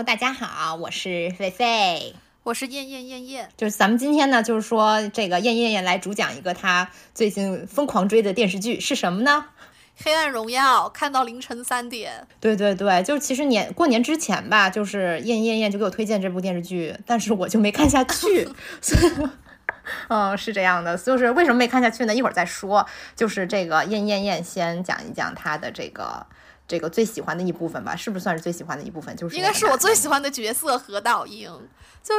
Hello，大家好，我是菲菲，我是燕燕燕燕。就是咱们今天呢，就是说这个燕燕燕来主讲一个她最近疯狂追的电视剧是什么呢？《黑暗荣耀》看到凌晨三点。对对对，就是其实年过年之前吧，就是燕燕燕就给我推荐这部电视剧，但是我就没看下去。所以，嗯，是这样的，就是为什么没看下去呢？一会儿再说。就是这个燕燕燕先讲一讲她的这个。这个最喜欢的一部分吧，是不是算是最喜欢的一部分？就是应该是我最喜欢的角色何道英。就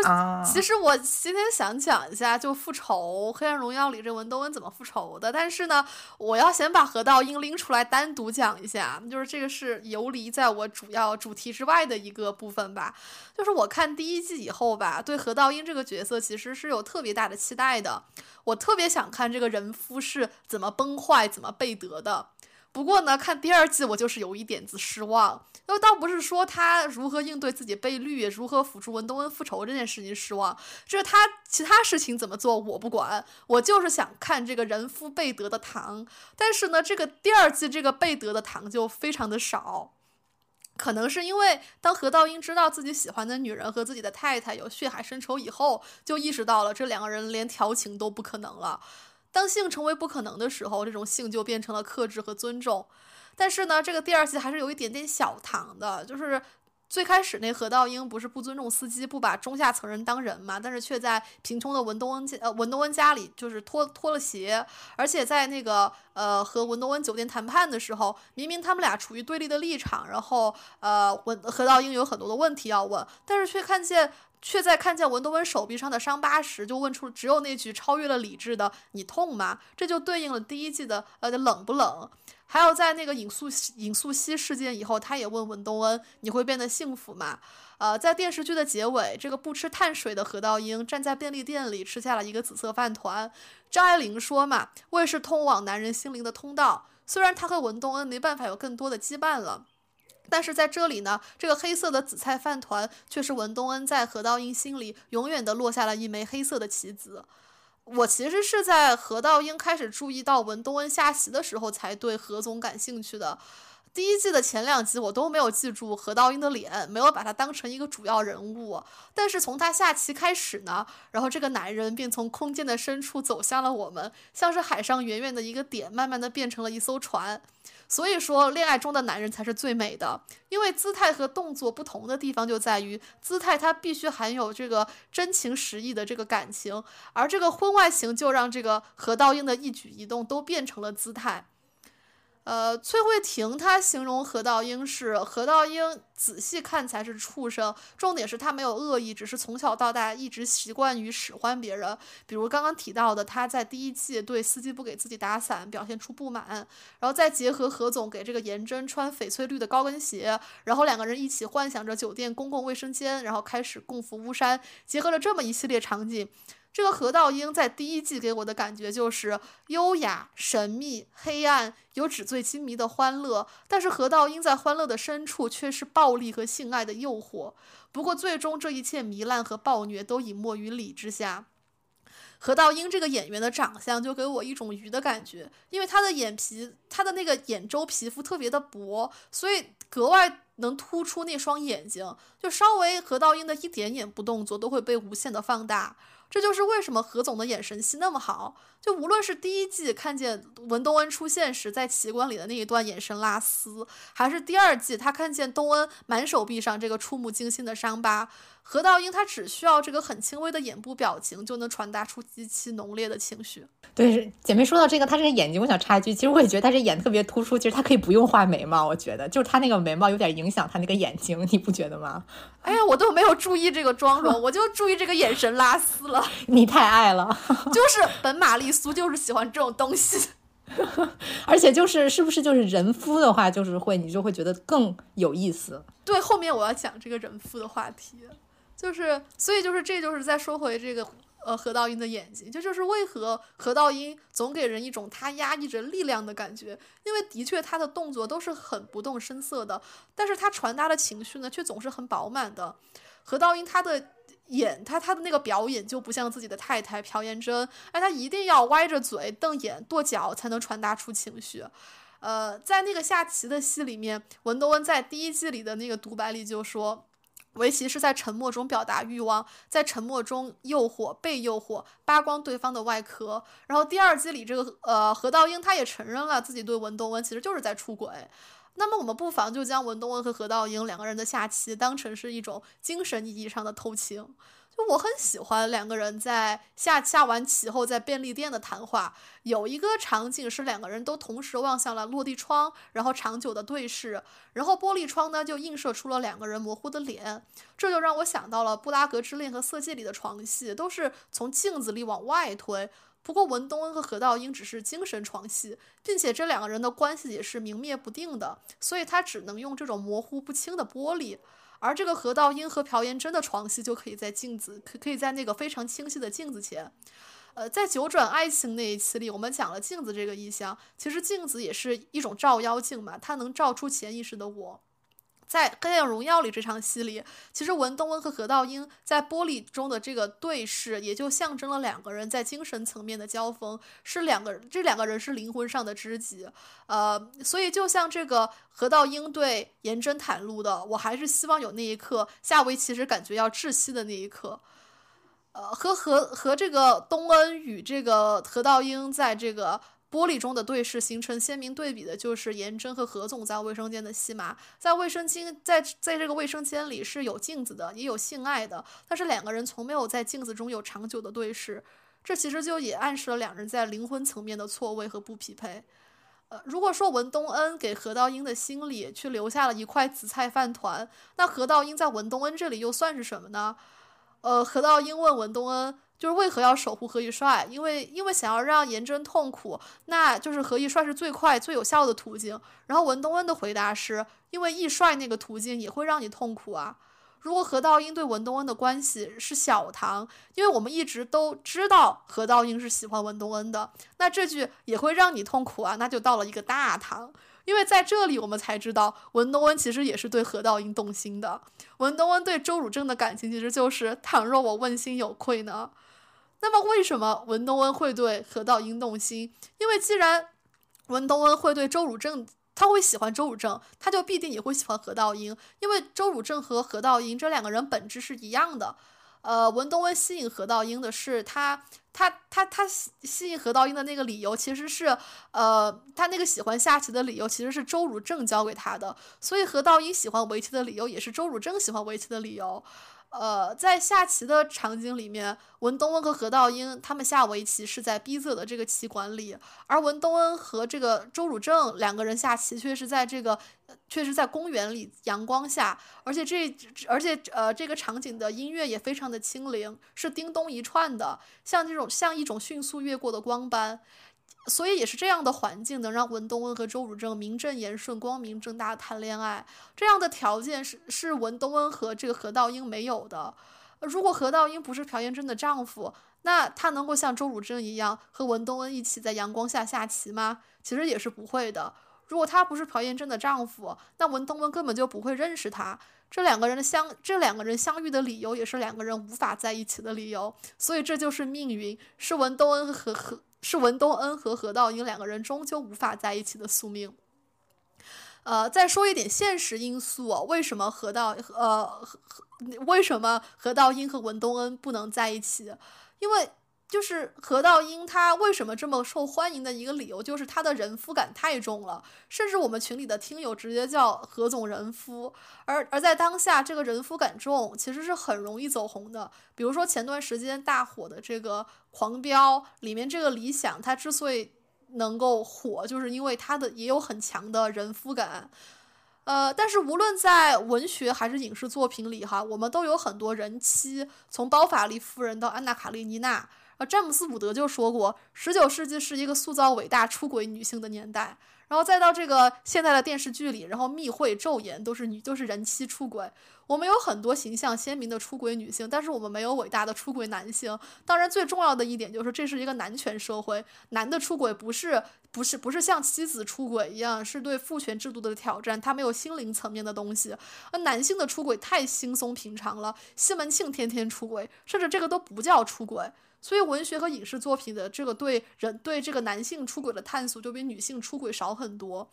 其实我今天想讲一下，就复仇《黑暗荣耀》里这文东恩怎么复仇的。但是呢，我要先把何道英拎出来单独讲一下，就是这个是游离在我主要主题之外的一个部分吧。就是我看第一季以后吧，对何道英这个角色其实是有特别大的期待的。我特别想看这个人夫是怎么崩坏、怎么被得的。不过呢，看第二季我就是有一点子失望，因为倒不是说他如何应对自己被绿、如何辅助文东恩复仇这件事情失望，就是他其他事情怎么做我不管，我就是想看这个人夫贝德的糖。但是呢，这个第二季这个贝德的糖就非常的少，可能是因为当何道英知道自己喜欢的女人和自己的太太有血海深仇以后，就意识到了这两个人连调情都不可能了。当性成为不可能的时候，这种性就变成了克制和尊重。但是呢，这个第二季还是有一点点小糖的，就是最开始那何道英不是不尊重司机，不把中下层人当人嘛，但是却在贫穷的文东恩家呃文东恩家里就是脱脱了鞋，而且在那个呃和文东恩酒店谈判的时候，明明他们俩处于对立的立场，然后呃文何道英有很多的问题要问，但是却看见。却在看见文东文手臂上的伤疤时，就问出只有那句超越了理智的“你痛吗？”这就对应了第一季的呃冷不冷。还有在那个尹素尹素汐事件以后，他也问文东恩：“你会变得幸福吗？”呃，在电视剧的结尾，这个不吃碳水的何道英站在便利店里吃下了一个紫色饭团。张爱玲说嘛：“胃是通往男人心灵的通道。”虽然他和文东恩没办法有更多的羁绊了。但是在这里呢，这个黑色的紫菜饭团却是文东恩在何道英心里永远的落下了一枚黑色的棋子。我其实是在何道英开始注意到文东恩下棋的时候，才对何总感兴趣的。第一季的前两集我都没有记住何道英的脸，没有把他当成一个主要人物。但是从他下棋开始呢，然后这个男人便从空间的深处走向了我们，像是海上远远的一个点，慢慢的变成了一艘船。所以说，恋爱中的男人才是最美的，因为姿态和动作不同的地方就在于，姿态它必须含有这个真情实意的这个感情，而这个婚外情就让这个何道英的一举一动都变成了姿态。呃，崔慧婷她形容何道英是何道英，仔细看才是畜生。重点是他没有恶意，只是从小到大一直习惯于使唤别人。比如刚刚提到的，他在第一季对司机不给自己打伞表现出不满，然后再结合何总给这个颜真穿翡翠绿的高跟鞋，然后两个人一起幻想着酒店公共卫生间，然后开始共赴巫山，结合了这么一系列场景。这个何道英在第一季给我的感觉就是优雅、神秘、黑暗，有纸醉金迷的欢乐。但是何道英在欢乐的深处却是暴力和性爱的诱惑。不过最终这一切糜烂和暴虐都隐没于理之下。何道英这个演员的长相就给我一种鱼的感觉，因为他的眼皮，他的那个眼周皮肤特别的薄，所以格外能突出那双眼睛。就稍微何道英的一点眼部动作都会被无限的放大。这就是为什么何总的眼神戏那么好。就无论是第一季看见文东恩出现时在奇观里的那一段眼神拉丝，还是第二季他看见东恩满手臂上这个触目惊心的伤疤，何道英他只需要这个很轻微的眼部表情就能传达出极其浓烈的情绪。对，姐妹说到这个，她这个眼睛，我想插一句，其实我也觉得她这眼特别突出，其实她可以不用画眉毛，我觉得就是她那个眉毛有点影响她那个眼睛，你不觉得吗？哎呀，我都没有注意这个妆容，我就注意这个眼神拉丝了。你太爱了，就是本玛丽苏就是喜欢这种东西，而且就是是不是就是人夫的话，就是会你就会觉得更有意思。对，后面我要讲这个人夫的话题，就是所以就是这就是再说回这个呃何道英的眼睛，这就是为何何道英总给人一种他压抑着力量的感觉，因为的确他的动作都是很不动声色的，但是他传达的情绪呢却总是很饱满的。何道英他的。演他他的那个表演就不像自己的太太朴妍珍，哎，他一定要歪着嘴、瞪眼、跺脚才能传达出情绪。呃，在那个下棋的戏里面，文东恩在第一季里的那个独白里就说：“围棋是在沉默中表达欲望，在沉默中诱惑、被诱惑、扒光对方的外壳。然后第二季里，这个呃何道英他也承认了自己对文东恩其实就是在出轨。那么我们不妨就将文东恩和何道英两个人的下棋当成是一种精神意义上的偷情。就我很喜欢两个人在下下完棋后在便利店的谈话，有一个场景是两个人都同时望向了落地窗，然后长久的对视，然后玻璃窗呢就映射出了两个人模糊的脸，这就让我想到了《布拉格之恋》和《色戒》里的床戏，都是从镜子里往外推。不过文东恩和何道英只是精神床戏，并且这两个人的关系也是明灭不定的，所以他只能用这种模糊不清的玻璃。而这个河道英和朴妍真的床戏就可以在镜子，可可以在那个非常清晰的镜子前。呃，在九转爱情那一期里，我们讲了镜子这个意象，其实镜子也是一种照妖镜嘛，它能照出潜意识的我。在《黑暗荣耀》里这场戏里，其实文东恩和何道英在玻璃中的这个对视，也就象征了两个人在精神层面的交锋，是两个这两个人是灵魂上的知己。呃，所以就像这个何道英对颜真袒露的，我还是希望有那一刻，夏薇其实感觉要窒息的那一刻。呃，和和和这个东恩与这个何道英在这个。玻璃中的对视形成鲜明对比的就是颜真和何总在卫生间的戏码。在卫生间，在在这个卫生间里是有镜子的，也有性爱的，但是两个人从没有在镜子中有长久的对视。这其实就也暗示了两人在灵魂层面的错位和不匹配。呃，如果说文东恩给何道英的心里去留下了一块紫菜饭团，那何道英在文东恩这里又算是什么呢？呃，何道英问文东恩。就是为何要守护何以帅？因为因为想要让颜真痛苦，那就是何以帅是最快最有效的途径。然后文东恩的回答是：因为易帅那个途径也会让你痛苦啊。如果何道英对文东恩的关系是小唐，因为我们一直都知道何道英是喜欢文东恩的，那这句也会让你痛苦啊，那就到了一个大唐。因为在这里，我们才知道文东恩其实也是对何道英动心的。文东恩对周汝正的感情其实就是“倘若我问心有愧呢”。那么，为什么文东恩会对何道英动心？因为既然文东恩会对周汝正，他会喜欢周汝正，他就必定也会喜欢何道英。因为周汝正和何道英这两个人本质是一样的。呃，文东恩吸引何道英的是他，他，他，他吸吸引何道英的那个理由，其实是，呃，他那个喜欢下棋的理由，其实是周汝正教给他的。所以何道英喜欢围棋的理由，也是周汝正喜欢围棋的理由。呃，在下棋的场景里面，文东恩和何道英他们下围棋是在逼仄的这个棋馆里，而文东恩和这个周汝正两个人下棋却是在这个，却是在公园里阳光下，而且这而且呃这个场景的音乐也非常的轻灵，是叮咚一串的，像这种像一种迅速越过的光斑。所以也是这样的环境，能让文东恩和周汝正名正言顺、光明正大谈恋爱。这样的条件是是文东恩和这个何道英没有的。如果何道英不是朴妍真的丈夫，那他能够像周汝正一样和文东恩一起在阳光下下棋吗？其实也是不会的。如果他不是朴妍真的丈夫，那文东恩根本就不会认识他。这两个人的相，这两个人相遇的理由，也是两个人无法在一起的理由。所以这就是命运，是文东恩和何。是文东恩和何道英两个人终究无法在一起的宿命。呃，再说一点现实因素，为什么何道呃为什么何道英和文东恩不能在一起？因为。就是何道英，他为什么这么受欢迎的一个理由，就是他的人夫感太重了，甚至我们群里的听友直接叫何总人夫。而而在当下，这个人夫感重其实是很容易走红的。比如说前段时间大火的这个《狂飙》里面，这个李想他之所以能够火，就是因为他的也有很强的人夫感。呃，但是无论在文学还是影视作品里，哈，我们都有很多人妻，从包法利夫人到安娜卡列尼娜。詹姆斯·伍德就说过，十九世纪是一个塑造伟大出轨女性的年代。然后再到这个现在的电视剧里，然后密会、昼颜都是女，都是人妻出轨。我们有很多形象鲜明的出轨女性，但是我们没有伟大的出轨男性。当然，最重要的一点就是这是一个男权社会，男的出轨不是不是不是像妻子出轨一样，是对父权制度的挑战，他没有心灵层面的东西。而男性的出轨太轻松平常了，西门庆天天出轨，甚至这个都不叫出轨。所以，文学和影视作品的这个对人对这个男性出轨的探索，就比女性出轨少很多。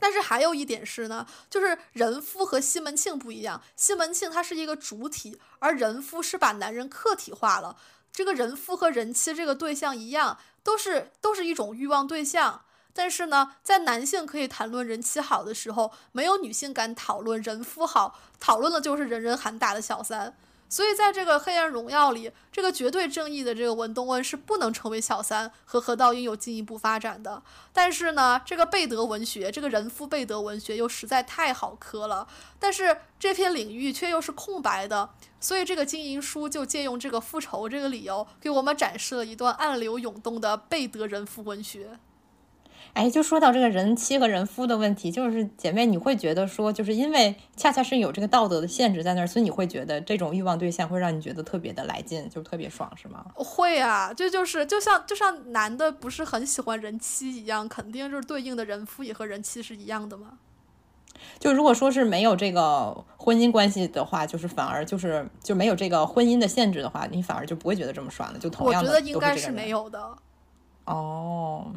但是还有一点是呢，就是人夫和西门庆不一样，西门庆他是一个主体，而人夫是把男人客体化了。这个人夫和人妻这个对象一样，都是都是一种欲望对象。但是呢，在男性可以谈论人妻好的时候，没有女性敢讨论人夫好，讨论的就是人人喊打的小三。所以，在这个《黑暗荣耀》里，这个绝对正义的这个文东恩是不能成为小三，和何道英有进一步发展的。但是呢，这个贝德文学，这个人夫贝德文学又实在太好磕了。但是这片领域却又是空白的，所以这个金银书就借用这个复仇这个理由，给我们展示了一段暗流涌动的贝德人夫文学。哎，就说到这个人妻和人夫的问题，就是姐妹，你会觉得说，就是因为恰恰是有这个道德的限制在那儿，所以你会觉得这种欲望对象会让你觉得特别的来劲，就特别爽，是吗？会啊，这就是就像就像男的不是很喜欢人妻一样，肯定就是对应的人夫也和人妻是一样的嘛？就如果说是没有这个婚姻关系的话，就是反而就是就没有这个婚姻的限制的话，你反而就不会觉得这么爽了。就同样的，我觉得应该是没有的。哦。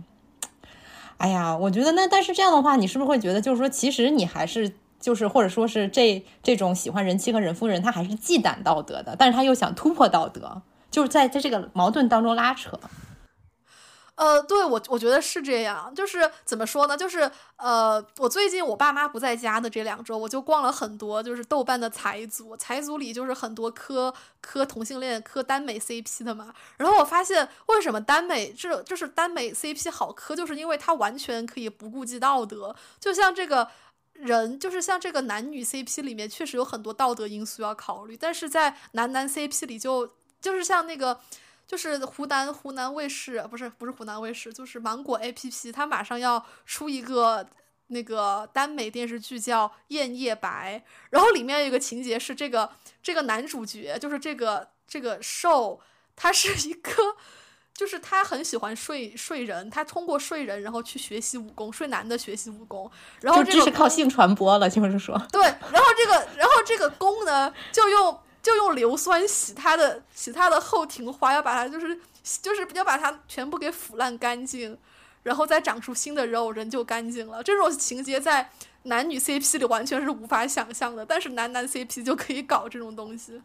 哎呀，我觉得那但是这样的话，你是不是会觉得，就是说，其实你还是就是或者说是这这种喜欢人妻和人夫人，他还是忌惮道德的，但是他又想突破道德，就是在在这个矛盾当中拉扯。呃，对我我觉得是这样，就是怎么说呢？就是呃，我最近我爸妈不在家的这两周，我就逛了很多，就是豆瓣的财组，财组里就是很多磕磕同性恋、磕耽美 CP 的嘛。然后我发现，为什么耽美这就是耽美 CP 好磕，就是因为它完全可以不顾及道德。就像这个人，就是像这个男女 CP 里面，确实有很多道德因素要考虑，但是在男男 CP 里，就就是像那个。就是湖南湖南卫视不是不是湖南卫视，就是芒果 A P P，它马上要出一个那个耽美电视剧叫《艳夜白》，然后里面有一个情节是这个这个男主角就是这个这个兽，他是一个，就是他很喜欢睡睡人，他通过睡人然后去学习武功，睡男的学习武功，然后这是靠性传播了，就是说对，然后这个然后这个功呢就用。就用硫酸洗他的洗他的后庭花，要把它就是就是要把它全部给腐烂干净，然后再长出新的肉，人就干净了。这种情节在男女 CP 里完全是无法想象的，但是男男 CP 就可以搞这种东西。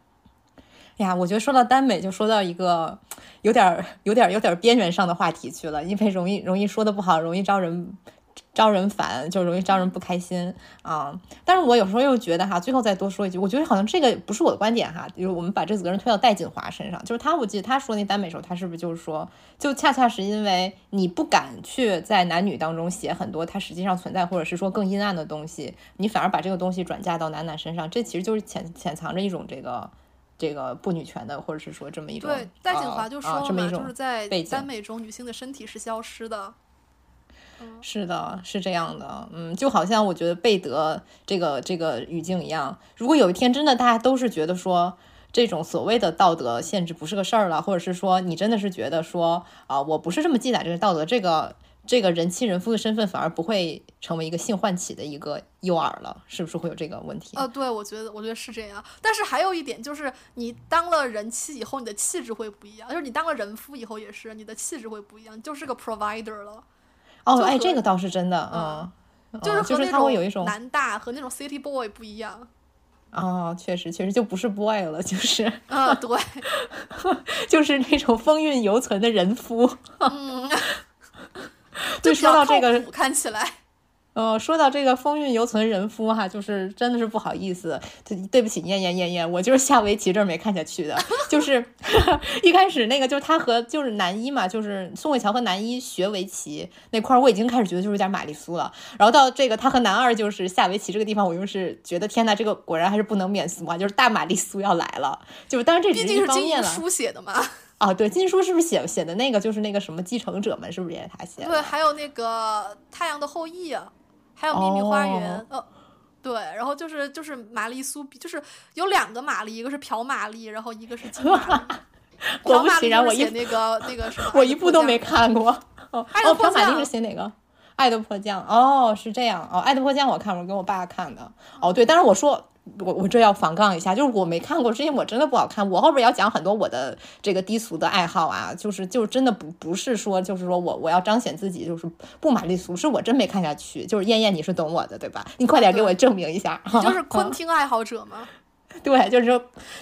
呀，我觉得说到耽美，就说到一个有点有点有点边缘上的话题去了，因为容易容易说的不好，容易招人。招人烦就容易招人不开心啊！但是我有时候又觉得哈，最后再多说一句，我觉得好像这个不是我的观点哈，就是我们把这责任推到戴锦华身上，就是他，我记得他说那耽美时候，他是不是就是说，就恰恰是因为你不敢去在男女当中写很多他实际上存在或者是说更阴暗的东西，你反而把这个东西转嫁到男男身上，这其实就是潜潜藏着一种这个这个不女权的，或者是说这么一种对戴锦华就说嘛，就是在耽美中女性的身体是消失的。是的，是这样的，嗯，就好像我觉得贝德这个这个语境一样，如果有一天真的大家都是觉得说这种所谓的道德限制不是个事儿了，或者是说你真的是觉得说啊，我不是这么记载这个道德，这个这个人妻人夫的身份反而不会成为一个性唤起的一个诱饵了，是不是会有这个问题？呃，对，我觉得我觉得是这样，但是还有一点就是，你当了人妻以后，你的气质会不一样，就是你当了人夫以后也是，你的气质会不一样，就是个 provider 了。哦，哎，这个倒是真的，嗯，就是就是他会有一种南大和那种 city boy 不一样。哦，确实，确实就不是 boy 了，就是，啊，对，就是那种风韵犹存的人夫。嗯，就说到这个，看起来。呃，说到这个风韵犹存人夫哈，就是真的是不好意思，对对不起，燕燕燕燕，我就是下围棋这儿没看下去的，就是 一开始那个就是他和就是男一嘛，就是宋慧乔和男一学围棋那块儿，我已经开始觉得就是有点玛丽苏了，然后到这个他和男二就是下围棋这个地方，我又是觉得天呐，这个果然还是不能免俗啊，就是大玛丽苏要来了，就是当然这只是一方面了。书写的嘛？啊，对，金书是不是写写的那个就是那个什么继承者们，是不是也是他写的？对，还有那个太阳的后裔。还有秘密花园，呃，对，然后就是就是玛丽苏，就是有两个玛丽，一个是朴玛丽，然后一个是金玛丽。果不其然，我写那个那个什么？我一部都没看过。哦，朴玛丽是写哪个？爱的迫降。哦，是这样。哦，爱的迫降我看，过跟我爸看的。哦，对，但是我说我我这要反杠一下，就是我没看过，是因为我真的不好看。我后边要讲很多我的这个低俗的爱好啊，就是就是真的不不是说就是说我我要彰显自己就是不玛丽苏，是我真没看下去。就是燕燕，你是懂我的对吧？你快点给我证明一下。你就是昆汀爱好者吗？对，就是说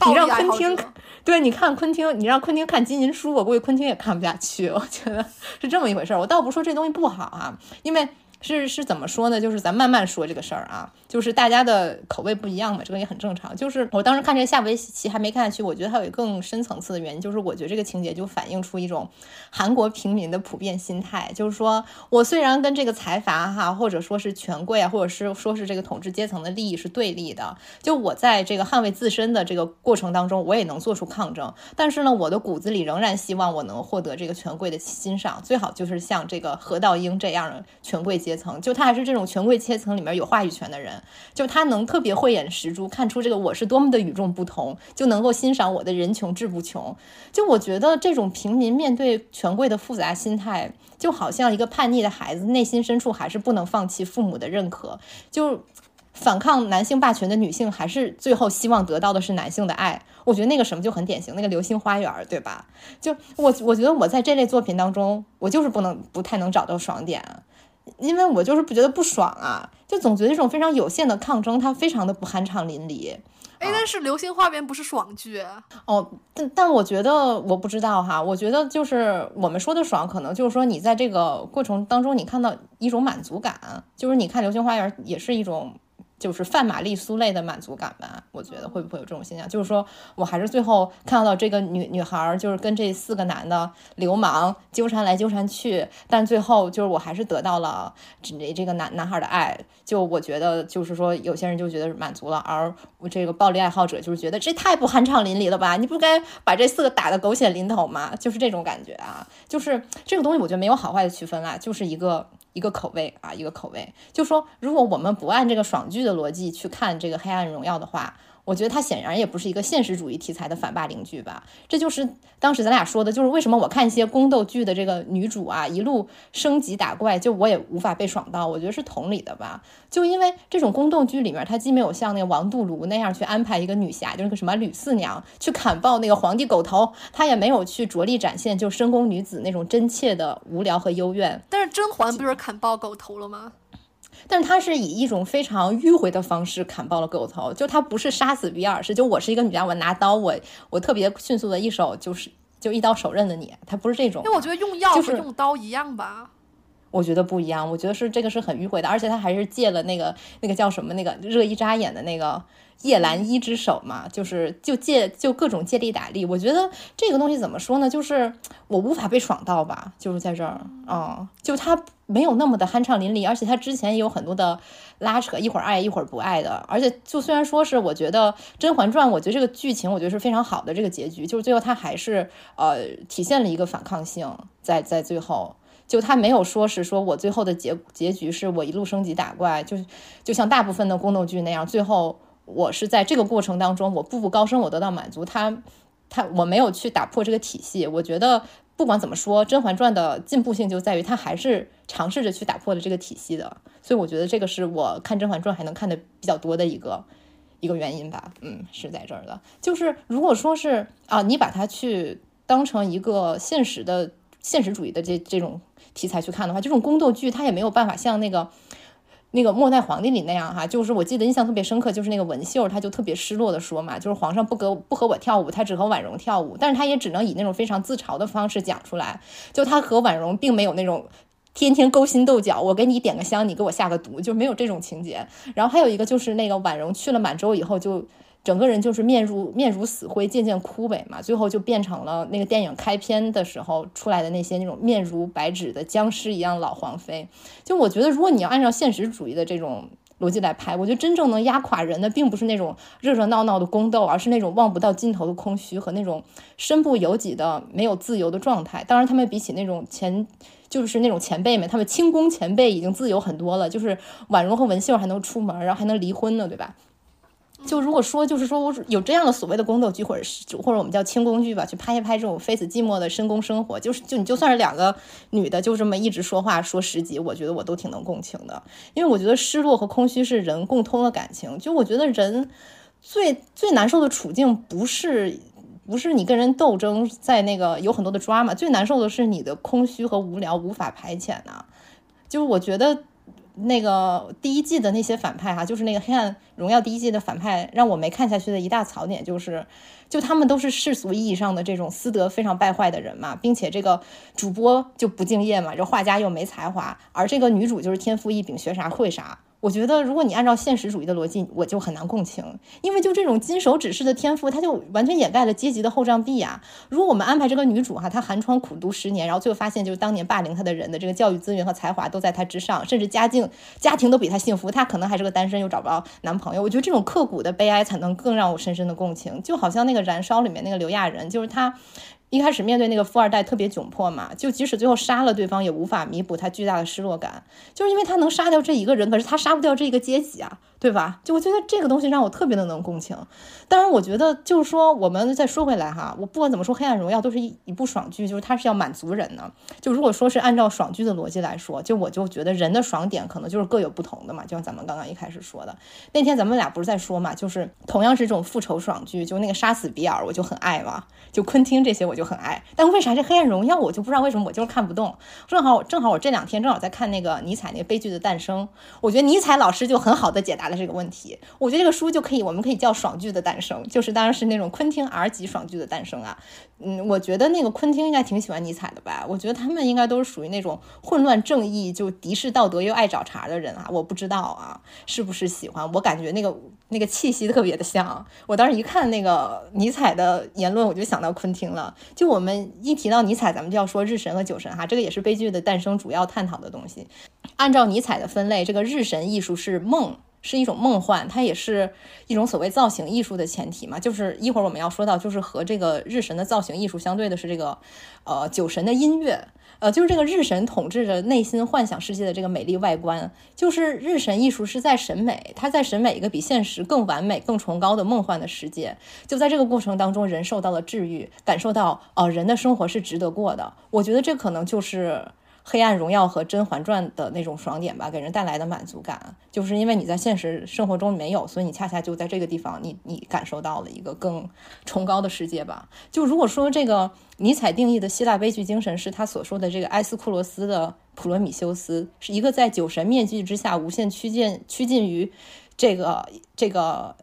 你让昆汀，对，你看昆汀，你让昆汀看金银书，我估计昆汀也看不下去。我觉得是这么一回事儿。我倒不说这东西不好啊，因为。是是怎么说呢？就是咱慢慢说这个事儿啊，就是大家的口味不一样嘛，这个也很正常。就是我当时看这个下围棋还没看下去，我觉得还有更深层次的原因，就是我觉得这个情节就反映出一种韩国平民的普遍心态，就是说我虽然跟这个财阀哈，或者说是权贵啊，或者是说是这个统治阶层的利益是对立的，就我在这个捍卫自身的这个过程当中，我也能做出抗争，但是呢，我的骨子里仍然希望我能获得这个权贵的欣赏，最好就是像这个何道英这样的权贵阶。阶层就他还是这种权贵阶层里面有话语权的人，就他能特别慧眼识珠，看出这个我是多么的与众不同，就能够欣赏我的人穷志不穷。就我觉得这种平民面对权贵的复杂心态，就好像一个叛逆的孩子，内心深处还是不能放弃父母的认可，就反抗男性霸权的女性，还是最后希望得到的是男性的爱。我觉得那个什么就很典型，那个《流星花园》，对吧？就我我觉得我在这类作品当中，我就是不能不太能找到爽点。因为我就是不觉得不爽啊，就总觉得这种非常有限的抗争，它非常的不酣畅淋漓。哎，但是《流星花园》不是爽剧哦，但但我觉得我不知道哈，我觉得就是我们说的爽，可能就是说你在这个过程当中，你看到一种满足感，就是你看《流星花园》也是一种。就是范玛丽苏类的满足感吧，我觉得会不会有这种现象？就是说我还是最后看到这个女女孩，就是跟这四个男的流氓纠缠来纠缠去，但最后就是我还是得到了这这个男男孩的爱。就我觉得，就是说有些人就觉得满足了，而我这个暴力爱好者就是觉得这太不酣畅淋漓了吧？你不该把这四个打的狗血淋头吗？就是这种感觉啊，就是这个东西，我觉得没有好坏的区分啦，就是一个。一个口味啊，一个口味，就说如果我们不按这个爽剧的逻辑去看这个《黑暗荣耀》的话。我觉得它显然也不是一个现实主义题材的反霸凌剧吧？这就是当时咱俩说的，就是为什么我看一些宫斗剧的这个女主啊，一路升级打怪，就我也无法被爽到。我觉得是同理的吧？就因为这种宫斗剧里面，它既没有像那个王度庐那样去安排一个女侠，就是个什么吕四娘去砍爆那个皇帝狗头，她也没有去着力展现就深宫女子那种真切的无聊和幽怨。但是甄嬛不是砍爆狗头了吗？但是他是以一种非常迂回的方式砍爆了狗头，就他不是杀死比尔，是就我是一个女家，我拿刀，我我特别迅速的一手就是就一刀手刃的你，他不是这种。因为我觉得用药和用刀一样吧。我觉得不一样，我觉得是这个是很迂回的，而且他还是借了那个那个叫什么那个热依扎演的那个叶澜依之手嘛，就是就借就各种借力打力。我觉得这个东西怎么说呢？就是我无法被爽到吧，就是在这儿啊，就他没有那么的酣畅淋漓，而且他之前也有很多的拉扯，一会儿爱一会儿不爱的。而且就虽然说是我觉得《甄嬛传》，我觉得这个剧情我觉得是非常好的这个结局，就是最后他还是呃体现了一个反抗性，在在最后。就他没有说是说我最后的结结局是我一路升级打怪，就就像大部分的宫斗剧那样，最后我是在这个过程当中，我步步高升，我得到满足。他他我没有去打破这个体系。我觉得不管怎么说，《甄嬛传》的进步性就在于他还是尝试着去打破了这个体系的。所以我觉得这个是我看《甄嬛传》还能看的比较多的一个一个原因吧。嗯，是在这儿的。就是如果说是啊，你把它去当成一个现实的现实主义的这这种。题材去看的话，这种宫斗剧它也没有办法像那个那个末代皇帝里那样哈，就是我记得印象特别深刻，就是那个文秀，他就特别失落的说嘛，就是皇上不和不和我跳舞，他只和婉容跳舞，但是他也只能以那种非常自嘲的方式讲出来，就他和婉容并没有那种天天勾心斗角，我给你点个香，你给我下个毒，就没有这种情节。然后还有一个就是那个婉容去了满洲以后就。整个人就是面如面如死灰，渐渐枯萎嘛，最后就变成了那个电影开篇的时候出来的那些那种面如白纸的僵尸一样老黄妃。就我觉得，如果你要按照现实主义的这种逻辑来拍，我觉得真正能压垮人的，并不是那种热热闹闹的宫斗，而是那种望不到尽头的空虚和那种身不由己的没有自由的状态。当然，他们比起那种前就是那种前辈们，他们清宫前辈已经自由很多了，就是婉容和文秀还能出门，然后还能离婚呢，对吧？就如果说就是说我有这样的所谓的宫斗剧，或者是或者我们叫清宫剧吧，去拍一拍这种非死寂寞的深宫生活，就是就你就算是两个女的就这么一直说话说十集，我觉得我都挺能共情的，因为我觉得失落和空虚是人共通的感情。就我觉得人最最难受的处境不是不是你跟人斗争，在那个有很多的抓嘛，最难受的是你的空虚和无聊无法排遣呐。就是我觉得。那个第一季的那些反派哈，就是那个《黑暗荣耀》第一季的反派，让我没看下去的一大槽点就是，就他们都是世俗意义上的这种私德非常败坏的人嘛，并且这个主播就不敬业嘛，这画家又没才华，而这个女主就是天赋异禀，学啥会啥。我觉得，如果你按照现实主义的逻辑，我就很难共情，因为就这种金手指式的天赋，它就完全掩盖了阶级的厚障壁呀。如果我们安排这个女主哈，她寒窗苦读十年，然后最后发现，就是当年霸凌她的人的这个教育资源和才华都在她之上，甚至家境家庭都比她幸福，她可能还是个单身，又找不到男朋友。我觉得这种刻骨的悲哀才能更让我深深的共情，就好像那个《燃烧》里面那个刘亚仁，就是他。一开始面对那个富二代特别窘迫嘛，就即使最后杀了对方，也无法弥补他巨大的失落感，就是因为他能杀掉这一个人，可是他杀不掉这一个阶级啊，对吧？就我觉得这个东西让我特别的能共情。当然，我觉得就是说，我们再说回来哈，我不管怎么说，《黑暗荣耀》都是一一部爽剧，就是它是要满足人的。就如果说是按照爽剧的逻辑来说，就我就觉得人的爽点可能就是各有不同的嘛，就像咱们刚刚一开始说的，那天咱们俩不是在说嘛，就是同样是这种复仇爽剧，就那个杀死比尔，我就很爱嘛，就昆汀这些我就。很爱，但为啥这《黑暗荣耀》我就不知道为什么我就是看不动。正好正好我这两天正好在看那个尼采那个悲剧的诞生，我觉得尼采老师就很好的解答这个问题。我觉得这个书就可以，我们可以叫爽剧的诞生，就是当然是那种昆汀 R 级爽剧的诞生啊。嗯，我觉得那个昆汀应该挺喜欢尼采的吧？我觉得他们应该都是属于那种混乱正义就敌视道德又爱找茬的人啊。我不知道啊，是不是喜欢？我感觉那个那个气息特别的像。我当时一看那个尼采的言论，我就想到昆汀了。就我们一提到尼采，咱们就要说日神和酒神哈，这个也是悲剧的诞生主要探讨的东西。按照尼采的分类，这个日神艺术是梦，是一种梦幻，它也是一种所谓造型艺术的前提嘛。就是一会儿我们要说到，就是和这个日神的造型艺术相对的是这个呃酒神的音乐。呃，就是这个日神统治着内心幻想世界的这个美丽外观，就是日神艺术是在审美，它在审美一个比现实更完美、更崇高的梦幻的世界。就在这个过程当中，人受到了治愈，感受到哦，人的生活是值得过的。我觉得这可能就是。黑暗荣耀和甄嬛传的那种爽点吧，给人带来的满足感，就是因为你在现实生活中没有，所以你恰恰就在这个地方，你你感受到了一个更崇高的世界吧。就如果说这个尼采定义的希腊悲剧精神是他所说的这个埃斯库罗斯的普罗米修斯，是一个在酒神面具之下无限趋近趋近于这个这个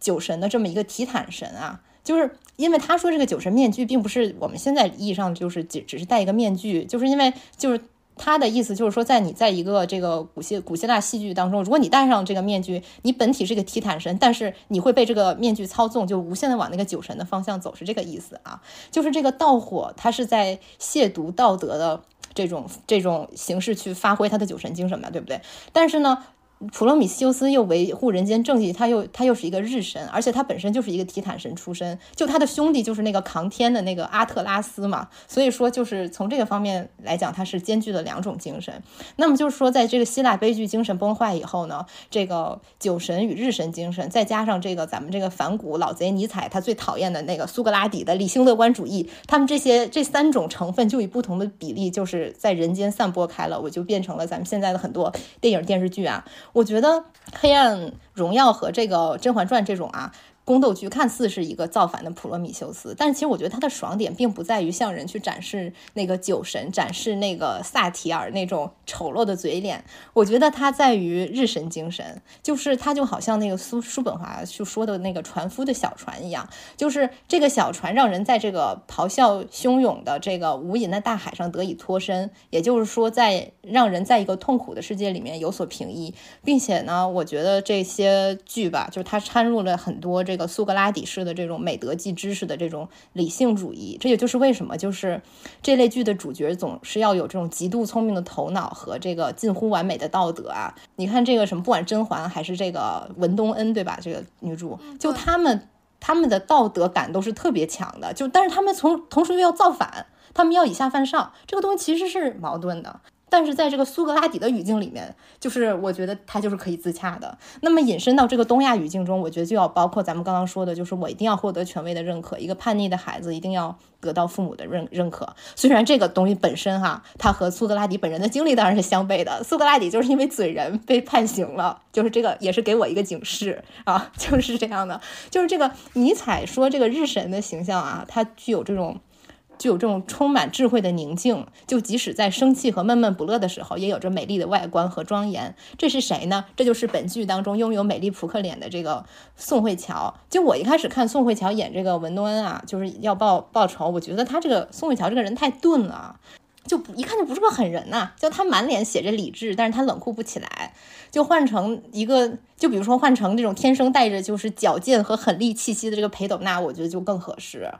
酒神的这么一个提坦神啊。就是因为他说这个酒神面具并不是我们现在意义上就是只只是戴一个面具，就是因为就是他的意思就是说，在你在一个这个古希古希腊戏剧当中，如果你戴上这个面具，你本体是个提坦神，但是你会被这个面具操纵，就无限的往那个酒神的方向走，是这个意思啊。就是这个盗火，它是在亵渎道德的这种这种形式去发挥他的酒神精神嘛，对不对？但是呢。普罗米修斯又维护人间正义，他又他又是一个日神，而且他本身就是一个提坦神出身，就他的兄弟就是那个扛天的那个阿特拉斯嘛，所以说就是从这个方面来讲，他是兼具了两种精神。那么就是说，在这个希腊悲剧精神崩坏以后呢，这个酒神与日神精神，再加上这个咱们这个反骨老贼尼采他最讨厌的那个苏格拉底的理性乐观主义，他们这些这三种成分就以不同的比例就是在人间散播开了，我就变成了咱们现在的很多电影电视剧啊。我觉得《黑暗荣耀》和这个《甄嬛传》这种啊。宫斗剧看似是一个造反的普罗米修斯，但是其实我觉得他的爽点并不在于向人去展示那个酒神，展示那个萨提尔那种丑陋的嘴脸。我觉得他在于日神精神，就是他就好像那个苏叔本华就说的那个船夫的小船一样，就是这个小船让人在这个咆哮汹涌的这个无垠的大海上得以脱身，也就是说在让人在一个痛苦的世界里面有所平抑，并且呢，我觉得这些剧吧，就是它掺入了很多这。这个苏格拉底式的这种美德即知识的这种理性主义，这也就是为什么就是这类剧的主角总是要有这种极度聪明的头脑和这个近乎完美的道德啊！你看这个什么，不管甄嬛还是这个文东恩，对吧？这个女主，就他们他们的道德感都是特别强的，就但是他们从同时又要造反，他们要以下犯上，这个东西其实是矛盾的。但是在这个苏格拉底的语境里面，就是我觉得他就是可以自洽的。那么引申到这个东亚语境中，我觉得就要包括咱们刚刚说的，就是我一定要获得权威的认可，一个叛逆的孩子一定要得到父母的认认可。虽然这个东西本身哈，他和苏格拉底本人的经历当然是相悖的。苏格拉底就是因为嘴人被判刑了，就是这个也是给我一个警示啊，就是这样的。就是这个尼采说这个日神的形象啊，它具有这种。具有这种充满智慧的宁静，就即使在生气和闷闷不乐的时候，也有着美丽的外观和庄严。这是谁呢？这就是本剧当中拥有美丽扑克脸的这个宋慧乔。就我一开始看宋慧乔演这个文东恩啊，就是要报报仇，我觉得她这个宋慧乔这个人太钝了。就不一看就不是个狠人呐，就他满脸写着理智，但是他冷酷不起来。就换成一个，就比如说换成这种天生带着就是矫健和狠厉气息的这个裴斗娜，我觉得就更合适。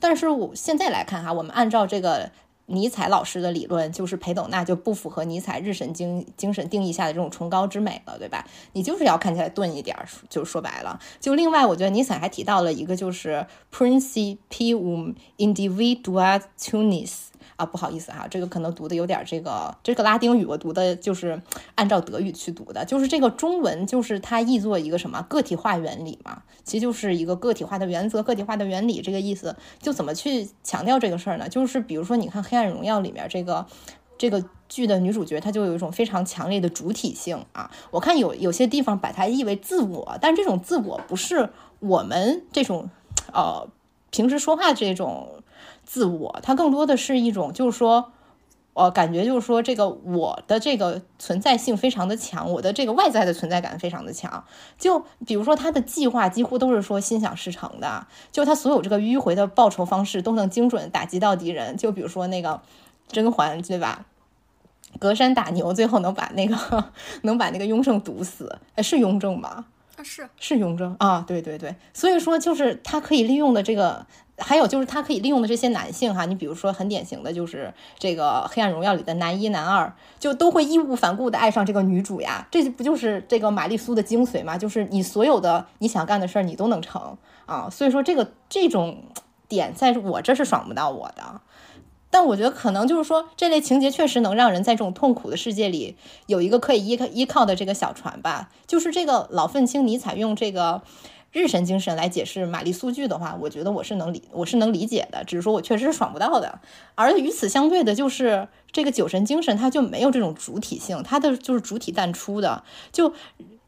但是我现在来看哈，我们按照这个尼采老师的理论，就是裴斗娜就不符合尼采日神精精神定义下的这种崇高之美了，对吧？你就是要看起来钝一点，就说白了。就另外，我觉得尼采还提到了一个，就是 principium individualis。啊，不好意思哈，这个可能读的有点这个，这个拉丁语我读的就是按照德语去读的，就是这个中文就是它译作一个什么个体化原理嘛，其实就是一个个体化的原则、个体化的原理这个意思。就怎么去强调这个事儿呢？就是比如说，你看《黑暗荣耀》里面这个这个剧的女主角，她就有一种非常强烈的主体性啊。我看有有些地方把它译为自我，但这种自我不是我们这种呃平时说话这种。自我，它更多的是一种，就是说，我感觉就是说，这个我的这个存在性非常的强，我的这个外在的存在感非常的强。就比如说，他的计划几乎都是说心想事成的，就他所有这个迂回的报仇方式都能精准打击到敌人。就比如说那个甄嬛，对吧？隔山打牛，最后能把那个能把那个雍正毒死，哎，是雍正吧？啊，是是雍正啊，对对对，所以说就是他可以利用的这个。还有就是他可以利用的这些男性哈，你比如说很典型的就是这个《黑暗荣耀》里的男一男二，就都会义无反顾的爱上这个女主呀，这不就是这个玛丽苏的精髓吗？就是你所有的你想干的事儿你都能成啊，所以说这个这种点在我这是爽不到我的，但我觉得可能就是说这类情节确实能让人在这种痛苦的世界里有一个可以依靠依靠的这个小船吧，就是这个老愤青尼采用这个。日神精神来解释玛丽苏剧的话，我觉得我是能理我是能理解的，只是说我确实是爽不到的。而与此相对的，就是这个酒神精神，它就没有这种主体性，它的就是主体淡出的。就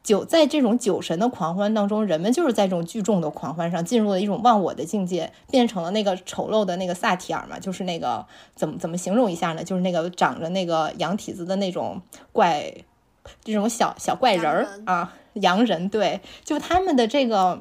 酒在这种酒神的狂欢当中，人们就是在这种聚众的狂欢上进入了一种忘我的境界，变成了那个丑陋的那个萨提尔嘛，就是那个怎么怎么形容一下呢？就是那个长着那个羊蹄子的那种怪。这种小小怪人儿啊，洋人对，就他们的这个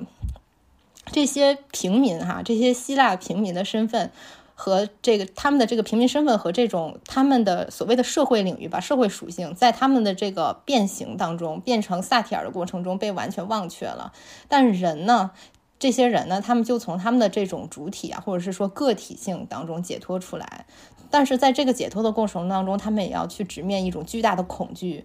这些平民哈，这些希腊平民的身份和这个他们的这个平民身份和这种他们的所谓的社会领域吧，社会属性，在他们的这个变形当中，变成萨提尔的过程中被完全忘却了。但人呢，这些人呢，他们就从他们的这种主体啊，或者是说个体性当中解脱出来。但是在这个解脱的过程当中，他们也要去直面一种巨大的恐惧。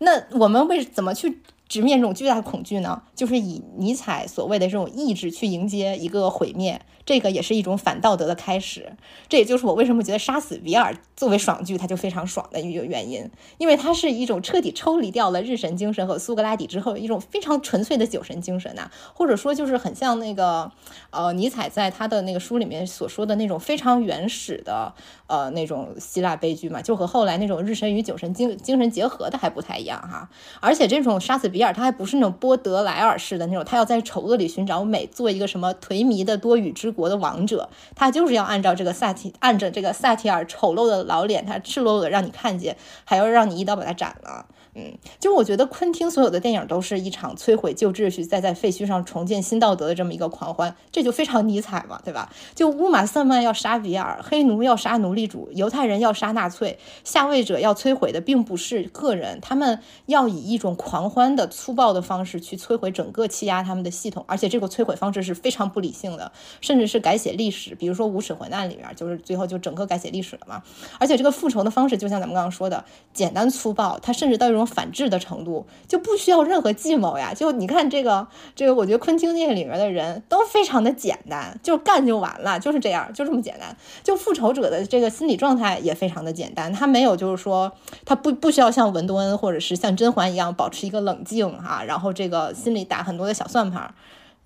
那我们为怎么去直面这种巨大的恐惧呢？就是以尼采所谓的这种意志去迎接一个毁灭。这个也是一种反道德的开始，这也就是我为什么觉得杀死比尔作为爽剧，它就非常爽的一个原因，因为它是一种彻底抽离掉了日神精神和苏格拉底之后一种非常纯粹的酒神精神呐，或者说就是很像那个呃尼采在他的那个书里面所说的那种非常原始的呃那种希腊悲剧嘛，就和后来那种日神与酒神精精神结合的还不太一样哈，而且这种杀死比尔他还不是那种波德莱尔式的那种，他要在丑恶里寻找美，做一个什么颓靡的多语之。国的王者，他就是要按照这个萨提，按着这个萨提尔丑陋的老脸，他赤裸裸的让你看见，还要让你一刀把他斩了。嗯，就我觉得昆汀所有的电影都是一场摧毁旧秩序，再在废墟上重建新道德的这么一个狂欢，这就非常尼采嘛，对吧？就乌玛瑟曼要杀比尔，黑奴要杀奴隶主，犹太人要杀纳粹，下位者要摧毁的并不是个人，他们要以一种狂欢的粗暴的方式去摧毁整个欺压他们的系统，而且这个摧毁方式是非常不理性的，甚至是改写历史，比如说无耻混蛋里面，就是最后就整个改写历史了嘛。而且这个复仇的方式，就像咱们刚刚说的，简单粗暴，他甚至到一种。反制的程度，就不需要任何计谋呀。就你看这个这个，我觉得昆汀电影里面的人都非常的简单，就干就完了，就是这样，就这么简单。就复仇者的这个心理状态也非常的简单，他没有就是说他不不需要像文多恩或者是像甄嬛一样保持一个冷静哈，然后这个心里打很多的小算盘，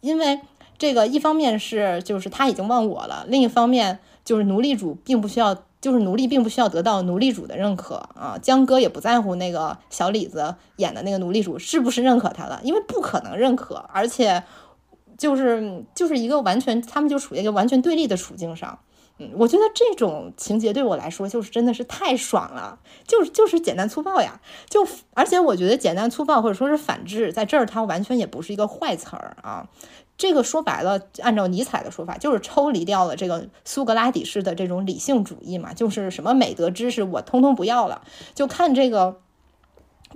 因为这个一方面是就是他已经忘我了，另一方面就是奴隶主并不需要。就是奴隶并不需要得到奴隶主的认可啊，江哥也不在乎那个小李子演的那个奴隶主是不是认可他了，因为不可能认可，而且就是就是一个完全，他们就处于一个完全对立的处境上。嗯，我觉得这种情节对我来说就是真的是太爽了，就是就是简单粗暴呀，就而且我觉得简单粗暴或者说是反制，在这儿它完全也不是一个坏词儿啊。这个说白了，按照尼采的说法，就是抽离掉了这个苏格拉底式的这种理性主义嘛，就是什么美德知识我通通不要了，就看这个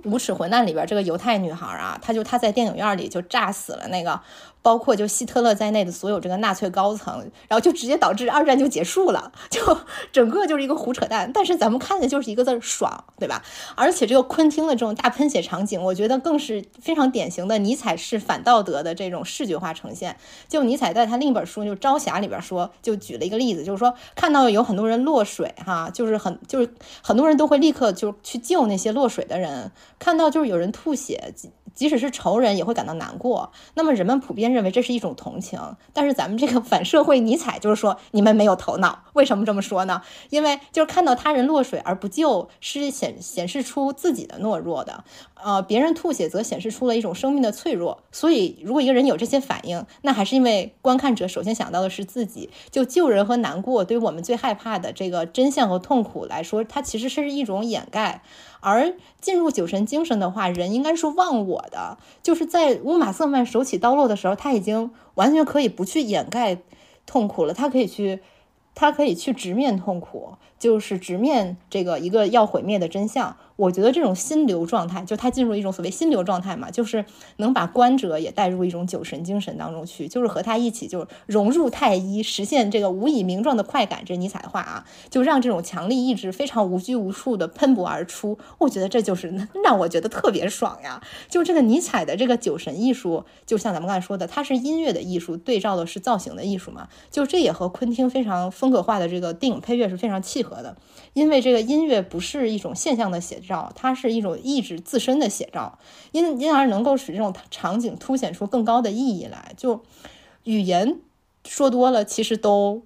无耻混蛋里边这个犹太女孩啊，她就她在电影院里就炸死了那个。包括就希特勒在内的所有这个纳粹高层，然后就直接导致二战就结束了，就 整个就是一个胡扯淡。但是咱们看的就是一个字儿爽，对吧？而且这个昆汀的这种大喷血场景，我觉得更是非常典型的尼采式反道德的这种视觉化呈现。就尼采在他另一本书就《朝霞》里边说，就举了一个例子，就是说看到有很多人落水，哈，就是很就是很多人都会立刻就去救那些落水的人。看到就是有人吐血。即使是仇人也会感到难过，那么人们普遍认为这是一种同情。但是咱们这个反社会尼采就是说，你们没有头脑。为什么这么说呢？因为就是看到他人落水而不救，是显显示出自己的懦弱的。呃，别人吐血则显示出了一种生命的脆弱。所以，如果一个人有这些反应，那还是因为观看者首先想到的是自己。就救人和难过，对于我们最害怕的这个真相和痛苦来说，它其实是一种掩盖。而进入酒神精神的话，人应该是忘我的，就是在乌玛瑟曼手起刀落的时候，他已经完全可以不去掩盖痛苦了，他可以去，他可以去直面痛苦，就是直面这个一个要毁灭的真相。我觉得这种心流状态，就他进入一种所谓心流状态嘛，就是能把观者也带入一种酒神精神当中去，就是和他一起，就是融入太医，实现这个无以名状的快感。这尼采话啊，就让这种强力意志非常无拘无束的喷薄而出。我觉得这就是让我觉得特别爽呀！就这个尼采的这个酒神艺术，就像咱们刚才说的，它是音乐的艺术，对照的是造型的艺术嘛。就这也和昆汀非常风格化的这个电影配乐是非常契合的，因为这个音乐不是一种现象的写。照，它是一种意志自身的写照，因因而能够使这种场景凸显出更高的意义来。就语言说多了，其实都。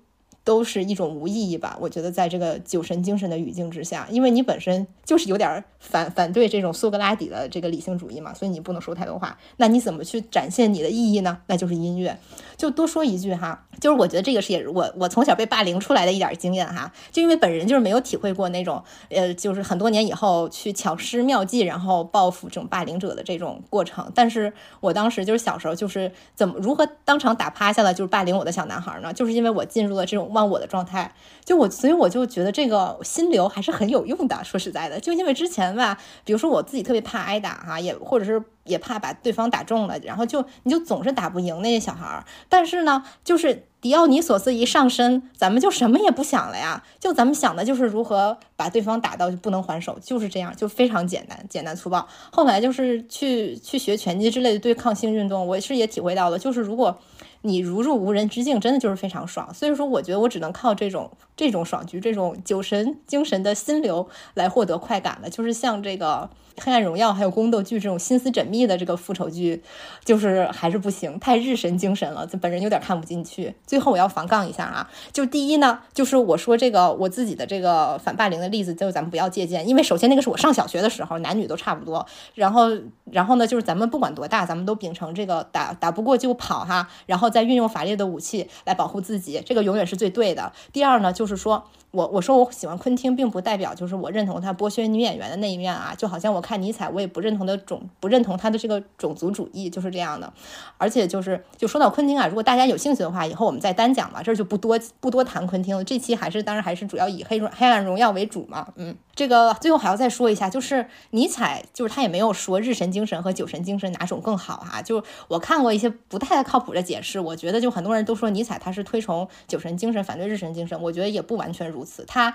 都是一种无意义吧？我觉得在这个酒神精神的语境之下，因为你本身就是有点反反对这种苏格拉底的这个理性主义嘛，所以你不能说太多话。那你怎么去展现你的意义呢？那就是音乐。就多说一句哈，就是我觉得这个是也是我我从小被霸凌出来的一点经验哈。就因为本人就是没有体会过那种呃，就是很多年以后去巧施妙计，然后报复这种霸凌者的这种过程。但是我当时就是小时候就是怎么如何当场打趴下了就是霸凌我的小男孩呢？就是因为我进入了这种。忘我的状态，就我，所以我就觉得这个心流还是很有用的。说实在的，就因为之前吧，比如说我自己特别怕挨打哈，也或者是也怕把对方打中了，然后就你就总是打不赢那些小孩儿。但是呢，就是迪奥尼索斯一上身，咱们就什么也不想了呀，就咱们想的就是如何把对方打到就不能还手，就是这样，就非常简单，简单粗暴。后来就是去去学拳击之类的对抗性运动，我是也体会到了，就是如果。你如入无人之境，真的就是非常爽。所以说，我觉得我只能靠这种这种爽局、这种酒神精神的心流来获得快感的，就是像这个。黑暗荣耀还有宫斗剧这种心思缜密的这个复仇剧，就是还是不行，太日神精神了，这本人有点看不进去。最后我要防杠一下啊，就第一呢，就是我说这个我自己的这个反霸凌的例子，就咱们不要借鉴，因为首先那个是我上小学的时候，男女都差不多。然后，然后呢，就是咱们不管多大，咱们都秉承这个打打不过就跑哈，然后再运用法律的武器来保护自己，这个永远是最对的。第二呢，就是说。我我说我喜欢昆汀，并不代表就是我认同他剥削女演员的那一面啊，就好像我看尼采，我也不认同的种不认同他的这个种族主义，就是这样的。而且就是就说到昆汀啊，如果大家有兴趣的话，以后我们再单讲吧，这就不多不多谈昆汀了。这期还是当然还是主要以黑黑暗荣耀为主嘛，嗯。这个最后还要再说一下，就是尼采，就是他也没有说日神精神和酒神精神哪种更好哈。就我看过一些不太靠谱的解释。我觉得就很多人都说尼采他是推崇酒神精神，反对日神精神，我觉得也不完全如此。他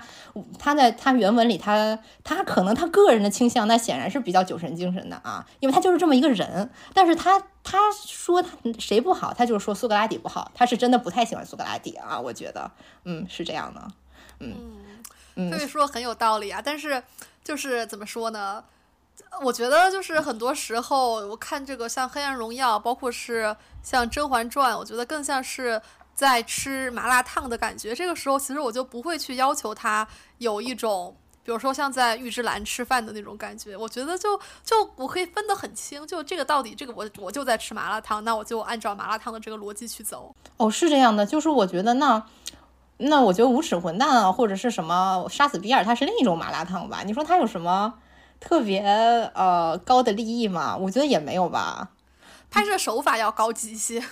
他在他原文里，他他可能他个人的倾向，那显然是比较酒神精神的啊，因为他就是这么一个人。但是他他说他谁不好，他就是说苏格拉底不好，他是真的不太喜欢苏格拉底啊，我觉得，嗯，是这样的，嗯嗯，可以说很有道理啊，但是就是怎么说呢？我觉得就是很多时候，我看这个像《黑暗荣耀》，包括是像《甄嬛传》，我觉得更像是在吃麻辣烫的感觉。这个时候，其实我就不会去要求他有一种，比如说像在玉芝兰吃饭的那种感觉。我觉得就就我可以分得很清，就这个到底这个我我就在吃麻辣烫，那我就按照麻辣烫的这个逻辑去走。哦，是这样的，就是我觉得那那我觉得无耻混蛋啊，或者是什么杀死比尔，它是另一种麻辣烫吧？你说它有什么？特别呃高的利益吗，我觉得也没有吧。拍摄手法要高级一些。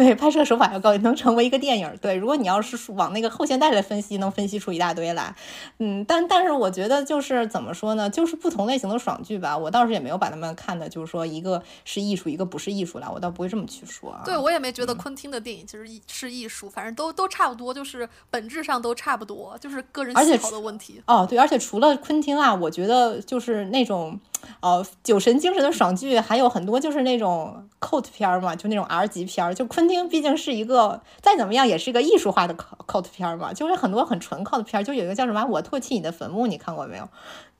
对，拍摄手法要高，能成为一个电影。对，如果你要是往那个后现代来分析，能分析出一大堆来。嗯，但但是我觉得就是怎么说呢，就是不同类型的爽剧吧。我倒是也没有把他们看的，就是说一个是艺术，一个不是艺术了。我倒不会这么去说啊。对，我也没觉得昆汀的电影其实是艺术，反正都都差不多，就是本质上都差不多，就是个人喜好的问题。哦，对，而且除了昆汀啊，我觉得就是那种。哦，酒神精神的爽剧还有很多，就是那种 cult 片儿嘛，就那种 R 级片儿。就昆汀毕竟是一个再怎么样也是一个艺术化的 cult 片儿嘛，就是很多很纯 cult 片儿。就有一个叫什么《我唾弃你的坟墓》，你看过没有？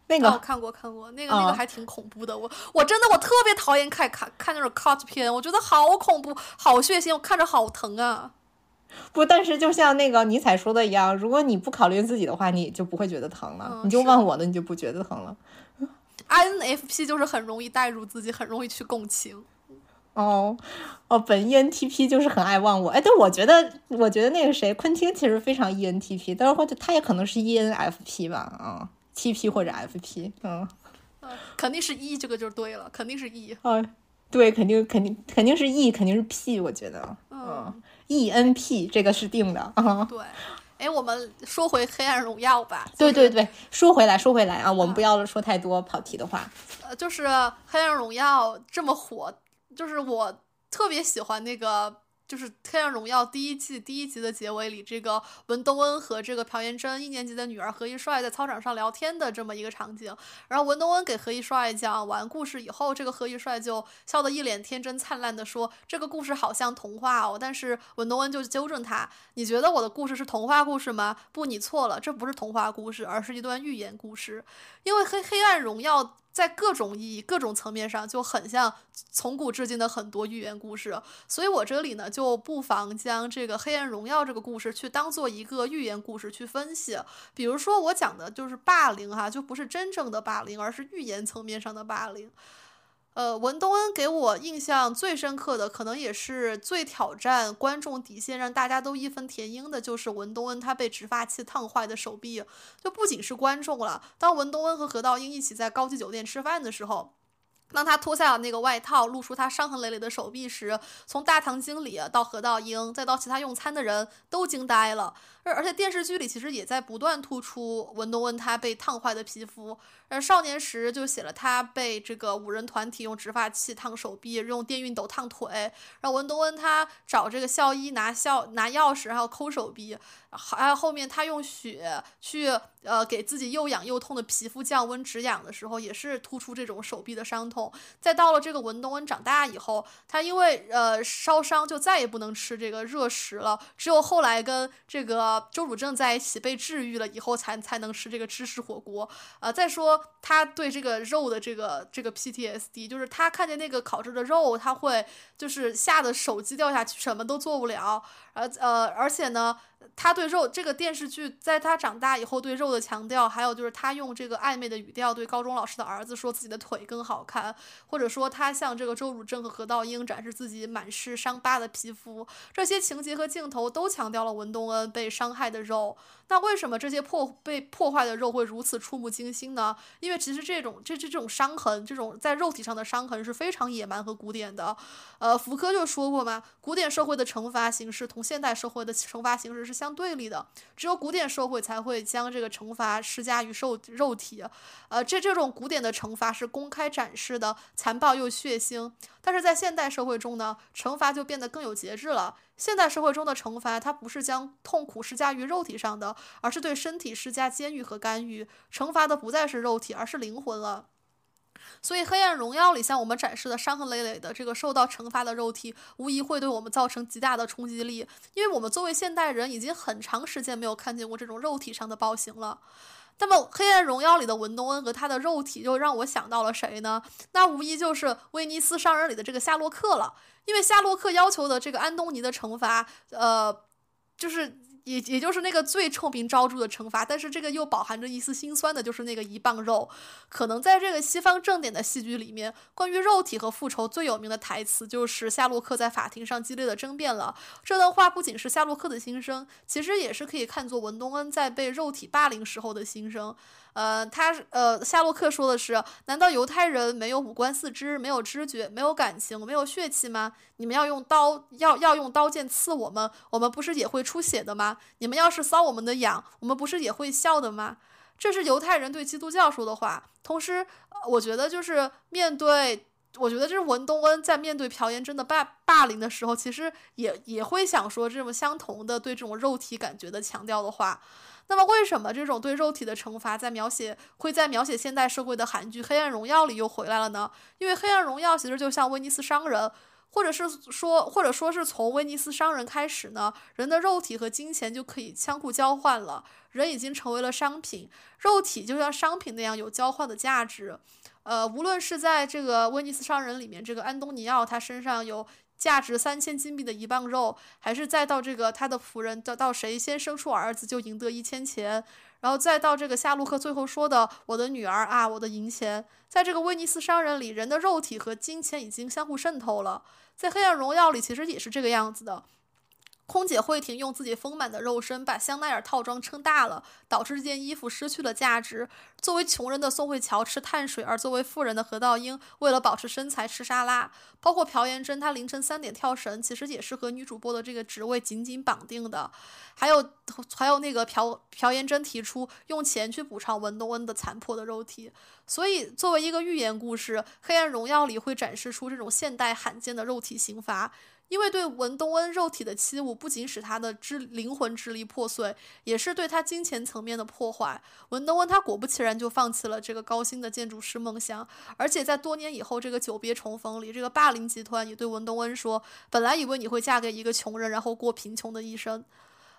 那个看过看过，那个那个还挺恐怖的。我我真的我特别讨厌看看看那种 cult 片，我觉得好恐怖，好血腥，我看着好疼啊。不，但是就像那个尼采说的一样，如果你不考虑自己的话，你就不会觉得疼了。你就忘我的，你就不觉得疼了。INFP 就是很容易带入自己，很容易去共情。哦哦，本 ENTP 就是很爱忘我。哎，但，我觉得，我觉得那个谁，昆汀其实非常 ENTP，但是或者他也可能是 ENFP 吧，啊，TP 或者 FP，嗯，肯定是 E，这个就对了，肯定是 E。啊，对，肯定肯定肯定是 E，肯定是 P，我觉得，嗯，ENP 这个是定的，啊，对。哎，我们说回《黑暗荣耀》吧。对对对，说回来，说回来啊，我们不要说太多跑题的话。呃，就是《黑暗荣耀》这么火，就是我特别喜欢那个。就是《黑暗荣耀》第一季第一集的结尾里，这个文东恩和这个朴妍珍一年级的女儿何一帅在操场上聊天的这么一个场景。然后文东恩给何一帅讲完故事以后，这个何一帅就笑得一脸天真灿烂的说：“这个故事好像童话哦。”但是文东恩就纠正他：“你觉得我的故事是童话故事吗？不，你错了，这不是童话故事，而是一段寓言故事。因为《黑黑暗荣耀》。”在各种意义、各种层面上，就很像从古至今的很多寓言故事。所以我这里呢，就不妨将这个《黑暗荣耀》这个故事去当做一个寓言故事去分析。比如说，我讲的就是霸凌哈，就不是真正的霸凌，而是寓言层面上的霸凌。呃，文东恩给我印象最深刻的，可能也是最挑战观众底线，让大家都义愤填膺的，就是文东恩他被直发器烫坏的手臂。就不仅是观众了，当文东恩和何道英一起在高级酒店吃饭的时候。当他脱下了那个外套，露出他伤痕累累的手臂时，从大堂经理到何道英，再到其他用餐的人都惊呆了。而而且电视剧里其实也在不断突出文东恩他被烫坏的皮肤。而少年时就写了他被这个五人团体用直发器烫手臂，用电熨斗烫腿。然后文东恩他找这个校医拿校拿钥匙，还有抠手臂。还有后面他用血去呃给自己又痒又痛的皮肤降温止痒的时候，也是突出这种手臂的伤痛。再到了这个文东恩长大以后，他因为呃烧伤就再也不能吃这个热食了，只有后来跟这个周汝正在一起被治愈了以后，才才能吃这个芝士火锅。呃，再说他对这个肉的这个这个 PTSD，就是他看见那个烤制的肉，他会就是吓得手机掉下去，什么都做不了。而呃，而且呢。他对肉这个电视剧，在他长大以后对肉的强调，还有就是他用这个暧昧的语调对高中老师的儿子说自己的腿更好看，或者说他向这个周汝正和何道英展示自己满是伤疤的皮肤，这些情节和镜头都强调了文东恩被伤害的肉。那为什么这些破被破坏的肉会如此触目惊心呢？因为其实这种这这这种伤痕，这种在肉体上的伤痕是非常野蛮和古典的。呃，福柯就说过嘛，古典社会的惩罚形式同现代社会的惩罚形式是。相对立的。只有古典社会才会将这个惩罚施加于肉肉体，呃，这这种古典的惩罚是公开展示的，残暴又血腥。但是在现代社会中呢，惩罚就变得更有节制了。现代社会中的惩罚，它不是将痛苦施加于肉体上的，而是对身体施加监狱和干预。惩罚的不再是肉体，而是灵魂了。所以，《黑暗荣耀》里向我们展示的伤痕累累的这个受到惩罚的肉体，无疑会对我们造成极大的冲击力，因为我们作为现代人，已经很长时间没有看见过这种肉体上的暴行了。那么，《黑暗荣耀》里的文东恩和他的肉体，又让我想到了谁呢？那无疑就是《威尼斯商人》里的这个夏洛克了，因为夏洛克要求的这个安东尼的惩罚，呃，就是。也也就是那个最臭名昭著的惩罚，但是这个又饱含着一丝心酸的，就是那个一磅肉。可能在这个西方正点的戏剧里面，关于肉体和复仇最有名的台词就是夏洛克在法庭上激烈的争辩了。这段话不仅是夏洛克的心声，其实也是可以看作文东恩在被肉体霸凌时候的心声。呃，他呃，夏洛克说的是：难道犹太人没有五官四肢，没有知觉，没有感情，没有血气吗？你们要用刀，要要用刀剑刺我们，我们不是也会出血的吗？你们要是搔我们的痒，我们不是也会笑的吗？这是犹太人对基督教说的话。同时，我觉得就是面对，我觉得这是文东恩在面对朴妍真的霸霸凌的时候，其实也也会想说这种相同的对这种肉体感觉的强调的话。那么，为什么这种对肉体的惩罚在描写会在描写现代社会的韩剧《黑暗荣耀》里又回来了呢？因为《黑暗荣耀》其实就像威尼斯商人，或者是说，或者说是从威尼斯商人开始呢，人的肉体和金钱就可以相互交换了，人已经成为了商品，肉体就像商品那样有交换的价值。呃，无论是在这个威尼斯商人里面，这个安东尼奥他身上有。价值三千金币的一磅肉，还是再到这个他的仆人到到谁先生出儿子就赢得一千钱，然后再到这个夏洛克最后说的我的女儿啊，我的银钱，在这个威尼斯商人里，人的肉体和金钱已经相互渗透了，在黑暗荣耀里其实也是这个样子的。空姐惠婷用自己丰满的肉身把香奈儿套装撑大了，导致这件衣服失去了价值。作为穷人的宋慧乔吃碳水，而作为富人的何道英为了保持身材吃沙拉。包括朴妍真，她凌晨三点跳绳，其实也是和女主播的这个职位紧紧绑定的。还有还有那个朴朴妍真提出用钱去补偿文东恩的残破的肉体。所以作为一个寓言故事，《黑暗荣耀》里会展示出这种现代罕见的肉体刑罚。因为对文东恩肉体的欺侮，不仅使他的支灵魂支离破碎，也是对他金钱层面的破坏。文东恩他果不其然就放弃了这个高薪的建筑师梦想，而且在多年以后这个久别重逢里，这个霸凌集团也对文东恩说：“本来以为你会嫁给一个穷人，然后过贫穷的一生。”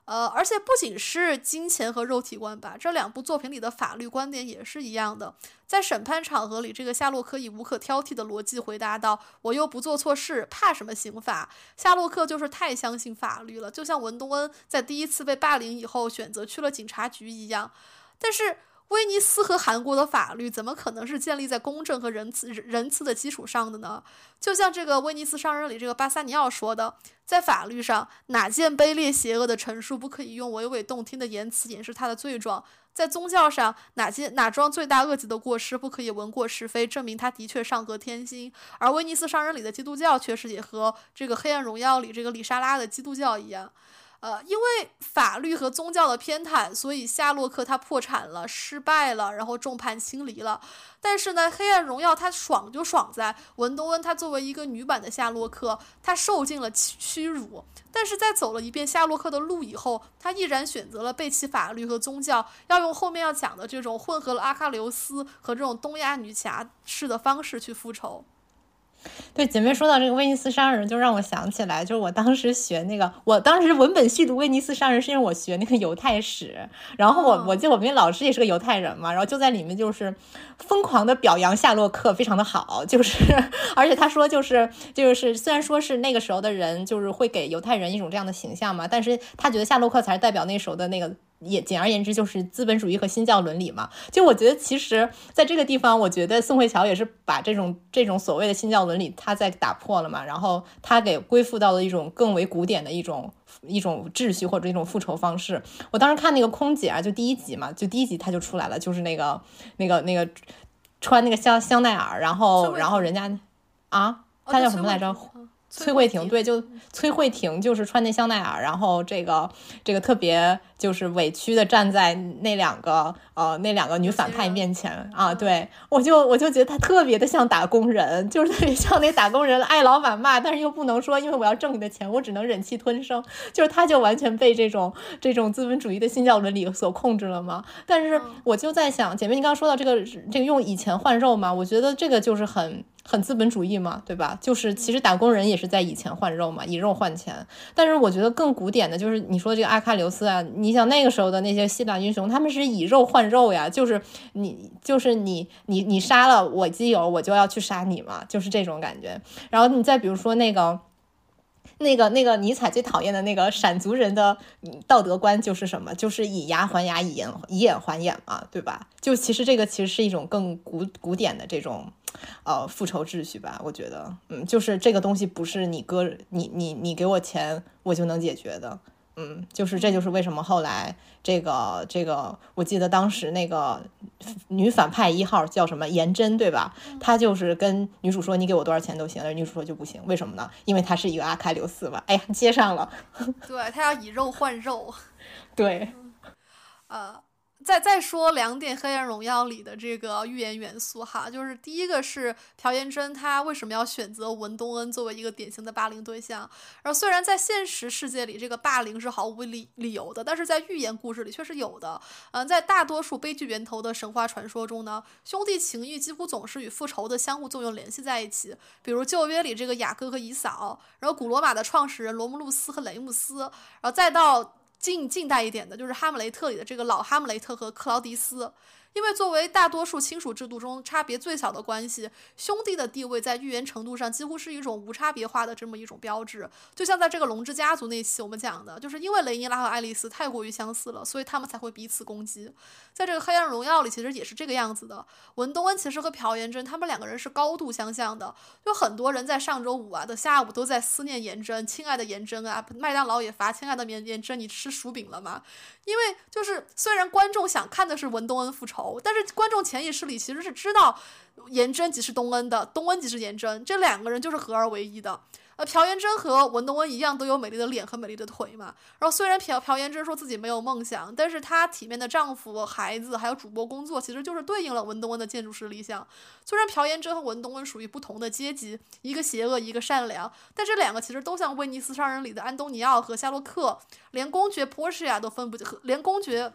呃，而且不仅是金钱和肉体观吧，这两部作品里的法律观点也是一样的。在审判场合里，这个夏洛克以无可挑剔的逻辑回答道：“我又不做错事，怕什么刑法？”夏洛克就是太相信法律了，就像文东恩在第一次被霸凌以后选择去了警察局一样。但是。威尼斯和韩国的法律怎么可能是建立在公正和仁慈仁慈的基础上的呢？就像这个《威尼斯商人》里这个巴萨尼奥说的，在法律上，哪件卑劣邪恶的陈述不可以用娓娓动听的言辞掩饰他的罪状？在宗教上，哪件哪桩罪大恶极的过失不可以闻过是非，证明他的确上合天心？而《威尼斯商人》里的基督教确实也和这个《黑暗荣耀》里这个里莎拉的基督教一样。呃，因为法律和宗教的偏袒，所以夏洛克他破产了，失败了，然后众叛亲离了。但是呢，《黑暗荣耀》他爽就爽在文东恩，他作为一个女版的夏洛克，他受尽了屈辱。但是在走了一遍夏洛克的路以后，他毅然选择了背弃法律和宗教，要用后面要讲的这种混合了阿喀琉斯和这种东亚女侠式的方式去复仇。对姐妹说到这个威尼斯商人，就让我想起来，就是我当时学那个，我当时文本续读威尼斯商人，是因为我学那个犹太史，然后我我记得我们老师也是个犹太人嘛，然后就在里面就是疯狂的表扬夏洛克，非常的好，就是而且他说就是就是虽然说是那个时候的人就是会给犹太人一种这样的形象嘛，但是他觉得夏洛克才是代表那时候的那个。也简而言之就是资本主义和新教伦理嘛。就我觉得，其实在这个地方，我觉得宋慧乔也是把这种这种所谓的新教伦理，他在打破了嘛。然后他给归附到了一种更为古典的一种一种秩序或者一种复仇方式。我当时看那个空姐啊，就第一集嘛，就第一集她就出来了，就是那个那个那个穿那个香香奈儿，然后然后人家啊，她叫什么来着？崔慧婷对，就崔慧婷就是穿那香奈儿，然后这个这个特别就是委屈的站在那两个呃那两个女反派面前啊，对我就我就觉得她特别的像打工人，就是特别像那打工人挨老板骂，但是又不能说，因为我要挣你的钱，我只能忍气吞声，就是她就完全被这种这种资本主义的新教伦理所控制了嘛。但是我就在想，姐妹，你刚刚说到这个这个用以前换肉嘛，我觉得这个就是很。很资本主义嘛，对吧？就是其实打工人也是在以钱换肉嘛，以肉换钱。但是我觉得更古典的就是你说这个阿喀琉斯啊，你想那个时候的那些希腊英雄，他们是以肉换肉呀，就是你就是你你你杀了我基友，我就要去杀你嘛，就是这种感觉。然后你再比如说那个。那个那个尼采最讨厌的那个闪族人的道德观就是什么？就是以牙还牙，以眼以眼还眼嘛，对吧？就其实这个其实是一种更古古典的这种呃复仇秩序吧，我觉得，嗯，就是这个东西不是你哥你你你给我钱我就能解决的。嗯，就是这就是为什么后来这个这个，我记得当时那个女反派一号叫什么颜真，对吧？她就是跟女主说你给我多少钱都行，而女主说就不行，为什么呢？因为她是一个阿喀琉斯嘛。哎呀，接上了。对她要以肉换肉。对，呃。再再说两点《黑暗荣耀》里的这个预言元素哈，就是第一个是朴妍珍，她为什么要选择文东恩作为一个典型的霸凌对象？然后虽然在现实世界里这个霸凌是毫无理理由的，但是在寓言故事里却是有的。嗯，在大多数悲剧源头的神话传说中呢，兄弟情谊几乎总是与复仇的相互作用联系在一起。比如旧约里这个雅各和以扫，然后古罗马的创始人罗慕路斯和雷姆斯，然后再到。近近代一点的，就是《哈姆雷特》里的这个老哈姆雷特和克劳迪斯。因为作为大多数亲属制度中差别最小的关系，兄弟的地位在预言程度上几乎是一种无差别化的这么一种标志。就像在这个龙之家族那期我们讲的，就是因为雷尼拉和爱丽丝太过于相似了，所以他们才会彼此攻击。在这个黑暗荣耀里，其实也是这个样子的。文东恩其实和朴妍珍他们两个人是高度相像的。就很多人在上周五啊的下午都在思念妍真，亲爱的妍真啊，麦当劳也发，亲爱的颜颜真，你吃薯饼了吗？因为就是虽然观众想看的是文东恩复仇，但是观众潜意识里其实是知道颜真即是东恩的，东恩即是颜真，这两个人就是合二为一的。呃，朴妍珍和文东恩一样，都有美丽的脸和美丽的腿嘛。然后虽然朴朴妍珍说自己没有梦想，但是她体面的丈夫、孩子还有主播工作，其实就是对应了文东恩的建筑师理想。虽然朴妍珍和文东恩属于不同的阶级，一个邪恶，一个善良，但这两个其实都像威尼斯商人里的安东尼奥和夏洛克，连公爵 Portia 都分不清，连公爵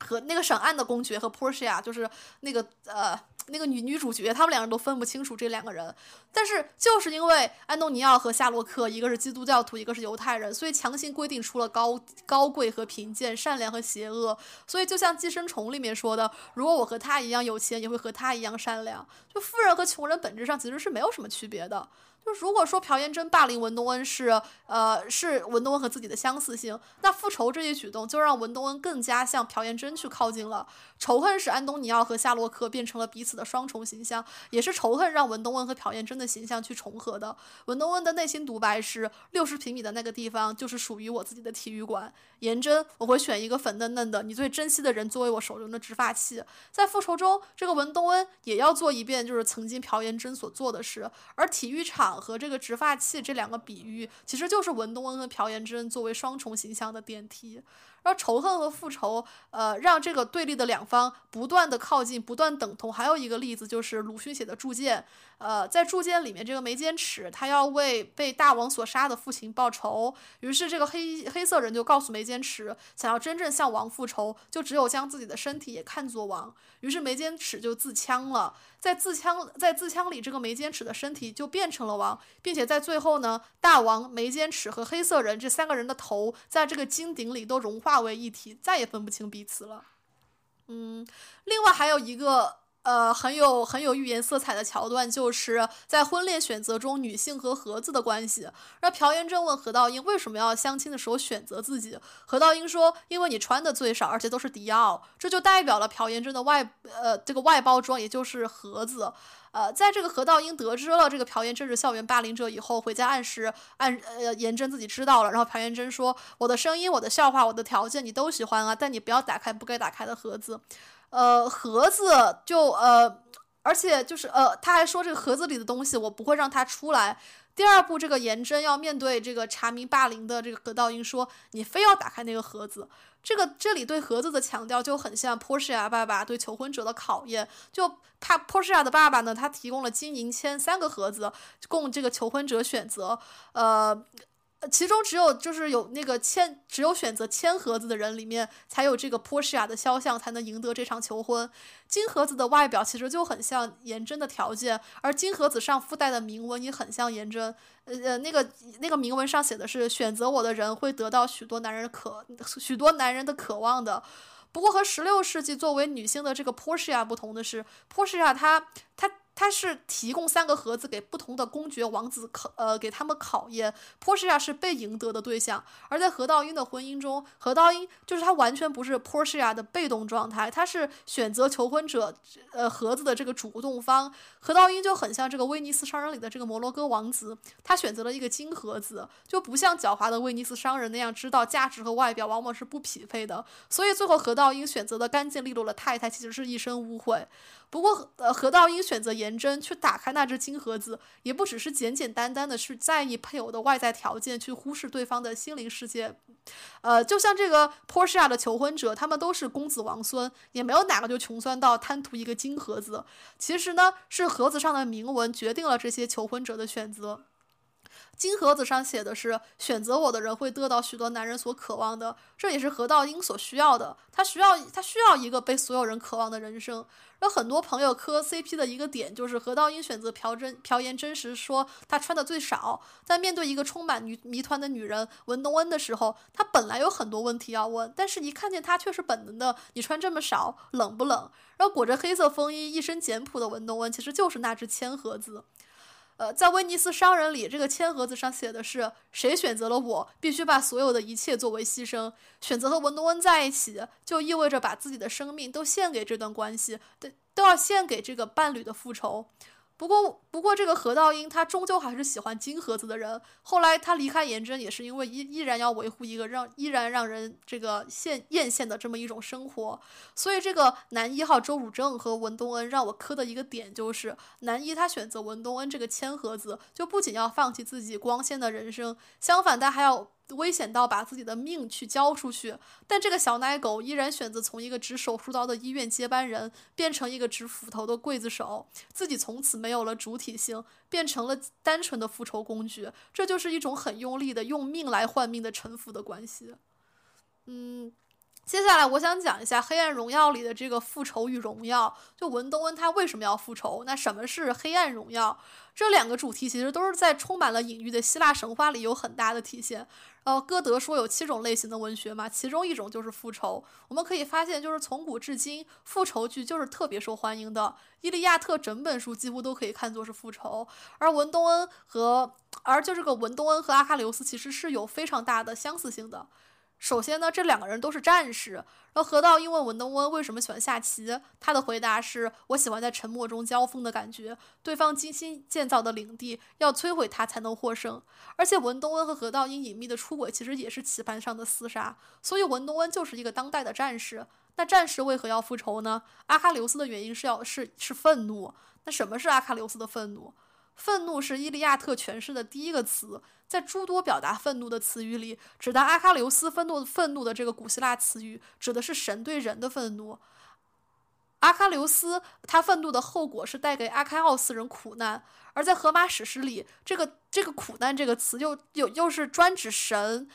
和那个审案的公爵和 Portia 就是那个呃。那个女女主角，他们两人都分不清楚这两个人，但是就是因为安东尼奥和夏洛克，一个是基督教徒，一个是犹太人，所以强行规定出了高高贵和贫贱，善良和邪恶。所以就像《寄生虫》里面说的，如果我和他一样有钱，也会和他一样善良。就富人和穷人本质上其实是没有什么区别的。就如果说朴妍珍霸凌文东恩是，呃，是文东恩和自己的相似性，那复仇这一举动就让文东恩更加向朴妍珍去靠近了。仇恨使安东尼奥和夏洛克变成了彼此的双重形象，也是仇恨让文东恩和朴妍珍的形象去重合的。文东恩的内心独白是：六十平米的那个地方就是属于我自己的体育馆。颜真，我会选一个粉嫩嫩的、你最珍惜的人作为我手中的直发器。在复仇中，这个文东恩也要做一遍就是曾经朴妍珍所做的事。而体育场和这个直发器这两个比喻，其实就是文东恩和朴妍珍作为双重形象的电梯。而仇恨和复仇，呃，让这个对立的两方不断的靠近，不断等同。还有一个例子就是鲁迅写的《铸剑》，呃，在《铸剑》里面，这个眉间尺他要为被大王所杀的父亲报仇，于是这个黑黑色人就告诉眉间尺，想要真正向王复仇，就只有将自己的身体也看作王。于是眉间尺就自枪了。在自枪在自枪里，这个眉间尺的身体就变成了王，并且在最后呢，大王、眉间尺和黑色人这三个人的头，在这个金鼎里都融化为一体，再也分不清彼此了。嗯，另外还有一个。呃，很有很有寓言色彩的桥段，就是在婚恋选择中，女性和盒子的关系。而朴妍珍问何道英为什么要相亲的时候选择自己，何道英说，因为你穿的最少，而且都是迪奥，这就代表了朴妍珍的外呃这个外包装，也就是盒子。呃，在这个何道英得知了这个朴妍珍是校园霸凌者以后，回家暗示暗呃妍珍自己知道了，然后朴妍珍说，我的声音、我的笑话、我的条件你都喜欢啊，但你不要打开不该打开的盒子。呃，盒子就呃，而且就是呃，他还说这个盒子里的东西我不会让他出来。第二部，这个颜真要面对这个查明霸凌的这个何道英说：“你非要打开那个盒子。”这个这里对盒子的强调就很像 Portia 爸爸对求婚者的考验。就他 Portia 的爸爸呢，他提供了金银签三个盒子供这个求婚者选择。呃。其中只有就是有那个签，只有选择签盒子的人里面才有这个波西亚的肖像，才能赢得这场求婚。金盒子的外表其实就很像颜真的条件，而金盒子上附带的铭文也很像颜真。呃呃，那个那个铭文上写的是选择我的人会得到许多男人渴许多男人的渴望的。不过和十六世纪作为女性的这个波西亚不同的是，波西亚她她。他是提供三个盒子给不同的公爵王子考，呃，给他们考验。波西亚是被赢得的对象，而在何道英的婚姻中，何道英就是他完全不是波西亚的被动状态，他是选择求婚者，呃，盒子的这个主动方。何道英就很像这个威尼斯商人里的这个摩洛哥王子，他选择了一个金盒子，就不像狡猾的威尼斯商人那样知道价值和外表往往是不匹配的，所以最后何道英选择的干净利落的太太其实是一身污秽。不过，呃，何道英选择颜真去打开那只金盒子，也不只是简简单单的去在意配偶的外在条件，去忽视对方的心灵世界。呃，就像这个波西亚的求婚者，他们都是公子王孙，也没有哪个就穷酸到贪图一个金盒子。其实呢，是盒子上的铭文决定了这些求婚者的选择。金盒子上写的是选择我的人会得到许多男人所渴望的，这也是何道英所需要的。他需要他需要一个被所有人渴望的人生。有很多朋友磕 CP 的一个点就是何道英选择朴真朴妍真实说他穿的最少，在面对一个充满女谜团的女人文东恩的时候，他本来有很多问题要问，但是一看见她却是本能的你穿这么少冷不冷？然后裹着黑色风衣一身简朴的文东恩其实就是那只铅盒子。呃，在威尼斯商人里，这个签盒子上写的是谁选择了我，必须把所有的一切作为牺牲。选择和文东恩在一起，就意味着把自己的生命都献给这段关系，都都要献给这个伴侣的复仇。不过，不过这个何道英他终究还是喜欢金盒子的人。后来他离开颜真，也是因为依依然要维护一个让依然让人这个羡艳羡的这么一种生活。所以这个男一号周汝正和文东恩让我磕的一个点就是，男一他选择文东恩这个铅盒子，就不仅要放弃自己光鲜的人生，相反他还要。危险到把自己的命去交出去，但这个小奶狗依然选择从一个执手术刀的医院接班人变成一个执斧头的刽子手，自己从此没有了主体性，变成了单纯的复仇工具。这就是一种很用力的用命来换命的臣服的关系。嗯。接下来我想讲一下《黑暗荣耀》里的这个复仇与荣耀。就文东恩他为什么要复仇？那什么是黑暗荣耀？这两个主题其实都是在充满了隐喻的希腊神话里有很大的体现。呃，歌德说有七种类型的文学嘛，其中一种就是复仇。我们可以发现，就是从古至今，复仇剧就是特别受欢迎的。《伊利亚特》整本书几乎都可以看作是复仇。而文东恩和而就这个文东恩和阿喀琉斯其实是有非常大的相似性的。首先呢，这两个人都是战士。然后河道因问文东恩为什么喜欢下棋，他的回答是：我喜欢在沉默中交锋的感觉。对方精心建造的领地，要摧毁它才能获胜。而且文东恩和河道因隐秘的出轨，其实也是棋盘上的厮杀。所以文东恩就是一个当代的战士。那战士为何要复仇呢？阿喀琉斯的原因是要是是愤怒。那什么是阿喀琉斯的愤怒？愤怒是伊利亚特诠释的第一个词。在诸多表达愤怒的词语里，指达阿喀琉斯愤怒愤怒的这个古希腊词语，指的是神对人的愤怒。阿喀琉斯他愤怒的后果是带给阿开奥斯人苦难，而在荷马史诗里，这个这个苦难这个词又又又是专指神、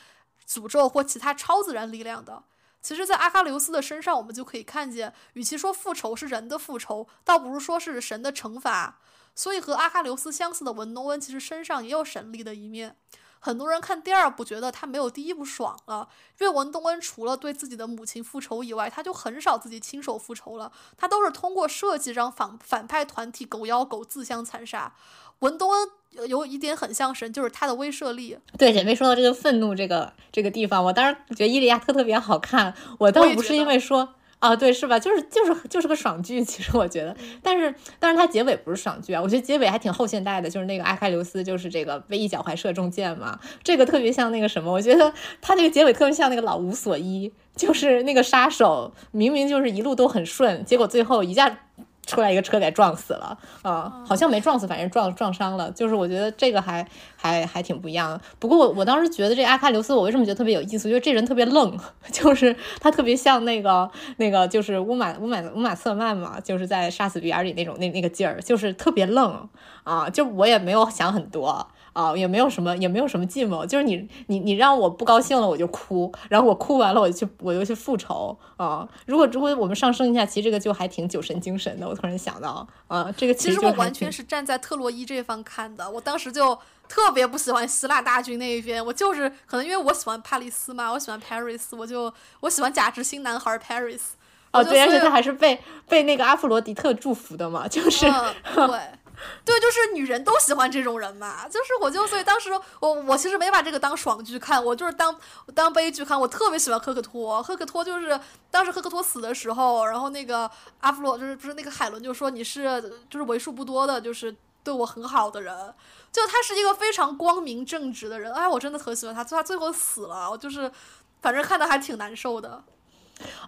诅咒或其他超自然力量的。其实，在阿喀琉斯的身上，我们就可以看见，与其说复仇是人的复仇，倒不如说是神的惩罚。所以和阿喀琉斯相似的文东恩，其实身上也有神力的一面。很多人看第二部觉得他没有第一部爽了，因为文东恩除了对自己的母亲复仇以外，他就很少自己亲手复仇了，他都是通过设计让反反派团体狗咬狗自相残杀。文东恩有一点很像神，就是他的威慑力。对，姐妹说到这个愤怒这个这个地方，我当时觉得伊利亚特特别好看，我倒不是因为说。啊，对，是吧？就是就是就是个爽剧，其实我觉得，但是但是它结尾不是爽剧啊，我觉得结尾还挺后现代的，就是那个阿喀琉斯就是这个被一脚踝射中箭嘛，这个特别像那个什么，我觉得他这个结尾特别像那个老无所依，就是那个杀手明明就是一路都很顺，结果最后一下出来一个车给撞死了啊，好像没撞死，反正撞撞伤了。就是我觉得这个还还还挺不一样的。不过我我当时觉得这阿喀琉斯，我为什么觉得特别有意思？就是这人特别愣，就是他特别像那个那个就是乌马乌马乌马瑟曼嘛，就是在杀死比尔里那种那那个劲儿，就是特别愣啊。就我也没有想很多。啊，也没有什么，也没有什么计谋，就是你，你，你让我不高兴了，我就哭，然后我哭完了，我就去，我就去复仇啊。如果如果我们上升一下，其实这个就还挺酒神精神的。我突然想到，啊，这个其实我完全是站在特洛伊这方看的。我当时就特别不喜欢希腊大军那一边，我就是可能因为我喜欢帕里斯嘛，我喜欢 Paris，我就我喜欢假执新男孩 Paris。哦，对，而且他还是被被那个阿弗罗狄特祝福的嘛，就是对。对，就是女人都喜欢这种人嘛。就是我就所以当时我我其实没把这个当爽剧看，我就是当当悲剧看。我特别喜欢赫克托，赫克托就是当时赫克托死的时候，然后那个阿弗洛就是不是那个海伦就说你是就是为数不多的，就是对我很好的人。就他是一个非常光明正直的人，哎，我真的特喜欢他。他最后死了，我就是反正看的还挺难受的。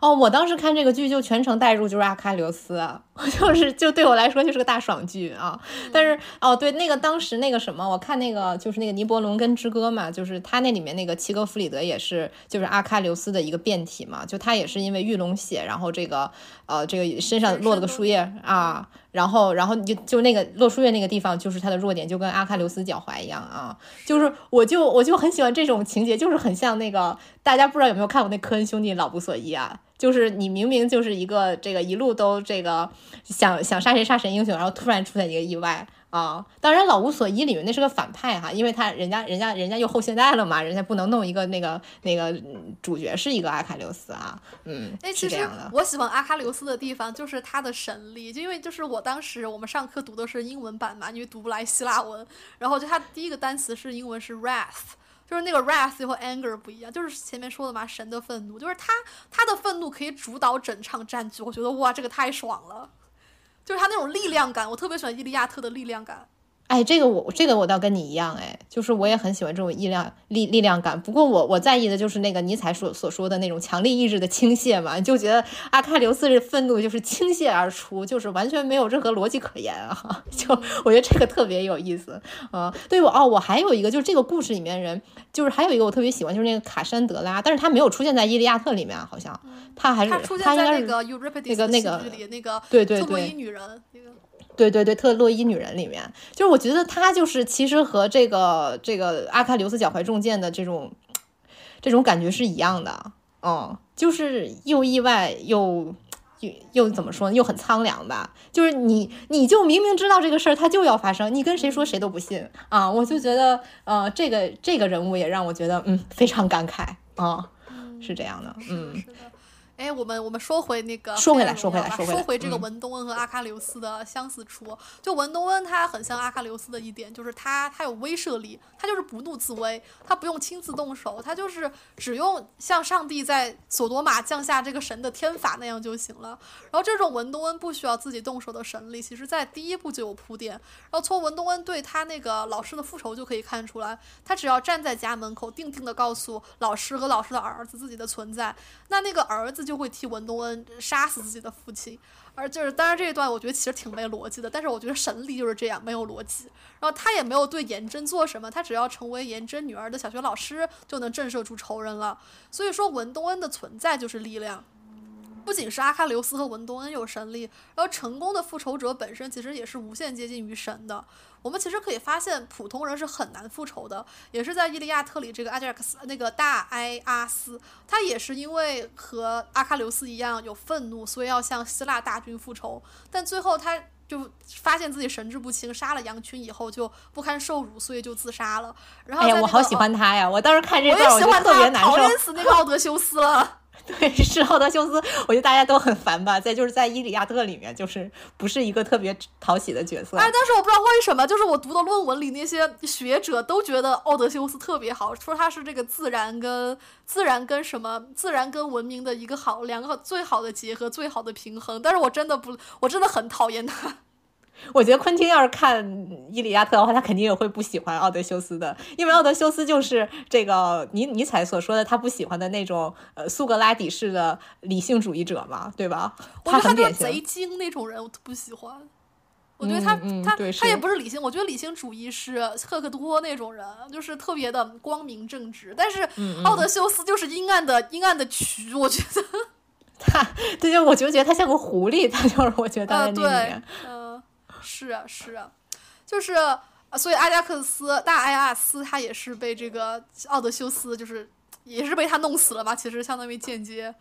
哦，我当时看这个剧就全程代入，就是阿喀琉斯，就是就对我来说就是个大爽剧啊。但是哦，对，那个当时那个什么，我看那个就是那个《尼伯龙根之歌》嘛，就是他那里面那个齐格弗里德也是就是阿喀琉斯的一个变体嘛，就他也是因为玉龙血，然后这个呃这个身上落了个树叶啊。然后，然后就就那个落树叶那个地方，就是他的弱点，就跟阿喀琉斯脚踝一样啊。就是我就我就很喜欢这种情节，就是很像那个大家不知道有没有看过那科恩兄弟老无所依啊。就是你明明就是一个这个一路都这个想想杀谁杀谁英雄，然后突然出现一个意外。啊，当然，老无所依里面那是个反派哈，因为他人家人家人家又后现代了嘛，人家不能弄一个那个那个主角是一个阿喀琉斯啊，嗯，哎，其实我喜欢阿喀琉斯的地方就是他的神力，就因为就是我当时我们上课读的是英文版嘛，因为读不来希腊文，然后就他第一个单词是英文是 wrath，就是那个 wrath 和 anger 不一样，就是前面说的嘛，神的愤怒，就是他他的愤怒可以主导整场战局，我觉得哇，这个太爽了。就是他那种力量感，我特别喜欢伊利亚特的力量感。哎，这个我这个我倒跟你一样，哎，就是我也很喜欢这种力量力力量感。不过我我在意的就是那个尼采所所说的那种强力意志的倾泻嘛，就觉得阿喀琉斯这愤怒就是倾泻而出，就是完全没有任何逻辑可言啊。就我觉得这个特别有意思啊。对我哦，我还有一个就是这个故事里面人，就是还有一个我特别喜欢，就是那个卡珊德拉，但是他没有出现在伊利亚特里面，好像他还是他应该是那个那个那个那个对对对女人那个。对对对，特洛伊女人里面，就是我觉得她就是其实和这个这个阿喀琉斯脚踝中箭的这种这种感觉是一样的，嗯，就是又意外又又又怎么说呢，又很苍凉吧。就是你你就明明知道这个事儿它就要发生，你跟谁说谁都不信啊。我就觉得，呃，这个这个人物也让我觉得，嗯，非常感慨啊，是这样的，嗯。哎，我们我们说回那个，说回来，说回来，说回这个文东恩和阿喀琉斯的相似处。就文东恩他很像阿喀琉斯的一点，就是他他有威慑力，他就是不怒自威，他不用亲自动手，他就是只用像上帝在索多玛降下这个神的天法那样就行了。然后这种文东恩不需要自己动手的神力，其实在第一部就有铺垫。然后从文东恩对他那个老师的复仇就可以看出来，他只要站在家门口，定定的告诉老师和老师的儿子自己的存在，那那个儿子。就会替文东恩杀死自己的父亲，而就是当然这一段我觉得其实挺没逻辑的，但是我觉得神力就是这样没有逻辑。然后他也没有对颜真做什么，他只要成为颜真女儿的小学老师就能震慑住仇人了。所以说文东恩的存在就是力量。不仅是阿喀琉斯和文东恩有神力，然后成功的复仇者本身其实也是无限接近于神的。我们其实可以发现，普通人是很难复仇的，也是在《伊利亚特》里，这个阿贾克斯那个大埃阿斯，他也是因为和阿喀琉斯一样有愤怒，所以要向希腊大军复仇。但最后他就发现自己神志不清，杀了羊群以后就不堪受辱，所以就自杀了。然后，哎呀，我好喜欢他呀！我当时看这段，我就特别难受，讨厌死那个奥德修斯了。对，是奥德修斯，我觉得大家都很烦吧。在就是在《伊利亚特》里面，就是不是一个特别讨喜的角色。哎，但是我不知道为什么，就是我读的论文里那些学者都觉得奥德修斯特别好，说他是这个自然跟自然跟什么自然跟文明的一个好两个最好的结合，最好的平衡。但是我真的不，我真的很讨厌他。我觉得昆汀要是看《伊利亚特》的话，他肯定也会不喜欢奥德修斯的，因为奥德修斯就是这个尼尼采所说的他不喜欢的那种呃苏格拉底式的理性主义者嘛，对吧？他很典型。贼精那种人，我不喜欢。我觉得他他他也不是理性，我觉得理性主义是赫克托那种人，就是特别的光明正直。但是奥德修斯就是阴暗的阴暗的蛆，我觉得他，对，就我就觉得他像个狐狸，他就是我觉得在那里面，嗯，是啊是啊，就是所以阿加克斯大埃阿斯他也是被这个奥德修斯就是也是被他弄死了吧，其实相当于间接。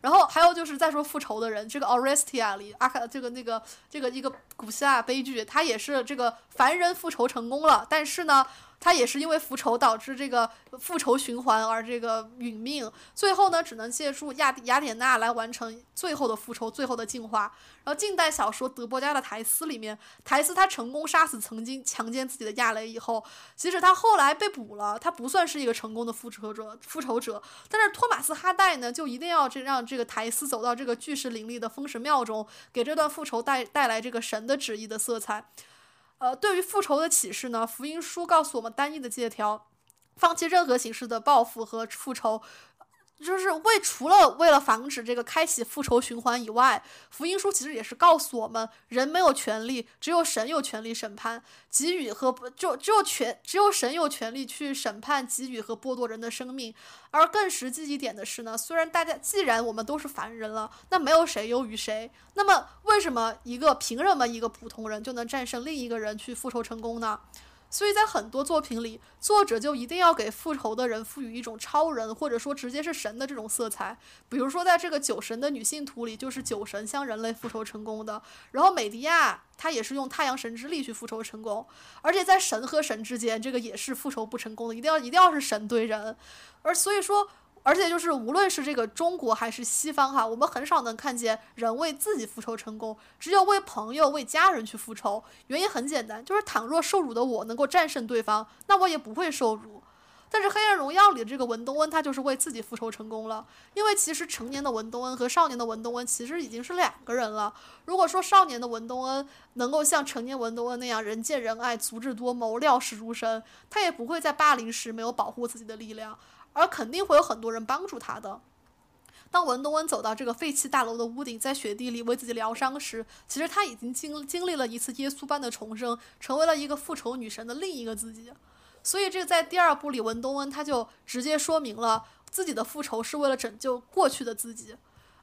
然后还有就是再说复仇的人，这个 Orestia 里阿卡这个那个这个一个古希腊悲剧，他也是这个凡人复仇成功了，但是呢。他也是因为复仇导致这个复仇循环而这个殒命，最后呢只能借助亚雅典娜来完成最后的复仇、最后的进化。然后近代小说《德波加的台斯》里面，台斯他成功杀死曾经强奸自己的亚雷以后，即使他后来被捕了，他不算是一个成功的复仇者。复仇者，但是托马斯哈代呢，就一定要这让这个台斯走到这个巨石林立的封神庙中，给这段复仇带带来这个神的旨意的色彩。呃，对于复仇的启示呢？福音书告诉我们单一的借条，放弃任何形式的报复和复仇。就是为除了为了防止这个开启复仇循环以外，福音书其实也是告诉我们，人没有权利，只有神有权利审判、给予和不就只有权只有神有权利去审判、给予和剥夺人的生命。而更实际一点的是呢，虽然大家既然我们都是凡人了，那没有谁优于谁，那么为什么一个凭什么一个普通人就能战胜另一个人去复仇成功呢？所以在很多作品里，作者就一定要给复仇的人赋予一种超人或者说直接是神的这种色彩。比如说，在这个酒神的女性图里，就是酒神向人类复仇成功的。然后美迪亚她也是用太阳神之力去复仇成功，而且在神和神之间，这个也是复仇不成功的，一定要一定要是神对人。而所以说。而且就是，无论是这个中国还是西方哈，我们很少能看见人为自己复仇成功，只有为朋友、为家人去复仇。原因很简单，就是倘若受辱的我能够战胜对方，那我也不会受辱。但是《黑暗荣耀》里的这个文东恩，他就是为自己复仇成功了。因为其实成年的文东恩和少年的文东恩其实已经是两个人了。如果说少年的文东恩能够像成年文东恩那样人见人爱、足智多谋、料事如神，他也不会在霸凌时没有保护自己的力量。而肯定会有很多人帮助他的。当文东恩走到这个废弃大楼的屋顶，在雪地里为自己疗伤时，其实他已经经经历了一次耶稣般的重生，成为了一个复仇女神的另一个自己。所以，这在第二部里，文东恩他就直接说明了自己的复仇是为了拯救过去的自己。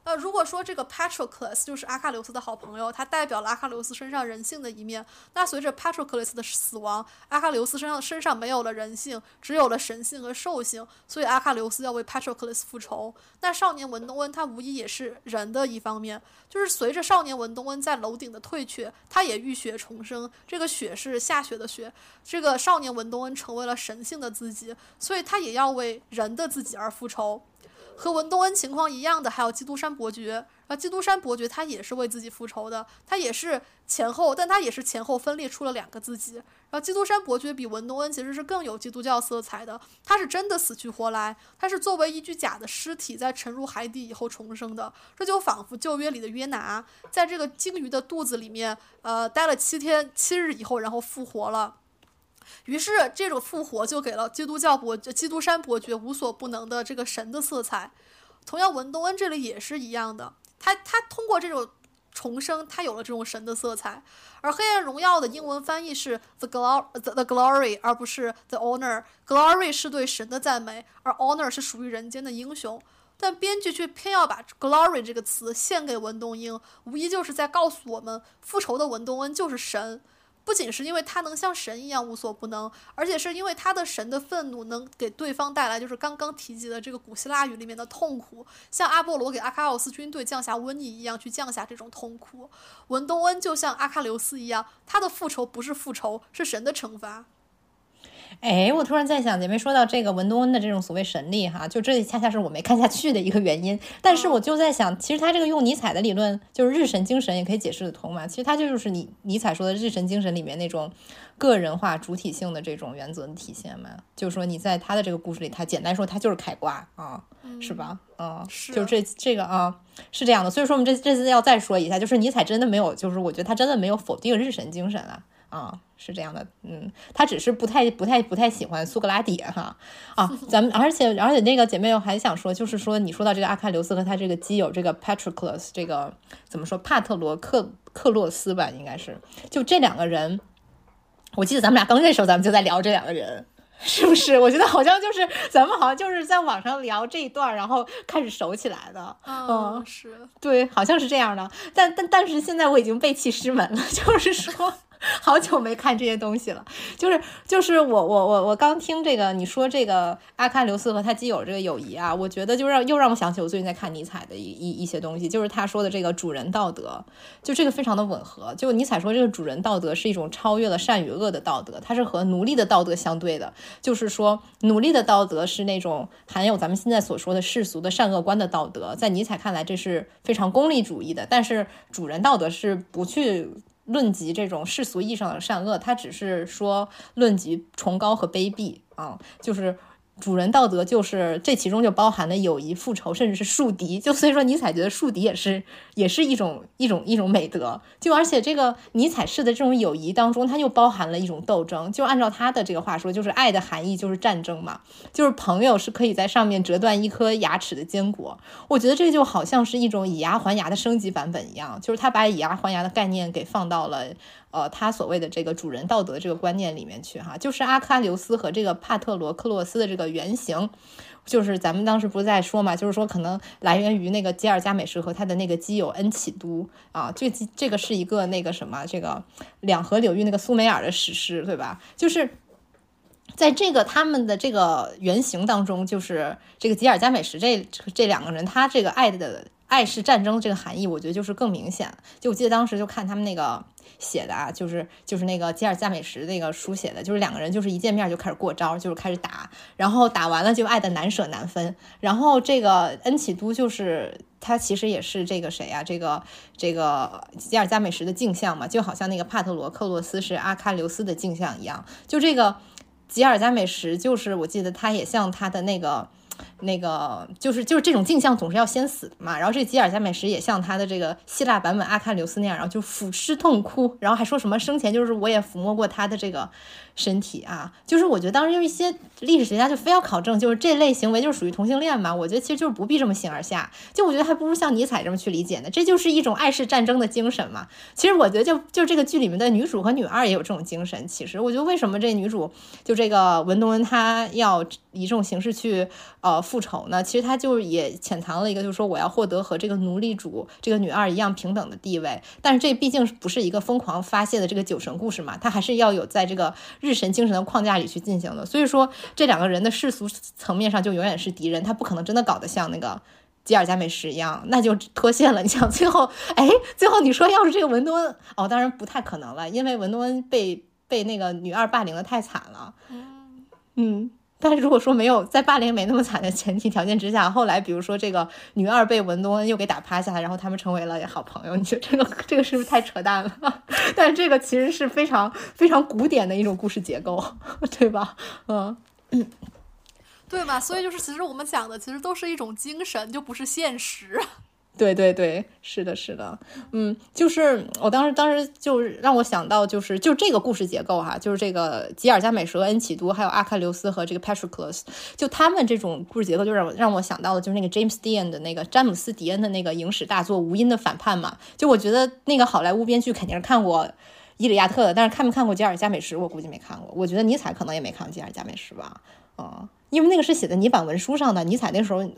呃，如果说这个 Patroclus 就是阿喀琉斯的好朋友，他代表了阿喀琉斯身上人性的一面，那随着 Patroclus 的死亡，阿喀琉斯身上身上没有了人性，只有了神性和兽性，所以阿喀琉斯要为 Patroclus 复仇。那少年文东恩他无疑也是人的一方面，就是随着少年文东恩在楼顶的退却，他也浴血重生，这个血是下雪的雪，这个少年文东恩成为了神性的自己，所以他也要为人的自己而复仇。和文东恩情况一样的，还有基督山伯爵。啊，基督山伯爵他也是为自己复仇的，他也是前后，但他也是前后分裂出了两个自己。然后基督山伯爵比文东恩其实是更有基督教色彩的，他是真的死去活来，他是作为一具假的尸体在沉入海底以后重生的。这就仿佛旧约里的约拿，在这个鲸鱼的肚子里面，呃，待了七天七日以后，然后复活了。于是，这种复活就给了基督教伯爵基督山伯爵无所不能的这个神的色彩。同样，文东恩这里也是一样的，他他通过这种重生，他有了这种神的色彩。而黑暗荣耀的英文翻译是 the glory the glory，而不是 the honor。glory 是对神的赞美，而 honor 是属于人间的英雄。但编剧却偏要把 glory 这个词献给文东英，无疑就是在告诉我们，复仇的文东恩就是神。不仅是因为他能像神一样无所不能，而且是因为他的神的愤怒能给对方带来就是刚刚提及的这个古希腊语里面的痛苦，像阿波罗给阿喀奥斯军队降下瘟疫一样去降下这种痛苦。文东恩就像阿喀琉斯一样，他的复仇不是复仇，是神的惩罚。哎，我突然在想，姐妹说到这个文东恩的这种所谓神力哈，就这恰恰是我没看下去的一个原因。但是我就在想，其实他这个用尼采的理论，就是日神精神也可以解释得通嘛。其实他就是你尼采说的日神精神里面那种个人化、主体性的这种原则的体现嘛。就是说你在他的这个故事里，他简单说他就是开挂啊，是吧？嗯，就这这个啊是这样的。所以说我们这这次要再说一下，就是尼采真的没有，就是我觉得他真的没有否定日神精神啊。啊，是这样的，嗯，他只是不太、不太、不太喜欢苏格拉底哈。啊，咱们而且而且那个姐妹我还想说，就是说你说到这个阿喀琉斯和他这个基友这个 Patroclus 这个怎么说帕特罗克克洛斯吧，应该是就这两个人，我记得咱们俩刚认识时候，咱们就在聊这两个人，是不是？我觉得好像就是咱们好像就是在网上聊这一段，然后开始熟起来的。嗯，是对，好像是这样的。但但但是现在我已经背弃师门了，就是说。好久没看这些东西了，就是就是我我我我刚听这个你说这个阿喀琉斯和他基友这个友谊啊，我觉得就让又让我想起我最近在看尼采的一一一些东西，就是他说的这个主人道德，就这个非常的吻合。就尼采说这个主人道德是一种超越了善与恶的道德，它是和奴隶的道德相对的。就是说奴隶的道德是那种含有咱们现在所说的世俗的善恶观的道德，在尼采看来这是非常功利主义的。但是主人道德是不去。论及这种世俗意义上的善恶，他只是说论及崇高和卑鄙啊，就是。主人道德就是这其中就包含了友谊、复仇，甚至是树敌。就所以说，尼采觉得树敌也是也是一种一种一种美德。就而且这个尼采式的这种友谊当中，它又包含了一种斗争。就按照他的这个话说，就是爱的含义就是战争嘛。就是朋友是可以在上面折断一颗牙齿的坚果。我觉得这就好像是一种以牙还牙的升级版本一样，就是他把以牙还牙的概念给放到了。呃，他所谓的这个主人道德这个观念里面去哈，就是阿喀琉斯和这个帕特罗克洛斯的这个原型，就是咱们当时不是在说嘛，就是说可能来源于那个吉尔加美什和他的那个基友恩启都啊，这这个是一个那个什么，这个两河流域那个苏美尔的史诗，对吧？就是在这个他们的这个原型当中，就是这个吉尔加美什这这两个人，他这个爱的爱是战争这个含义，我觉得就是更明显。就我记得当时就看他们那个。写的啊，就是就是那个吉尔加美什那个书写的，就是两个人就是一见面就开始过招，就是开始打，然后打完了就爱的难舍难分。然后这个恩启都就是他其实也是这个谁啊？这个这个吉尔加美什的镜像嘛，就好像那个帕特罗克洛斯是阿喀琉斯的镜像一样。就这个吉尔加美什，就是我记得他也像他的那个。那个就是就是这种镜像总是要先死嘛，然后这吉尔加美什也像他的这个希腊版本阿喀琉斯那样，然后就俯尸痛哭，然后还说什么生前就是我也抚摸过他的这个。身体啊，就是我觉得当时有一些历史学家就非要考证，就是这类行为就是属于同性恋嘛。我觉得其实就是不必这么形而下，就我觉得还不如像尼采这么去理解呢。这就是一种爱是战争的精神嘛。其实我觉得就就这个剧里面的女主和女二也有这种精神。其实我觉得为什么这女主就这个文东恩她要以这种形式去呃复仇呢？其实他就也潜藏了一个，就是说我要获得和这个奴隶主这个女二一样平等的地位。但是这毕竟不是一个疯狂发泄的这个酒神故事嘛，他还是要有在这个。日神精神的框架里去进行的，所以说这两个人的世俗层面上就永远是敌人，他不可能真的搞得像那个吉尔加美什一样，那就脱线了。你想最后，哎，最后你说要是这个文多恩，哦，当然不太可能了，因为文多恩被被那个女二霸凌的太惨了，嗯嗯。但是如果说没有在霸凌没那么惨的前提条件之下，后来比如说这个女二被文东恩又给打趴下，然后他们成为了好朋友，你觉得这个这个是不是太扯淡了？但是这个其实是非常非常古典的一种故事结构，对吧？嗯嗯，对吧？所以就是其实我们讲的其实都是一种精神，就不是现实。对对对，是的，是的，嗯，就是我当时当时就让我想到，就是就这个故事结构哈，就是这个吉尔加美什、恩启都，还有阿喀琉斯和这个 Patroclus，就他们这种故事结构，就让我让我想到了，就是那个 James Dean 的那个詹姆斯·迪恩的那个影史大作《无音的反叛》嘛。就我觉得那个好莱坞编剧肯定是看过《伊里亚特》的，但是看没看过吉尔加美什，我估计没看过。我觉得尼采可能也没看过吉尔加美什吧，嗯，因为那个是写在泥板文书上的，尼采那时候。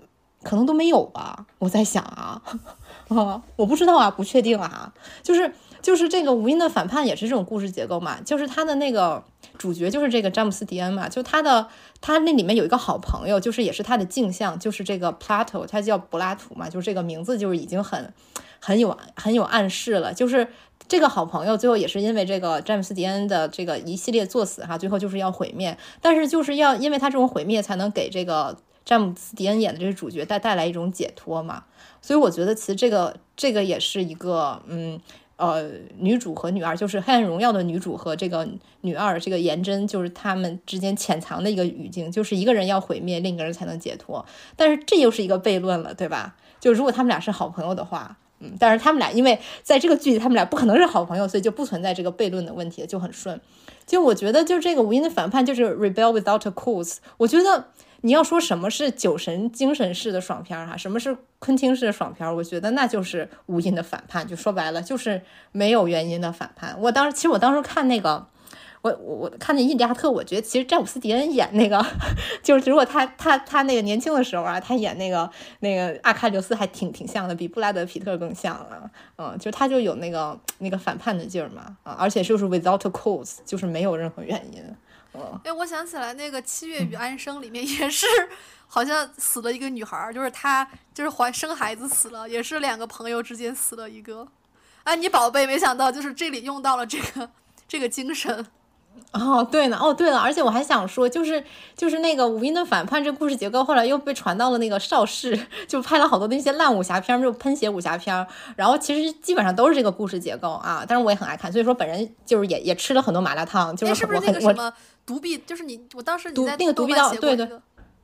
可能都没有吧。我在想啊，啊，我不知道啊，不确定啊。就是就是这个无音的反叛也是这种故事结构嘛，就是他的那个主角就是这个詹姆斯迪恩嘛，就他的他那里面有一个好朋友，就是也是他的镜像，就是这个 Plato，他叫柏拉图嘛，就是这个名字就是已经很很有很有暗示了，就是。这个好朋友最后也是因为这个詹姆斯迪恩的这个一系列作死哈，最后就是要毁灭。但是就是要因为他这种毁灭，才能给这个詹姆斯迪恩演的这个主角带带来一种解脱嘛。所以我觉得其实这个这个也是一个嗯呃女主和女二，就是《黑暗荣耀》的女主和这个女二这个颜真，就是他们之间潜藏的一个语境，就是一个人要毁灭，另一个人才能解脱。但是这又是一个悖论了，对吧？就如果他们俩是好朋友的话。嗯，但是他们俩因为在这个剧里，他们俩不可能是好朋友，所以就不存在这个悖论的问题，就很顺。就我觉得，就这个无音的反叛就是 rebel without a cause。我觉得你要说什么是酒神精神式的爽片哈，什么是昆汀式的爽片，我觉得那就是无因的反叛。就说白了，就是没有原因的反叛。我当时其实我当时看那个。我我我看见印第亚特，我觉得其实詹姆斯迪恩演那个，就是如果他他他那个年轻的时候啊，他演那个那个阿喀琉斯还挺挺像的，比布拉德皮特更像了，嗯，就他就有那个那个反叛的劲儿嘛，啊，而且就是 without a cause，就是没有任何原因，嗯。哎，我想起来那个《七月与安生》里面也是，好像死了一个女孩，就是她就是怀生孩子死了，也是两个朋友之间死了一个。安妮宝贝，没想到就是这里用到了这个这个精神。哦，对呢，哦，对了，而且我还想说，就是就是那个《无音的反叛》这故事结构，后来又被传到了那个邵氏，就拍了好多那些烂武侠片，就喷血武侠片，然后其实基本上都是这个故事结构啊。但是我也很爱看，所以说本人就是也也吃了很多麻辣烫，就是是不是那个什么独臂，就是你，我当时你在那个独臂刀，对对，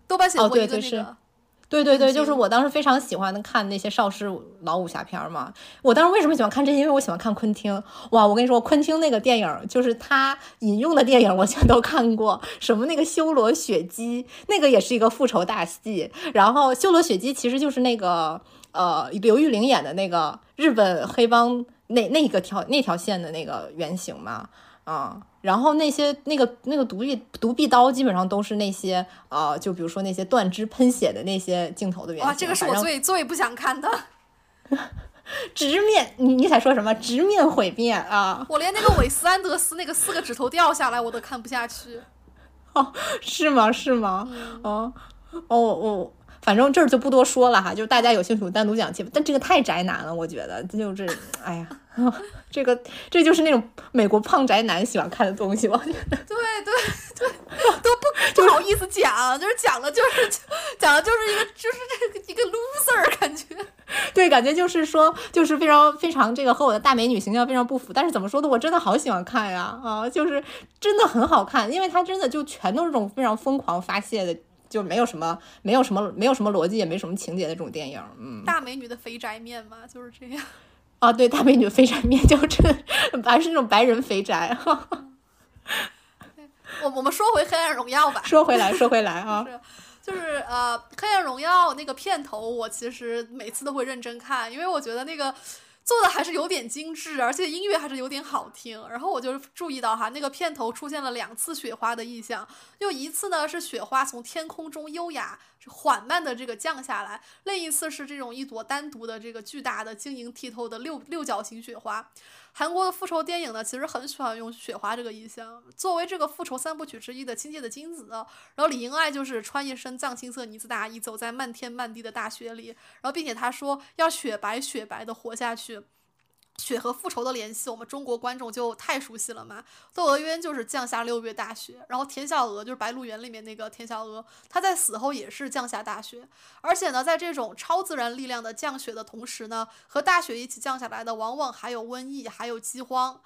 豆瓣写过一个那个。对对对，就是我当时非常喜欢的看那些邵氏老武侠片嘛。我当时为什么喜欢看这些？因为我喜欢看昆汀。哇，我跟你说，昆汀那个电影，就是他引用的电影，我全都看过。什么那个《修罗血姬》，那个也是一个复仇大戏。然后《修罗血姬》其实就是那个呃刘玉玲演的那个日本黑帮那那个条那条线的那个原型嘛。啊，然后那些那个那个独臂独臂刀基本上都是那些呃，就比如说那些断肢喷血的那些镜头的原型。哇，这个是我最最不想看的。直面你你才说什么直面毁灭啊！我连那个韦斯安德斯那个四个指头掉下来我都看不下去。哦，是吗？是吗？哦哦哦。反正这儿就不多说了哈，就是大家有兴趣单独讲去。但这个太宅男了，我觉得就是，哎呀，这个这就是那种美国胖宅男喜欢看的东西，我觉得。对对对，都不 不好意思讲，就是讲了就是讲的就是一个就是这个一个 loser 感觉。对，感觉就是说就是非常非常这个和我的大美女形象非常不符。但是怎么说的，我真的好喜欢看呀啊，就是真的很好看，因为它真的就全都是这种非常疯狂发泄的。就没有什么，没有什么，没有什么逻辑，也没什么情节的这种电影，嗯。大美女的肥宅面嘛，就是这样。啊，对，大美女的肥宅面就是 还是那种白人肥宅。我我们说回《黑暗荣耀》吧。说回来，说回来啊。是，就是呃，《黑暗荣耀》那个片头，我其实每次都会认真看，因为我觉得那个。做的还是有点精致，而且音乐还是有点好听。然后我就注意到哈，那个片头出现了两次雪花的意象，又一次呢是雪花从天空中优雅、缓慢的这个降下来，另一次是这种一朵单独的这个巨大的、晶莹剔透的六六角形雪花。韩国的复仇电影呢，其实很喜欢用雪花这个意象，作为这个复仇三部曲之一的亲切的金子。然后李英爱就是穿一身藏青色呢子大衣，走在漫天漫地的大雪里，然后并且她说要雪白雪白的活下去。雪和复仇的联系，我们中国观众就太熟悉了嘛。窦娥冤就是降下六月大雪，然后田小娥就是《白鹿原》里面那个田小娥，她在死后也是降下大雪。而且呢，在这种超自然力量的降雪的同时呢，和大雪一起降下来的，往往还有瘟疫，还有饥荒。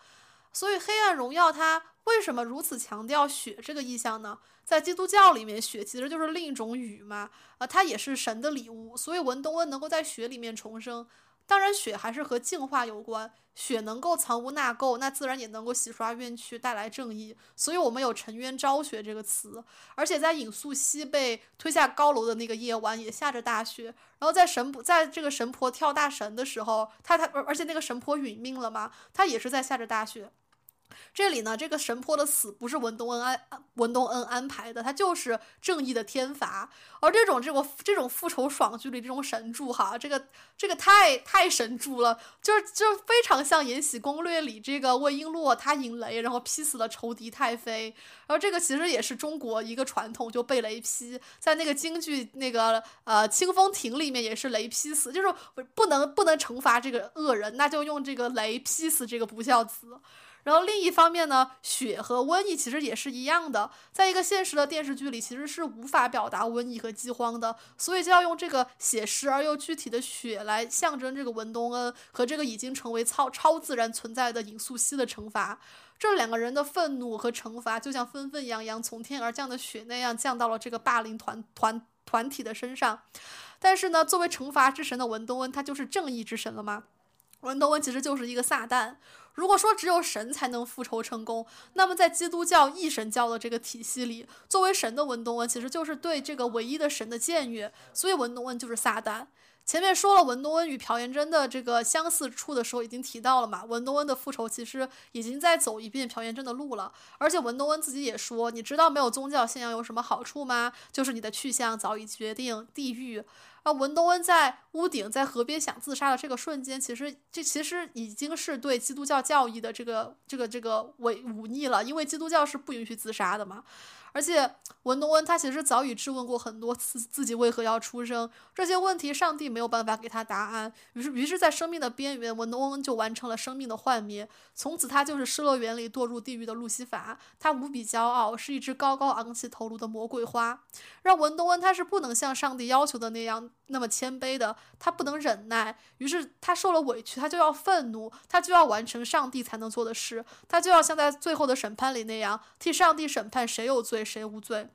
所以《黑暗荣耀》它为什么如此强调雪这个意象呢？在基督教里面，雪其实就是另一种雨嘛，啊，它也是神的礼物。所以文东恩能够在雪里面重生。当然，雪还是和净化有关。雪能够藏污纳垢，那自然也能够洗刷冤屈，带来正义。所以，我们有“沉冤昭雪”这个词。而且，在尹素汐被推下高楼的那个夜晚，也下着大雪。然后，在神婆在这个神婆跳大神的时候，他他而且那个神婆殒命了嘛，他也是在下着大雪。这里呢，这个神婆的死不是文东恩安文东恩安排的，他就是正义的天罚。而这种这种这种复仇爽剧里这种神助哈，这个这个太太神助了，就是就非常像《延禧攻略》里这个魏璎珞她引雷，然后劈死了仇敌太妃。然后这个其实也是中国一个传统，就被雷劈。在那个京剧那个呃《清风亭》里面也是雷劈死，就是不能不能惩罚这个恶人，那就用这个雷劈死这个不孝子。然后另一方面呢，血和瘟疫其实也是一样的，在一个现实的电视剧里，其实是无法表达瘟疫和饥荒的，所以就要用这个写实而又具体的血来象征这个文东恩和这个已经成为超超自然存在的尹素汐的惩罚。这两个人的愤怒和惩罚，就像纷纷扬扬从天而降的雪那样，降到了这个霸凌团团团体的身上。但是呢，作为惩罚之神的文东恩，他就是正义之神了吗？文东恩其实就是一个撒旦。如果说只有神才能复仇成功，那么在基督教一神教的这个体系里，作为神的文东恩其实就是对这个唯一的神的僭越，所以文东恩就是撒旦。前面说了文东恩与朴元贞的这个相似处的时候，已经提到了嘛，文东恩的复仇其实已经在走一遍朴元贞的路了，而且文东恩自己也说，你知道没有宗教信仰有什么好处吗？就是你的去向早已决定，地狱。而文东恩在屋顶在河边想自杀的这个瞬间，其实这其实已经是对基督教教义的这个这个这个违忤逆了，因为基督教是不允许自杀的嘛。而且文东恩他其实早已质问过很多次自己为何要出生这些问题，上帝没有办法给他答案。于是，于是在生命的边缘，文东恩就完成了生命的幻灭。从此，他就是失乐园里堕入地狱的路西法。他无比骄傲，是一只高高昂起头颅的魔鬼花。让文东恩他是不能像上帝要求的那样那么谦卑的，他不能忍耐。于是他受了委屈，他就要愤怒，他就要完成上帝才能做的事，他就要像在最后的审判里那样替上帝审判谁有罪。谁无罪？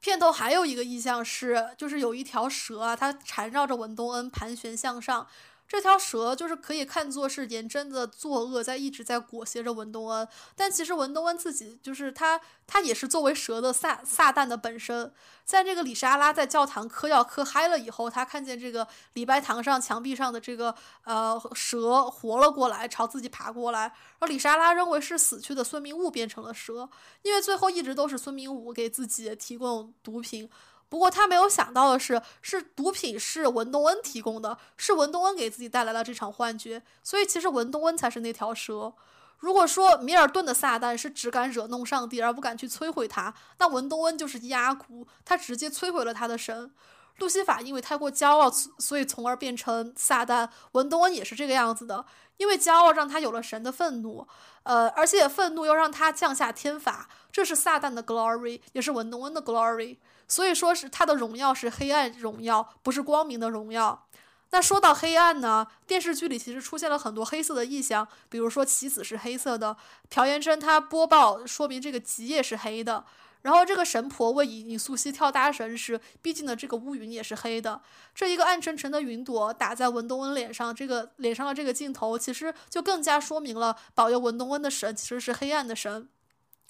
片头还有一个意象是，就是有一条蛇啊，它缠绕着文东恩盘旋向上。这条蛇就是可以看作是颜真的作恶在一直在裹挟着文东恩，但其实文东恩自己就是他，他也是作为蛇的撒撒旦的本身。在这个李莎拉在教堂嗑药嗑嗨了以后，他看见这个礼拜堂上墙壁上的这个呃蛇活了过来，朝自己爬过来，而李莎拉认为是死去的孙明武变成了蛇，因为最后一直都是孙明武给自己提供毒品。不过他没有想到的是，是毒品是文东恩提供的，是文东恩给自己带来了这场幻觉，所以其实文东恩才是那条蛇。如果说米尔顿的撒旦是只敢惹弄上帝而不敢去摧毁他，那文东恩就是压骨，他直接摧毁了他的神。路西法因为太过骄傲，所以从而变成撒旦。文东恩也是这个样子的，因为骄傲让他有了神的愤怒，呃，而且愤怒又让他降下天罚，这是撒旦的 glory，也是文东恩的 glory。所以说是他的荣耀是黑暗荣耀，不是光明的荣耀。那说到黑暗呢，电视剧里其实出现了很多黑色的意象，比如说棋子是黑色的，朴妍珍她播报说明这个吉也是黑的，然后这个神婆为尹尹素汐跳大神时，毕竟的这个乌云也是黑的。这一个暗沉沉的云朵打在文东恩脸上，这个脸上的这个镜头，其实就更加说明了保佑文东恩的神其实是黑暗的神。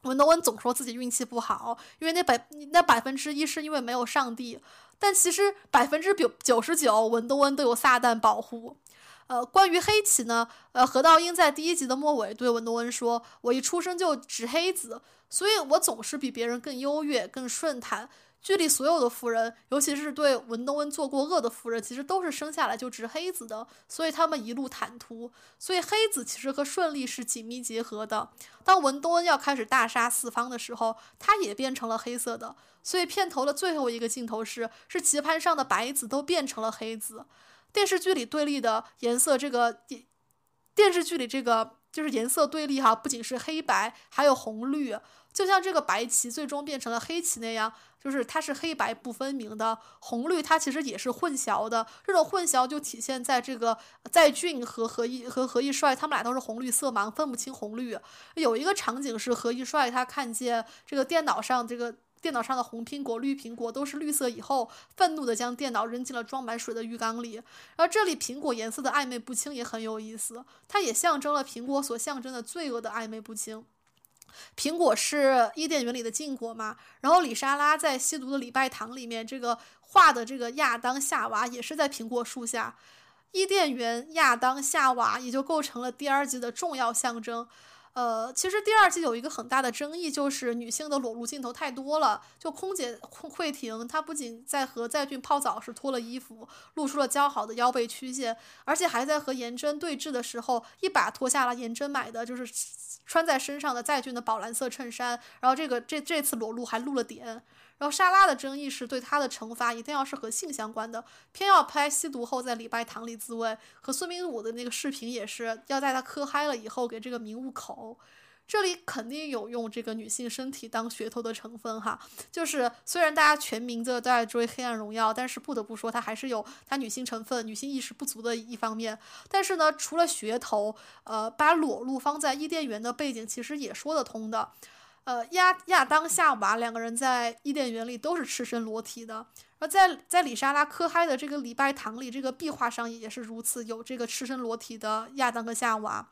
文东恩总说自己运气不好，因为那百那百分之一是因为没有上帝，但其实百分之九九十九文东恩都有撒旦保护。呃，关于黑棋呢，呃，何道英在第一集的末尾对文东恩说：“我一出生就执黑子，所以我总是比别人更优越、更顺坦。”剧里所有的夫人，尤其是对文东恩做过恶的夫人，其实都是生下来就执黑子的，所以他们一路坦途。所以黑子其实和顺利是紧密结合的。当文东恩要开始大杀四方的时候，他也变成了黑色的。所以片头的最后一个镜头是，是棋盘上的白子都变成了黑子。电视剧里对立的颜色，这个电电视剧里这个就是颜色对立哈，不仅是黑白，还有红绿。就像这个白棋最终变成了黑棋那样，就是它是黑白不分明的，红绿它其实也是混淆的。这种混淆就体现在这个在俊和何一和何一帅，他们俩都是红绿色盲，分不清红绿。有一个场景是何一帅他看见这个电脑上这个电脑上的红苹果、绿苹果都是绿色以后，愤怒的将电脑扔进了装满水的浴缸里。而这里苹果颜色的暧昧不清也很有意思，它也象征了苹果所象征的罪恶的暧昧不清。苹果是伊甸园里的禁果嘛？然后李莎拉在吸毒的礼拜堂里面，这个画的这个亚当夏娃也是在苹果树下。伊甸园、亚当夏娃也就构成了第二季的重要象征。呃，其实第二季有一个很大的争议，就是女性的裸露镜头太多了。就空姐慧婷，她不仅在和在俊泡澡时脱了衣服，露出了姣好的腰背曲线，而且还在和颜真对峙的时候，一把脱下了颜真买的就是穿在身上的在俊的宝蓝色衬衫，然后这个这这次裸露还露了点。然后莎拉的争议是对他的惩罚一定要是和性相关的，偏要拍吸毒后在礼拜堂里自慰，和孙明武的那个视频也是要在他磕嗨了以后给这个明武口，这里肯定有用这个女性身体当噱头的成分哈。就是虽然大家全民的都在追《黑暗荣耀》，但是不得不说它还是有它女性成分、女性意识不足的一方面。但是呢，除了噱头，呃，把裸露放在伊甸园的背景其实也说得通的。呃，亚亚当夏娃两个人在伊甸园里都是赤身裸体的，而在在李莎拉科嗨的这个礼拜堂里，这个壁画上也是如此，有这个赤身裸体的亚当和夏娃。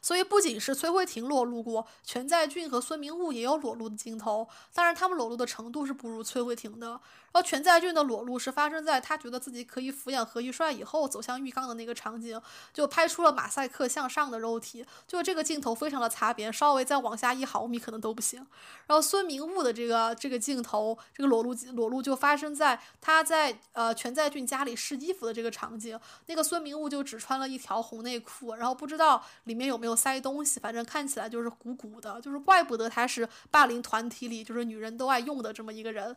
所以不仅是崔慧婷裸露过，全在俊和孙明悟也有裸露的镜头，当然他们裸露的程度是不如崔慧婷的。然后全在俊的裸露是发生在他觉得自己可以抚养何一帅以后走向浴缸的那个场景，就拍出了马赛克向上的肉体，就这个镜头非常的擦边，稍微再往下一毫米可能都不行。然后孙明悟的这个这个镜头，这个裸露裸露就发生在他在呃全在俊家里试衣服的这个场景，那个孙明悟就只穿了一条红内裤，然后不知道里面有。没有塞东西，反正看起来就是鼓鼓的，就是怪不得他是霸凌团体里就是女人都爱用的这么一个人。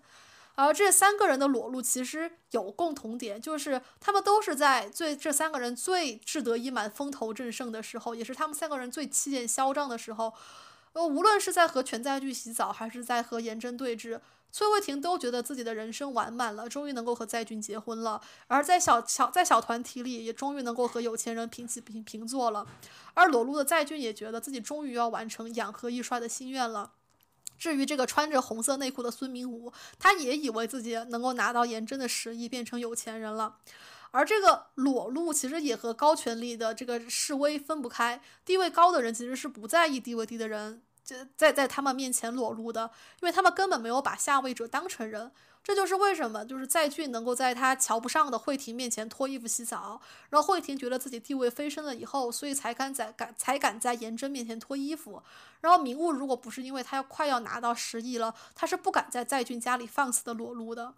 而这三个人的裸露其实有共同点，就是他们都是在最这三个人最志得意满、风头正盛的时候，也是他们三个人最气焰嚣张的时候。呃，无论是在和全在俊洗澡，还是在和颜真对峙。崔慧婷都觉得自己的人生完满了，终于能够和在俊结婚了。而在小小在小团体里，也终于能够和有钱人平起平平坐了。而裸露的在俊也觉得自己终于要完成养和一衰的心愿了。至于这个穿着红色内裤的孙明武，他也以为自己能够拿到颜真的十亿，变成有钱人了。而这个裸露其实也和高权力的这个示威分不开，地位高的人其实是不在意地位低的人。就在在他们面前裸露的，因为他们根本没有把下位者当成人，这就是为什么就是在俊能够在他瞧不上的慧婷面前脱衣服洗澡，然后慧婷觉得自己地位飞升了以后，所以才敢在敢才敢在颜真面前脱衣服，然后明悟如果不是因为他要快要拿到十亿了，他是不敢在在俊家里放肆的裸露的。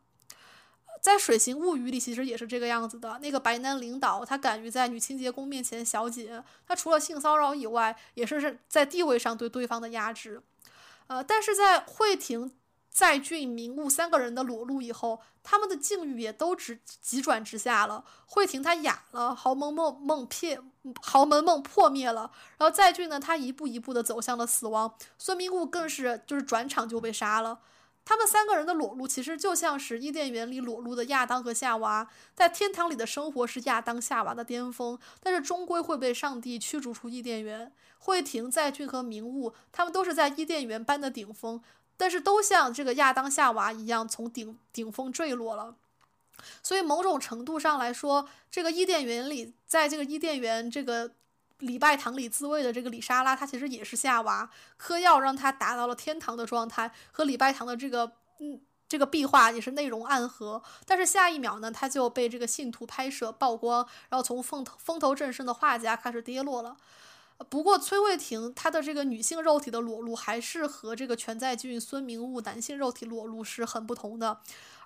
在《水形物语》里，其实也是这个样子的。那个白男领导，他敢于在女清洁工面前小姐，他除了性骚扰以外，也是在地位上对对方的压制。呃，但是在慧婷、在俊、明悟三个人的裸露以后，他们的境遇也都直急转直下了。慧婷她哑了，豪门梦梦撇，豪门梦破灭了。然后在俊呢，他一步一步的走向了死亡。孙明悟更是就是转场就被杀了。他们三个人的裸露，其实就像是伊甸园里裸露的亚当和夏娃。在天堂里的生活是亚当、夏娃的巅峰，但是终归会被上帝驱逐出伊甸园。慧婷、在俊和明悟，他们都是在伊甸园般的顶峰，但是都像这个亚当、夏娃一样从顶顶峰坠落了。所以某种程度上来说，这个伊甸园里，在这个伊甸园这个。礼拜堂里自慰的这个李莎拉，她其实也是夏娃，嗑药让她达到了天堂的状态，和礼拜堂的这个嗯这个壁画也是内容暗合。但是下一秒呢，她就被这个信徒拍摄曝光，然后从风头风头正盛的画家开始跌落了。不过崔慧婷她的这个女性肉体的裸露，还是和这个全在俊、孙明悟男性肉体裸露是很不同的。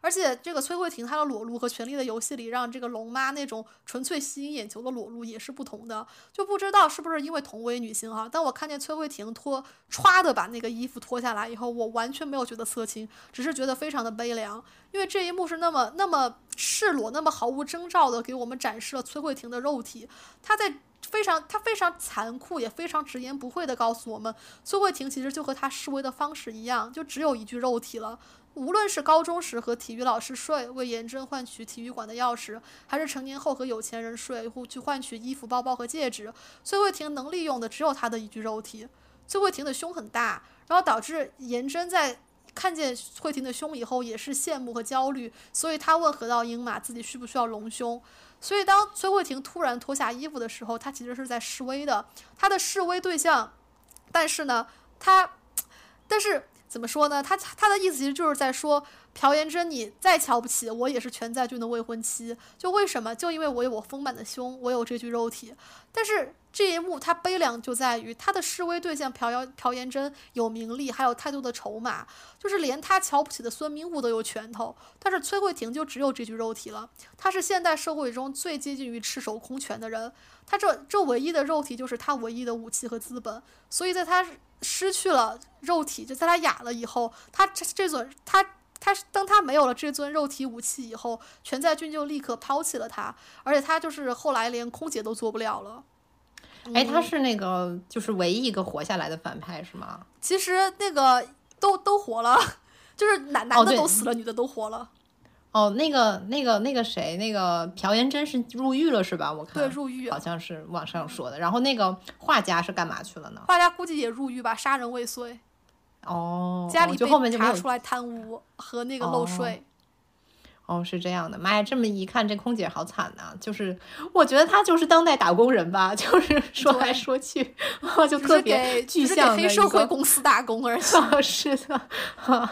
而且这个崔慧婷她的裸露和《权力的游戏》里让这个龙妈那种纯粹吸引眼球的裸露也是不同的，就不知道是不是因为同为女性哈。当我看见崔慧婷脱歘的把那个衣服脱下来以后，我完全没有觉得色情，只是觉得非常的悲凉，因为这一幕是那么那么赤裸、那么毫无征兆的给我们展示了崔慧婷的肉体，她在。非常，他非常残酷，也非常直言不讳地告诉我们，崔慧婷其实就和他示威的方式一样，就只有一具肉体了。无论是高中时和体育老师睡，为颜真换取体育馆的钥匙，还是成年后和有钱人睡，或去换取衣服、包包和戒指，崔慧婷能利用的只有他的一具肉体。崔慧婷的胸很大，然后导致颜真在看见慧婷的胸以后也是羡慕和焦虑，所以他问何道英嘛，自己需不需要隆胸。所以，当崔慧婷突然脱下衣服的时候，她其实是在示威的。她的示威对象，但是呢，她，但是怎么说呢？他他的意思其实就是在说，朴妍珍，你再瞧不起我，也是全在俊的未婚妻。就为什么？就因为我有我丰满的胸，我有这具肉体。但是这一幕，他悲凉就在于他的示威对象朴瑶朴妍珍有名利，还有太多的筹码，就是连他瞧不起的孙明悟都有拳头，但是崔慧婷就只有这具肉体了。他是现代社会中最接近于赤手空拳的人，他这这唯一的肉体就是他唯一的武器和资本。所以在他。失去了肉体，就在他哑了以后，他这这尊他他当他没有了这尊肉体武器以后，全在俊就立刻抛弃了他，而且他就是后来连空姐都做不了了。哎，他是那个就是唯一一个活下来的反派是吗？其实那个都都活了，就是男男的都死了，女的都活了。哦，那个、那个、那个谁，那个朴妍真是入狱了是吧？我看对入狱，好像是网上说的。然后那个画家是干嘛去了呢？画家估计也入狱吧，杀人未遂。哦，家里就后面就查出来贪污和那个漏税。哦，是这样的。妈呀，这么一看，这空姐好惨呐！就是我觉得她就是当代打工人吧，就是说来说去，就特别具象的黑社会公司打工而已。是的。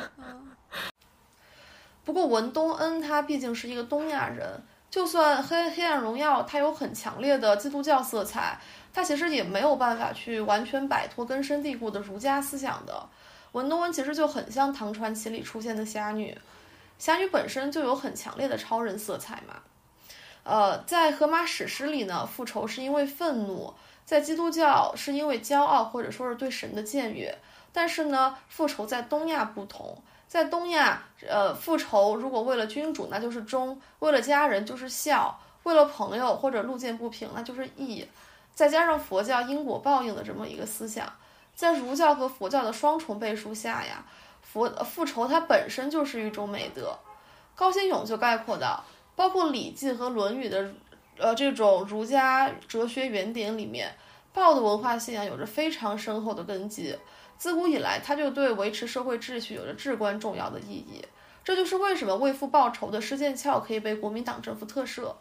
不过文东恩他毕竟是一个东亚人，就算黑黑暗荣耀它有很强烈的基督教色彩，他其实也没有办法去完全摆脱根深蒂固的儒家思想的。文东恩其实就很像唐传奇里出现的侠女，侠女本身就有很强烈的超人色彩嘛。呃，在荷马史诗里呢，复仇是因为愤怒；在基督教是因为骄傲或者说是对神的僭越。但是呢，复仇在东亚不同。在东亚，呃，复仇如果为了君主，那就是忠；为了家人就是孝；为了朋友或者路见不平，那就是义。再加上佛教因果报应的这么一个思想，在儒教和佛教的双重背书下呀，佛复仇它本身就是一种美德。高新勇就概括道，包括《礼记》和《论语》的，呃，这种儒家哲学原点里面，报的文化信仰有着非常深厚的根基。自古以来，他就对维持社会秩序有着至关重要的意义。这就是为什么为父报仇的施剑翘可以被国民党政府特赦。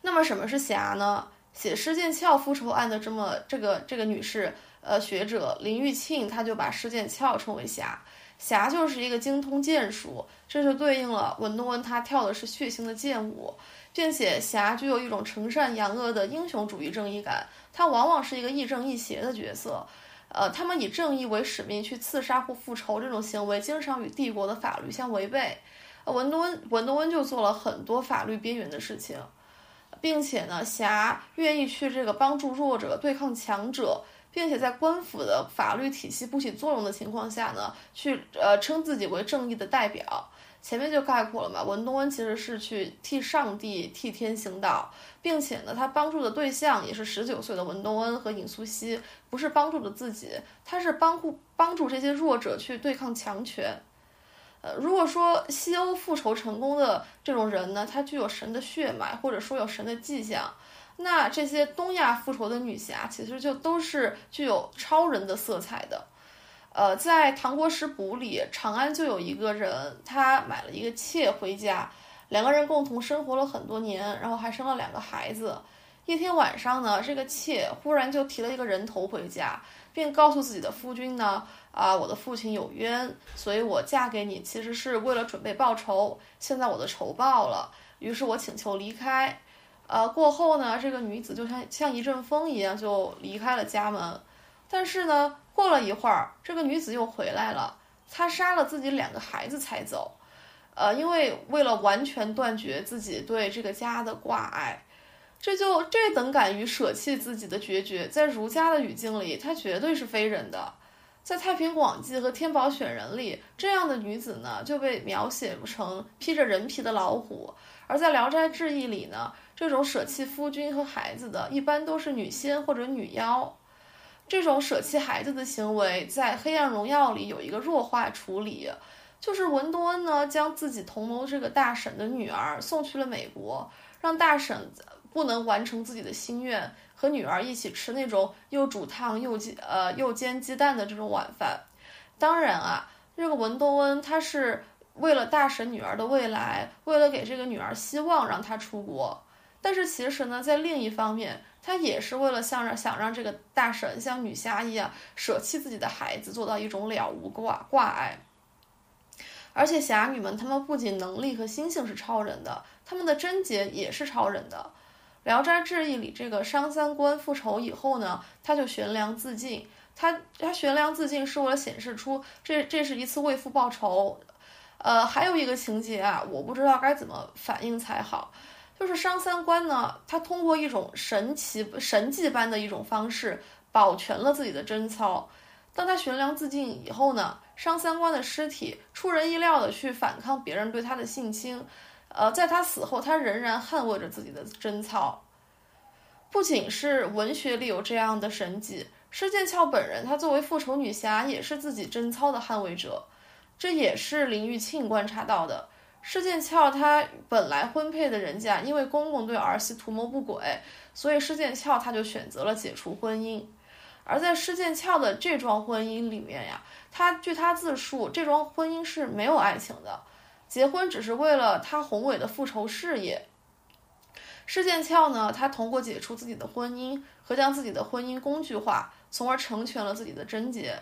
那么，什么是侠呢？写施剑翘复仇案的这么这个这个女士，呃，学者林玉庆，他就把施剑翘称为侠。侠就是一个精通剑术，这就对应了文东文他跳的是血腥的剑舞，并且侠具有一种惩善扬恶的英雄主义正义感，他往往是一个亦正亦邪的角色。呃，他们以正义为使命去刺杀或复仇这种行为，经常与帝国的法律相违背。文东恩文东恩就做了很多法律边缘的事情，并且呢，侠愿意去这个帮助弱者对抗强者，并且在官府的法律体系不起作用的情况下呢，去呃称自己为正义的代表。前面就概括了嘛，文东恩其实是去替上帝、替天行道，并且呢，他帮助的对象也是十九岁的文东恩和尹素汐，不是帮助的自己，他是帮助帮助这些弱者去对抗强权。呃，如果说西欧复仇成功的这种人呢，他具有神的血脉，或者说有神的迹象，那这些东亚复仇的女侠其实就都是具有超人的色彩的。呃，在《唐国史补》里，长安就有一个人，他买了一个妾回家，两个人共同生活了很多年，然后还生了两个孩子。一天晚上呢，这个妾忽然就提了一个人头回家，并告诉自己的夫君呢，啊，我的父亲有冤，所以我嫁给你其实是为了准备报仇。现在我的仇报了，于是我请求离开。呃，过后呢，这个女子就像像一阵风一样就离开了家门，但是呢。过了一会儿，这个女子又回来了。她杀了自己两个孩子才走，呃，因为为了完全断绝自己对这个家的挂碍，这就这等敢于舍弃自己的决绝，在儒家的语境里，她绝对是非人的。在《太平广记》和《天宝选人》里，这样的女子呢就被描写成披着人皮的老虎；而在《聊斋志异》里呢，这种舍弃夫君和孩子的，一般都是女仙或者女妖。这种舍弃孩子的行为，在《黑暗荣耀》里有一个弱化处理，就是文多恩呢将自己同谋这个大婶的女儿送去了美国，让大婶不能完成自己的心愿，和女儿一起吃那种又煮汤又煎呃又煎鸡蛋的这种晚饭。当然啊，这个文多恩他是为了大婶女儿的未来，为了给这个女儿希望，让她出国。但是其实呢，在另一方面，他也是为了想让想让这个大神像女侠一样舍弃自己的孩子，做到一种了无挂挂碍。而且侠女们，她们不仅能力和心性是超人的，她们的贞洁也是超人的。《聊斋志异》里这个商三官复仇以后呢，他就悬梁自尽。他他悬梁自尽是为了显示出这这是一次为父报仇。呃，还有一个情节啊，我不知道该怎么反应才好。就是商三观呢，他通过一种神奇神迹般的一种方式保全了自己的贞操。当他悬梁自尽以后呢，商三观的尸体出人意料的去反抗别人对他的性侵。呃，在他死后，他仍然捍卫着自己的贞操。不仅是文学里有这样的神迹，施剑翘本人，她作为复仇女侠，也是自己贞操的捍卫者。这也是林玉庆观察到的。施剑翘他本来婚配的人家，因为公公对儿媳图谋不轨，所以施剑翘他就选择了解除婚姻。而在施剑翘的这桩婚姻里面呀，他据他自述，这桩婚姻是没有爱情的。结婚只是为了他宏伟的复仇事业。施剑翘呢，他通过解除自己的婚姻和将自己的婚姻工具化，从而成全了自己的贞洁。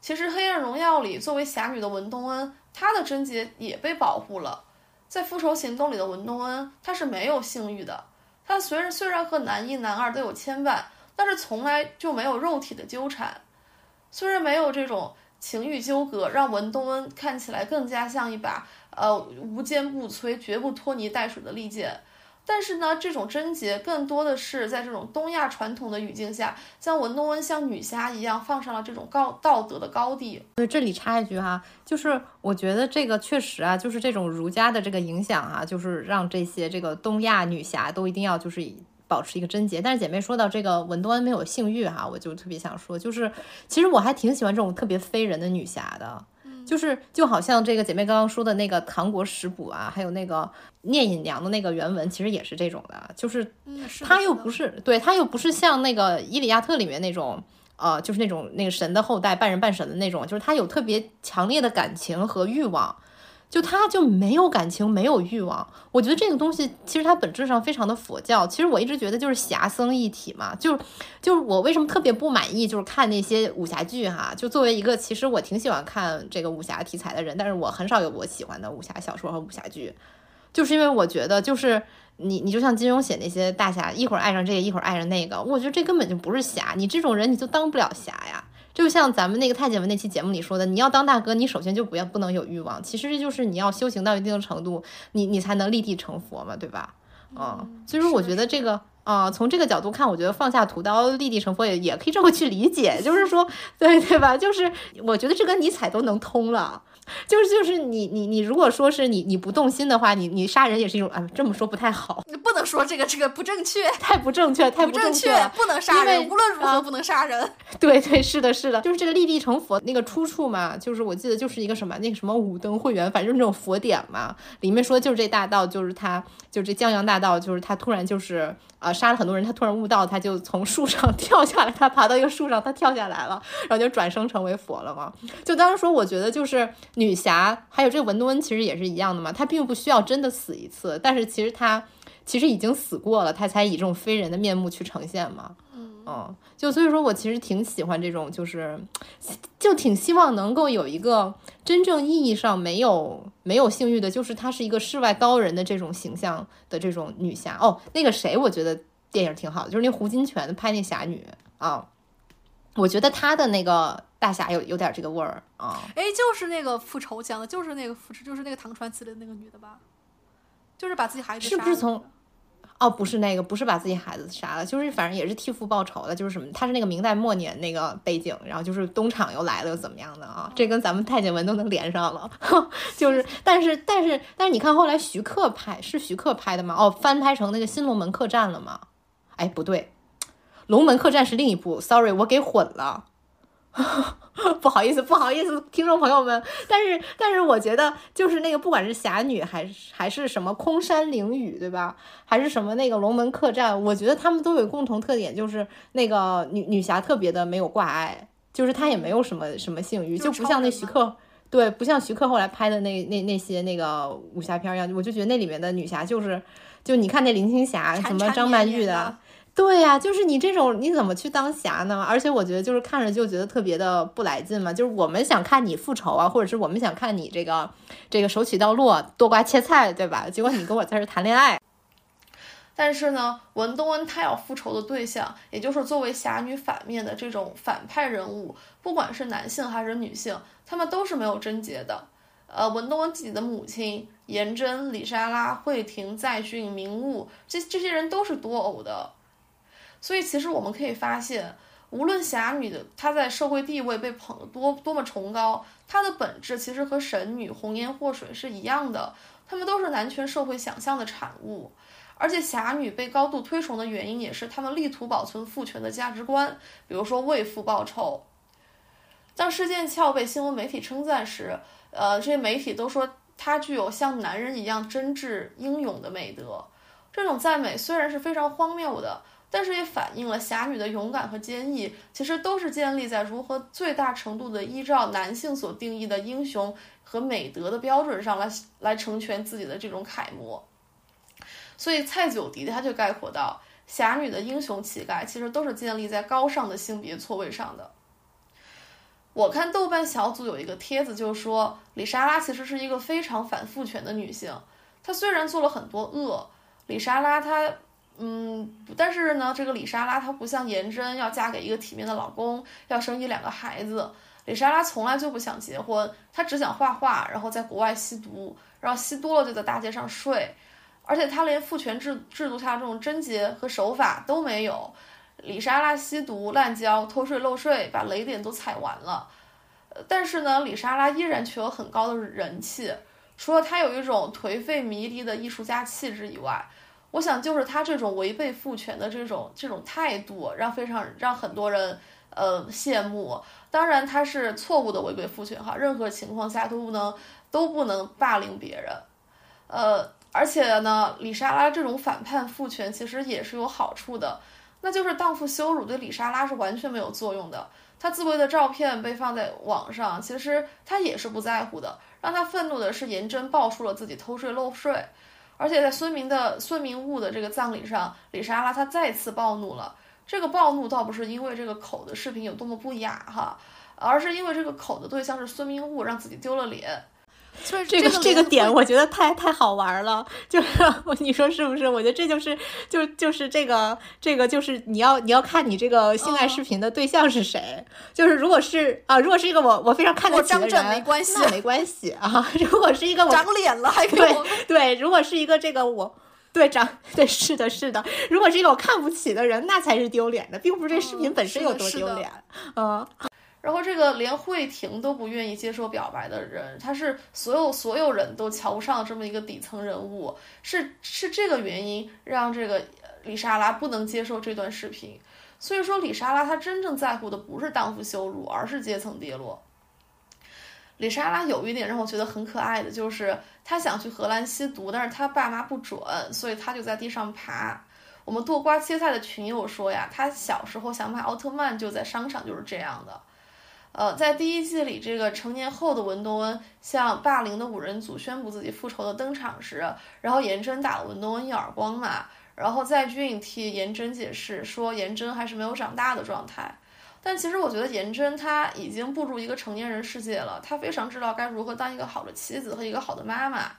其实《黑暗荣耀》里，作为侠女的文东恩，他的贞洁也被保护了。在复仇行动里的文东恩，他是没有性欲的。他虽然虽然和男一、男二都有牵绊，但是从来就没有肉体的纠缠。虽然没有这种情欲纠葛，让文东恩看起来更加像一把。呃，无坚不摧、绝不拖泥带水的利剑，但是呢，这种贞洁更多的是在这种东亚传统的语境下，将文东恩像女侠一样放上了这种高道德的高地。对，这里插一句哈，就是我觉得这个确实啊，就是这种儒家的这个影响啊，就是让这些这个东亚女侠都一定要就是保持一个贞洁。但是姐妹说到这个文东恩没有性欲哈，我就特别想说，就是其实我还挺喜欢这种特别非人的女侠的。就是就好像这个姐妹刚刚说的那个唐国食补啊，还有那个聂隐娘的那个原文，其实也是这种的，就是他又不是对他又不是像那个《伊利亚特》里面那种，呃，就是那种那个神的后代半人半神的那种，就是他有特别强烈的感情和欲望。就他就没有感情，没有欲望。我觉得这个东西其实它本质上非常的佛教。其实我一直觉得就是侠僧一体嘛。就就是我为什么特别不满意，就是看那些武侠剧哈。就作为一个其实我挺喜欢看这个武侠题材的人，但是我很少有我喜欢的武侠小说和武侠剧，就是因为我觉得就是你你就像金庸写那些大侠，一会儿爱上这个，一会儿爱上那个，我觉得这根本就不是侠。你这种人你就当不了侠呀。就像咱们那个太监们那期节目里说的，你要当大哥，你首先就不要不能有欲望。其实这就是你要修行到一定的程度，你你才能立地成佛嘛，对吧？嗯，所以说我觉得这个啊，从这个角度看，我觉得放下屠刀立地成佛也也可以这么去理解，就是说，对对吧？就是我觉得这跟尼采都能通了。就是就是你你你如果说是你你不动心的话，你你杀人也是一种啊，这么说不太好，你不能说这个这个不正确，太不正确，太不正确，不能杀人，无论如何不能杀人。对对是的是的，就是这个立地成佛那个出处嘛，就是我记得就是一个什么那个什么五灯会员，反正就是那种佛典嘛，里面说就是这大道，就是他就这江洋大道，就是他突然就是啊杀了很多人，他突然悟道，他就从树上 跳下来，他爬到一个树上，他跳下来了，然后就转生成为佛了嘛。就当时说，我觉得就是。女侠还有这个文东恩其实也是一样的嘛，她并不需要真的死一次，但是其实她其实已经死过了，她才以这种非人的面目去呈现嘛。嗯，就所以说我其实挺喜欢这种，就是就挺希望能够有一个真正意义上没有没有性欲的，就是她是一个世外高人的这种形象的这种女侠。哦，那个谁，我觉得电影挺好的，就是那胡金铨拍那侠女啊，我觉得她的那个。大侠有有点这个味儿啊！哎，就是那个复仇讲的，就是那个复仇，就是那个唐传奇的那个女的吧？就是把自己孩子是不是从？哦，不是那个，不是把自己孩子杀了，就是反正也是替父报仇的，就是什么？他是那个明代末年那个背景，然后就是东厂又来了又怎么样的啊？这跟咱们太监文都能连上了，就是，但是但是但是你看后来徐克拍是徐克拍的吗？哦，翻拍成那个《新龙门客栈》了吗？哎，不对，《龙门客栈》是另一部，sorry，我给混了。不好意思，不好意思，听众朋友们，但是但是我觉得就是那个不管是侠女还是还是什么空山灵雨，对吧？还是什么那个龙门客栈，我觉得他们都有共同特点，就是那个女女侠特别的没有挂碍，就是她也没有什么什么性欲，就不像那徐克。对，不像徐克后来拍的那那那些那个武侠片一样，我就觉得那里面的女侠就是，就你看那林青霞什么张曼玉的。对呀，就是你这种你怎么去当侠呢？而且我觉得就是看着就觉得特别的不来劲嘛。就是我们想看你复仇啊，或者是我们想看你这个这个手起刀落、剁瓜切菜，对吧？结果你跟我在这谈恋爱。但是呢，文东恩他要复仇的对象，也就是作为侠女反面的这种反派人物，不管是男性还是女性，他们都是没有贞洁的。呃，文东恩自己的母亲颜真、李莎拉、惠婷、在俊、明悟，这这些人都是多偶的。所以，其实我们可以发现，无论侠女的她在社会地位被捧得多多么崇高，她的本质其实和神女红颜祸水是一样的，她们都是男权社会想象的产物。而且，侠女被高度推崇的原因，也是他们力图保存父权的价值观，比如说为父报仇。当施剑翘被新闻媒体称赞时，呃，这些媒体都说她具有像男人一样真挚英勇的美德。这种赞美虽然是非常荒谬的。但是也反映了侠女的勇敢和坚毅，其实都是建立在如何最大程度的依照男性所定义的英雄和美德的标准上来来成全自己的这种楷模。所以蔡九迪他就概括到，侠女的英雄气概其实都是建立在高尚的性别错位上的。我看豆瓣小组有一个帖子就说，李莎拉其实是一个非常反父权的女性，她虽然做了很多恶，李莎拉她。嗯，但是呢，这个李莎拉她不像颜真要嫁给一个体面的老公，要生一两个孩子。李莎拉从来就不想结婚，她只想画画，然后在国外吸毒，然后吸多了就在大街上睡。而且她连父权制制度下这种贞洁和守法都没有。李莎拉吸毒、滥交、偷税漏税，把雷点都踩完了。但是呢，李莎拉依然具有很高的人气，除了她有一种颓废迷离的艺术家气质以外。我想，就是他这种违背父权的这种这种态度，让非常让很多人呃羡慕。当然，他是错误的违背父权哈，任何情况下都不能都不能霸凌别人。呃，而且呢，李莎拉这种反叛父权其实也是有好处的，那就是荡妇羞辱对李莎拉是完全没有作用的。她自慰的照片被放在网上，其实她也是不在乎的。让她愤怒的是颜真爆出了自己偷税漏税。而且在孙明的孙明悟的这个葬礼上，李莎拉她再次暴怒了。这个暴怒倒不是因为这个口的视频有多么不雅哈，而是因为这个口的对象是孙明悟，让自己丢了脸。这个这个点我觉得太太好玩了，就是 你说是不是？我觉得这就是就就是这个这个就是你要你要看你这个性爱视频的对象是谁，就是如果是啊，如果是一个我我非常看得起的人，没关系，那没关系啊。如果是一个我长脸了还 对对，如果是一个这个我对长对是的是的，如果是一个我看不起的人，那才是丢脸的，并不是这视频本身有多丢脸，嗯。然后这个连慧婷都不愿意接受表白的人，他是所有所有人都瞧不上这么一个底层人物，是是这个原因让这个李莎拉不能接受这段视频。所以说，李莎拉她真正在乎的不是荡妇羞辱，而是阶层跌落。李莎拉有一点让我觉得很可爱的就是，她想去荷兰吸毒，但是她爸妈不准，所以她就在地上爬。我们剁瓜切菜的群友说呀，他小时候想买奥特曼就在商场就是这样的。呃，在第一季里，这个成年后的文东恩向霸凌的五人组宣布自己复仇的登场时，然后颜真打了文东恩一耳光嘛，然后在俊替颜真解释说颜真还是没有长大的状态，但其实我觉得颜真她已经步入一个成年人世界了，她非常知道该如何当一个好的妻子和一个好的妈妈。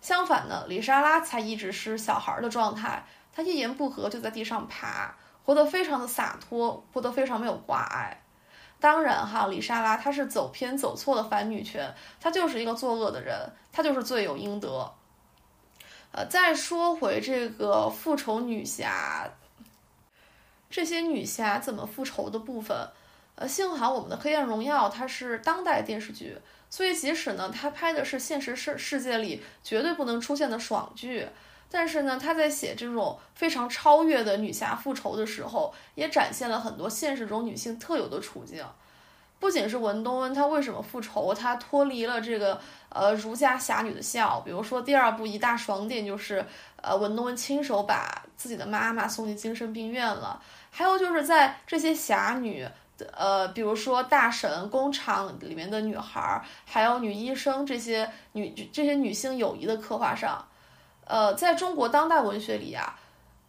相反呢，李莎拉才一直是小孩的状态，她一言不合就在地上爬，活得非常的洒脱，活得非常没有挂碍。当然哈，李莎拉她是走偏走错的反女权，她就是一个作恶的人，她就是罪有应得。呃，再说回这个复仇女侠，这些女侠怎么复仇的部分，呃，幸好我们的《黑暗荣耀》它是当代电视剧，所以即使呢，它拍的是现实世世界里绝对不能出现的爽剧。但是呢，他在写这种非常超越的女侠复仇的时候，也展现了很多现实中女性特有的处境。不仅是文东恩，她为什么复仇？她脱离了这个呃儒家侠女的笑。比如说第二部一大爽点就是，呃文东恩亲手把自己的妈妈送进精神病院了。还有就是在这些侠女呃，比如说大婶、工厂里面的女孩，还有女医生这些女这些女性友谊的刻画上，呃，在中国当代文学里啊，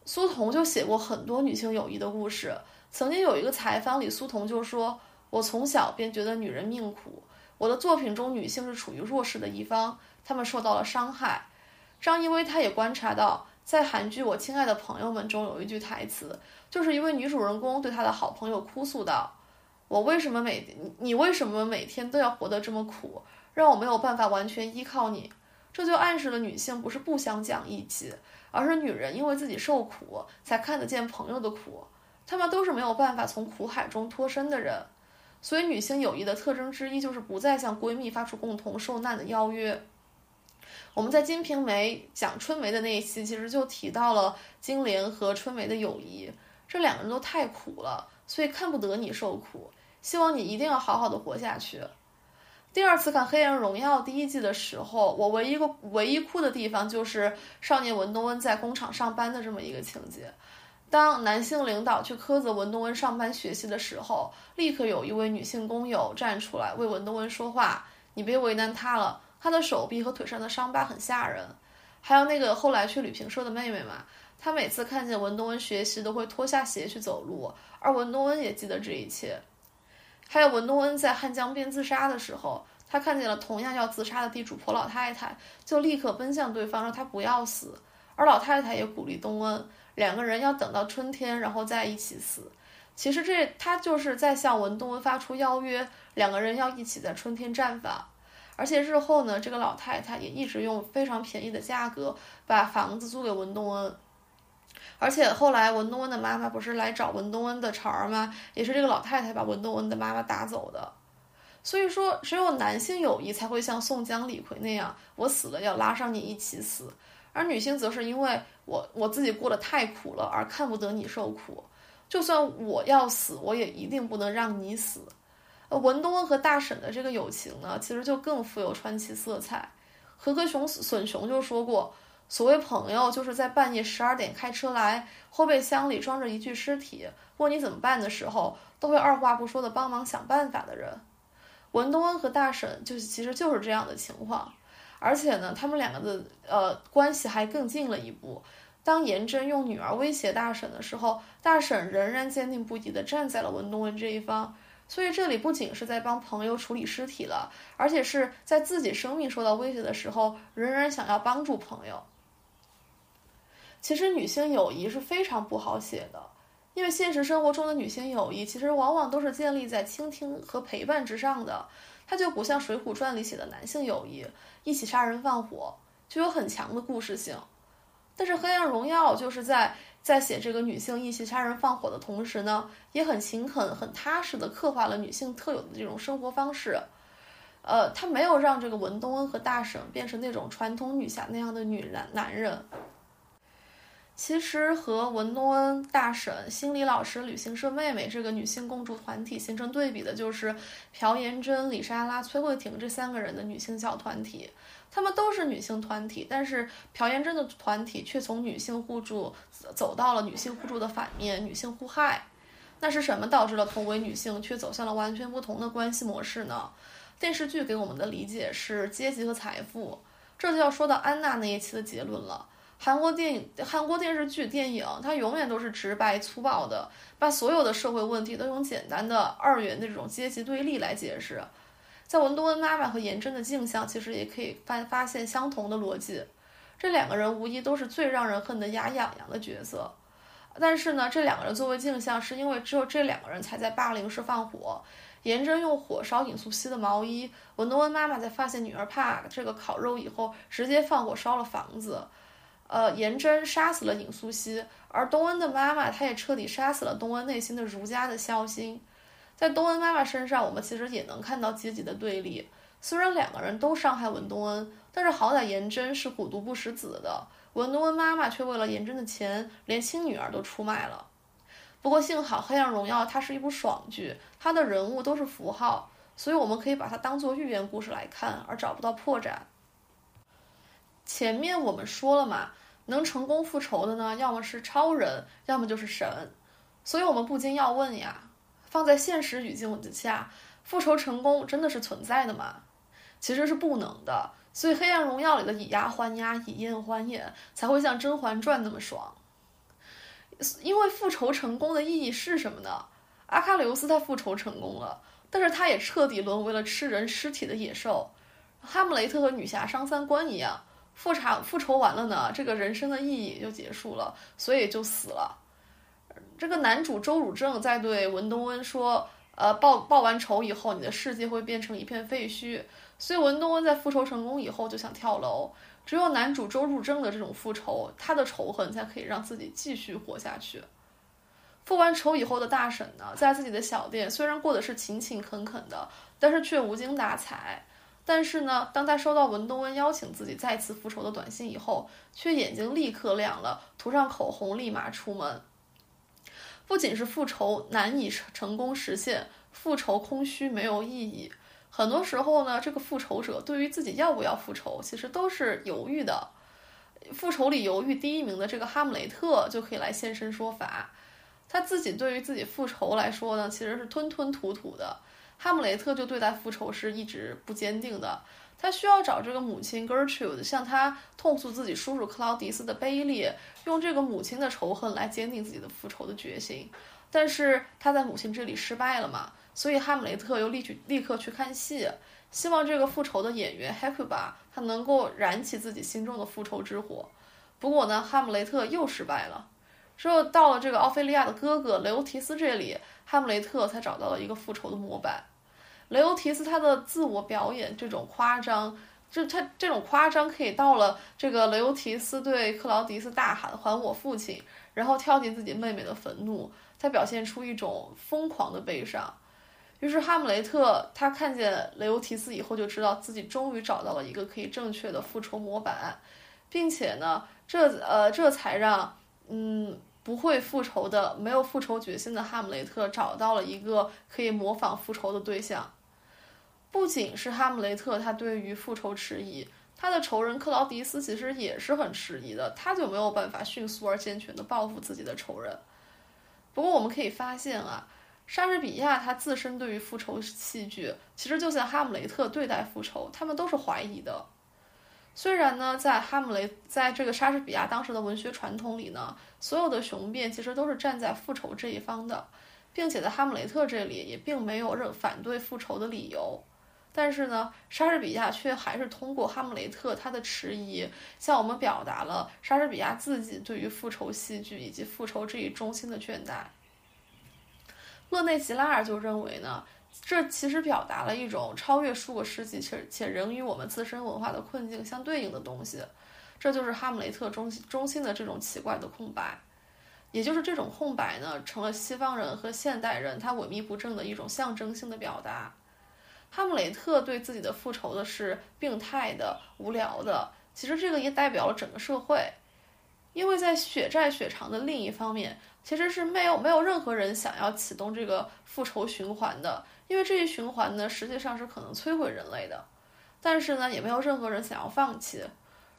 苏童就写过很多女性友谊的故事。曾经有一个采访里，苏童就说：“我从小便觉得女人命苦，我的作品中女性是处于弱势的一方，她们受到了伤害。”张一薇她也观察到，在韩剧《我亲爱的朋友们》中有一句台词，就是一位女主人公对她的好朋友哭诉道：“我为什么每你为什么每天都要活得这么苦，让我没有办法完全依靠你？”这就暗示了女性不是不想讲义气，而是女人因为自己受苦，才看得见朋友的苦。她们都是没有办法从苦海中脱身的人，所以女性友谊的特征之一就是不再向闺蜜发出共同受难的邀约。我们在《金瓶梅》讲春梅的那一期，其实就提到了金莲和春梅的友谊。这两个人都太苦了，所以看不得你受苦，希望你一定要好好的活下去。第二次看《黑暗荣耀》第一季的时候，我唯一个唯一哭的地方就是少年文东恩在工厂上班的这么一个情节。当男性领导去苛责文东恩上班学习的时候，立刻有一位女性工友站出来为文东恩说话：“你别为难他了，他的手臂和腿上的伤疤很吓人。”还有那个后来去旅行社的妹妹嘛，她每次看见文东恩学习都会脱下鞋去走路，而文东恩也记得这一切。还有文东恩在汉江边自杀的时候，他看见了同样要自杀的地主婆老太太，就立刻奔向对方，让他不要死，而老太太也鼓励东恩。两个人要等到春天，然后再一起死。其实这他就是在向文东恩发出邀约，两个人要一起在春天绽放。而且日后呢，这个老太太也一直用非常便宜的价格把房子租给文东恩。而且后来文东恩的妈妈不是来找文东恩的茬儿吗？也是这个老太太把文东恩的妈妈打走的。所以说，只有男性友谊才会像宋江、李逵那样，我死了要拉上你一起死。而女性则是因为我我自己过得太苦了，而看不得你受苦。就算我要死，我也一定不能让你死。呃，文东恩和大婶的这个友情呢，其实就更富有传奇色彩。和歌雄笋雄就说过，所谓朋友，就是在半夜十二点开车来，后备箱里装着一具尸体，问你怎么办的时候，都会二话不说的帮忙想办法的人。文东恩和大婶就其实就是这样的情况。而且呢，他们两个的呃关系还更近了一步。当颜真用女儿威胁大婶的时候，大婶仍然坚定不移地站在了文东恩这一方。所以这里不仅是在帮朋友处理尸体了，而且是在自己生命受到威胁的时候，仍然想要帮助朋友。其实女性友谊是非常不好写的，因为现实生活中的女性友谊其实往往都是建立在倾听和陪伴之上的。它就不像《水浒传》里写的男性友谊，一起杀人放火，就有很强的故事性。但是《黑暗荣耀》就是在在写这个女性一起杀人放火的同时呢，也很勤恳、很踏实的刻画了女性特有的这种生活方式。呃，他没有让这个文东恩和大婶变成那种传统女侠那样的女男男人。其实和文东恩、大婶、心理老师、旅行社妹妹这个女性共筑团体形成对比的，就是朴妍珍、李莎拉、崔慧婷这三个人的女性小团体。她们都是女性团体，但是朴妍珍的团体却从女性互助走到了女性互助的反面，女性互害。那是什么导致了同为女性却走向了完全不同的关系模式呢？电视剧给我们的理解是阶级和财富。这就要说到安娜那一期的结论了。韩国电影、韩国电视剧、电影，它永远都是直白粗暴的，把所有的社会问题都用简单的二元的这种阶级对立来解释。在文东恩妈妈和严真的镜像，其实也可以发发现相同的逻辑。这两个人无疑都是最让人恨得牙痒痒的角色。但是呢，这两个人作为镜像，是因为只有这两个人才在霸凌时放火。颜真用火烧尹素汐的毛衣，文东恩妈妈在发现女儿怕这个烤肉以后，直接放火烧了房子。呃，颜真杀死了尹素汐，而东恩的妈妈，她也彻底杀死了东恩内心的儒家的孝心。在东恩妈妈身上，我们其实也能看到阶级的对立。虽然两个人都伤害文东恩，但是好歹颜真是虎毒不食子的，文东恩妈妈却为了颜真的钱，连亲女儿都出卖了。不过幸好《黑暗荣耀》它是一部爽剧，它的人物都是符号，所以我们可以把它当做寓言故事来看，而找不到破绽。前面我们说了嘛。能成功复仇的呢，要么是超人，要么就是神，所以我们不禁要问呀：放在现实语境之下，复仇成功真的是存在的吗？其实是不能的。所以《黑暗荣耀》里的以牙还牙，以眼还眼，才会像《甄嬛传》那么爽。因为复仇成功的意义是什么呢？阿喀琉斯他复仇成功了，但是他也彻底沦为了吃人尸体的野兽。哈姆雷特和女侠伤三观一样，复仇复仇完了呢，这个人生的意义就结束了，所以就死了。这个男主周汝正在对文东恩说：“呃，报报完仇以后，你的世界会变成一片废墟。”所以文东恩在复仇成功以后就想跳楼。只有男主周汝正的这种复仇，他的仇恨才可以让自己继续活下去。复完仇以后的大婶呢，在自己的小店虽然过得是勤勤恳恳的，但是却无精打采。但是呢，当他收到文东恩邀请自己再次复仇的短信以后，却眼睛立刻亮了，涂上口红，立马出门。不仅是复仇难以成功实现，复仇空虚没有意义。很多时候呢，这个复仇者对于自己要不要复仇，其实都是犹豫的。复仇里犹豫第一名的这个哈姆雷特就可以来现身说法。他自己对于自己复仇来说呢，其实是吞吞吐吐的。哈姆雷特就对待复仇是一直不坚定的。他需要找这个母亲 Gertrude 向他痛诉自己叔叔克劳迪斯的卑劣，用这个母亲的仇恨来坚定自己的复仇的决心。但是他在母亲这里失败了嘛？所以哈姆雷特又立去立刻去看戏，希望这个复仇的演员 Hecuba 他能够燃起自己心中的复仇之火。不过呢，哈姆雷特又失败了。只有到了这个奥菲利亚的哥哥雷欧提斯这里，哈姆雷特才找到了一个复仇的模板。雷欧提斯他的自我表演这种夸张，就他这种夸张可以到了这个雷欧提斯对克劳迪斯大喊“还我父亲”，然后跳进自己妹妹的坟墓，他表现出一种疯狂的悲伤。于是哈姆雷特他看见雷欧提斯以后，就知道自己终于找到了一个可以正确的复仇模板，并且呢，这呃这才让嗯不会复仇的、没有复仇决心的哈姆雷特找到了一个可以模仿复仇的对象。不仅是哈姆雷特，他对于复仇迟疑，他的仇人克劳迪斯其实也是很迟疑的，他就没有办法迅速而健全的报复自己的仇人。不过我们可以发现啊。莎士比亚他自身对于复仇戏剧，其实就像哈姆雷特对待复仇，他们都是怀疑的。虽然呢，在哈姆雷在这个莎士比亚当时的文学传统里呢，所有的雄辩其实都是站在复仇这一方的，并且在哈姆雷特这里也并没有任反对复仇的理由。但是呢，莎士比亚却还是通过哈姆雷特他的迟疑，向我们表达了莎士比亚自己对于复仇戏剧以及复仇这一中心的倦怠。勒内吉拉尔就认为呢，这其实表达了一种超越数个世纪且且仍与我们自身文化的困境相对应的东西，这就是哈姆雷特中心中心的这种奇怪的空白，也就是这种空白呢，成了西方人和现代人他萎靡不振的一种象征性的表达。哈姆雷特对自己的复仇的是病态的、无聊的，其实这个也代表了整个社会，因为在血债血偿的另一方面。其实是没有没有任何人想要启动这个复仇循环的，因为这一循环呢，实际上是可能摧毁人类的。但是呢，也没有任何人想要放弃，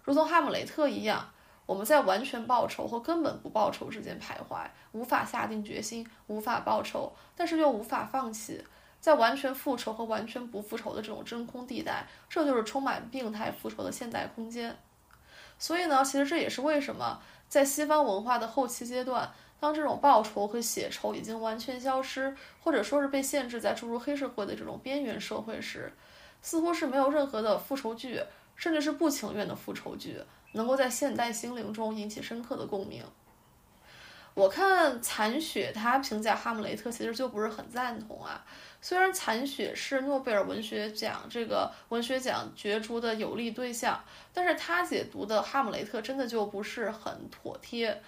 如同哈姆雷特一样，我们在完全报仇或根本不报仇之间徘徊，无法下定决心，无法报仇，但是又无法放弃，在完全复仇和完全不复仇的这种真空地带，这就是充满病态复仇的现代空间。所以呢，其实这也是为什么在西方文化的后期阶段。当这种报仇和血仇已经完全消失，或者说是被限制在诸如黑社会的这种边缘社会时，似乎是没有任何的复仇剧，甚至是不情愿的复仇剧，能够在现代心灵中引起深刻的共鸣。我看残雪他评价哈姆雷特其实就不是很赞同啊。虽然残雪是诺贝尔文学奖这个文学奖角逐的有利对象，但是他解读的哈姆雷特真的就不是很妥帖。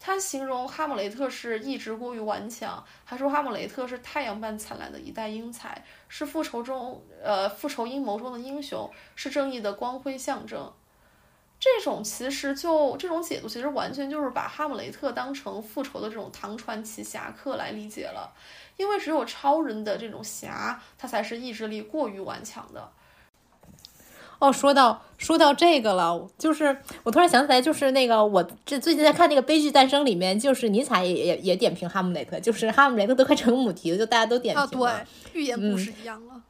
他形容哈姆雷特是意志过于顽强，还说哈姆雷特是太阳般灿烂的一代英才，是复仇中呃复仇阴谋中的英雄，是正义的光辉象征。这种其实就这种解读，其实完全就是把哈姆雷特当成复仇的这种唐传奇侠客来理解了，因为只有超人的这种侠，他才是意志力过于顽强的。哦，说到说到这个了，就是我突然想起来，就是那个我这最近在看那个《悲剧诞生》里面，就是尼采也也也点评哈姆雷特，就是哈姆雷特都快成母题了，就大家都点评了，对，寓言故事一样了。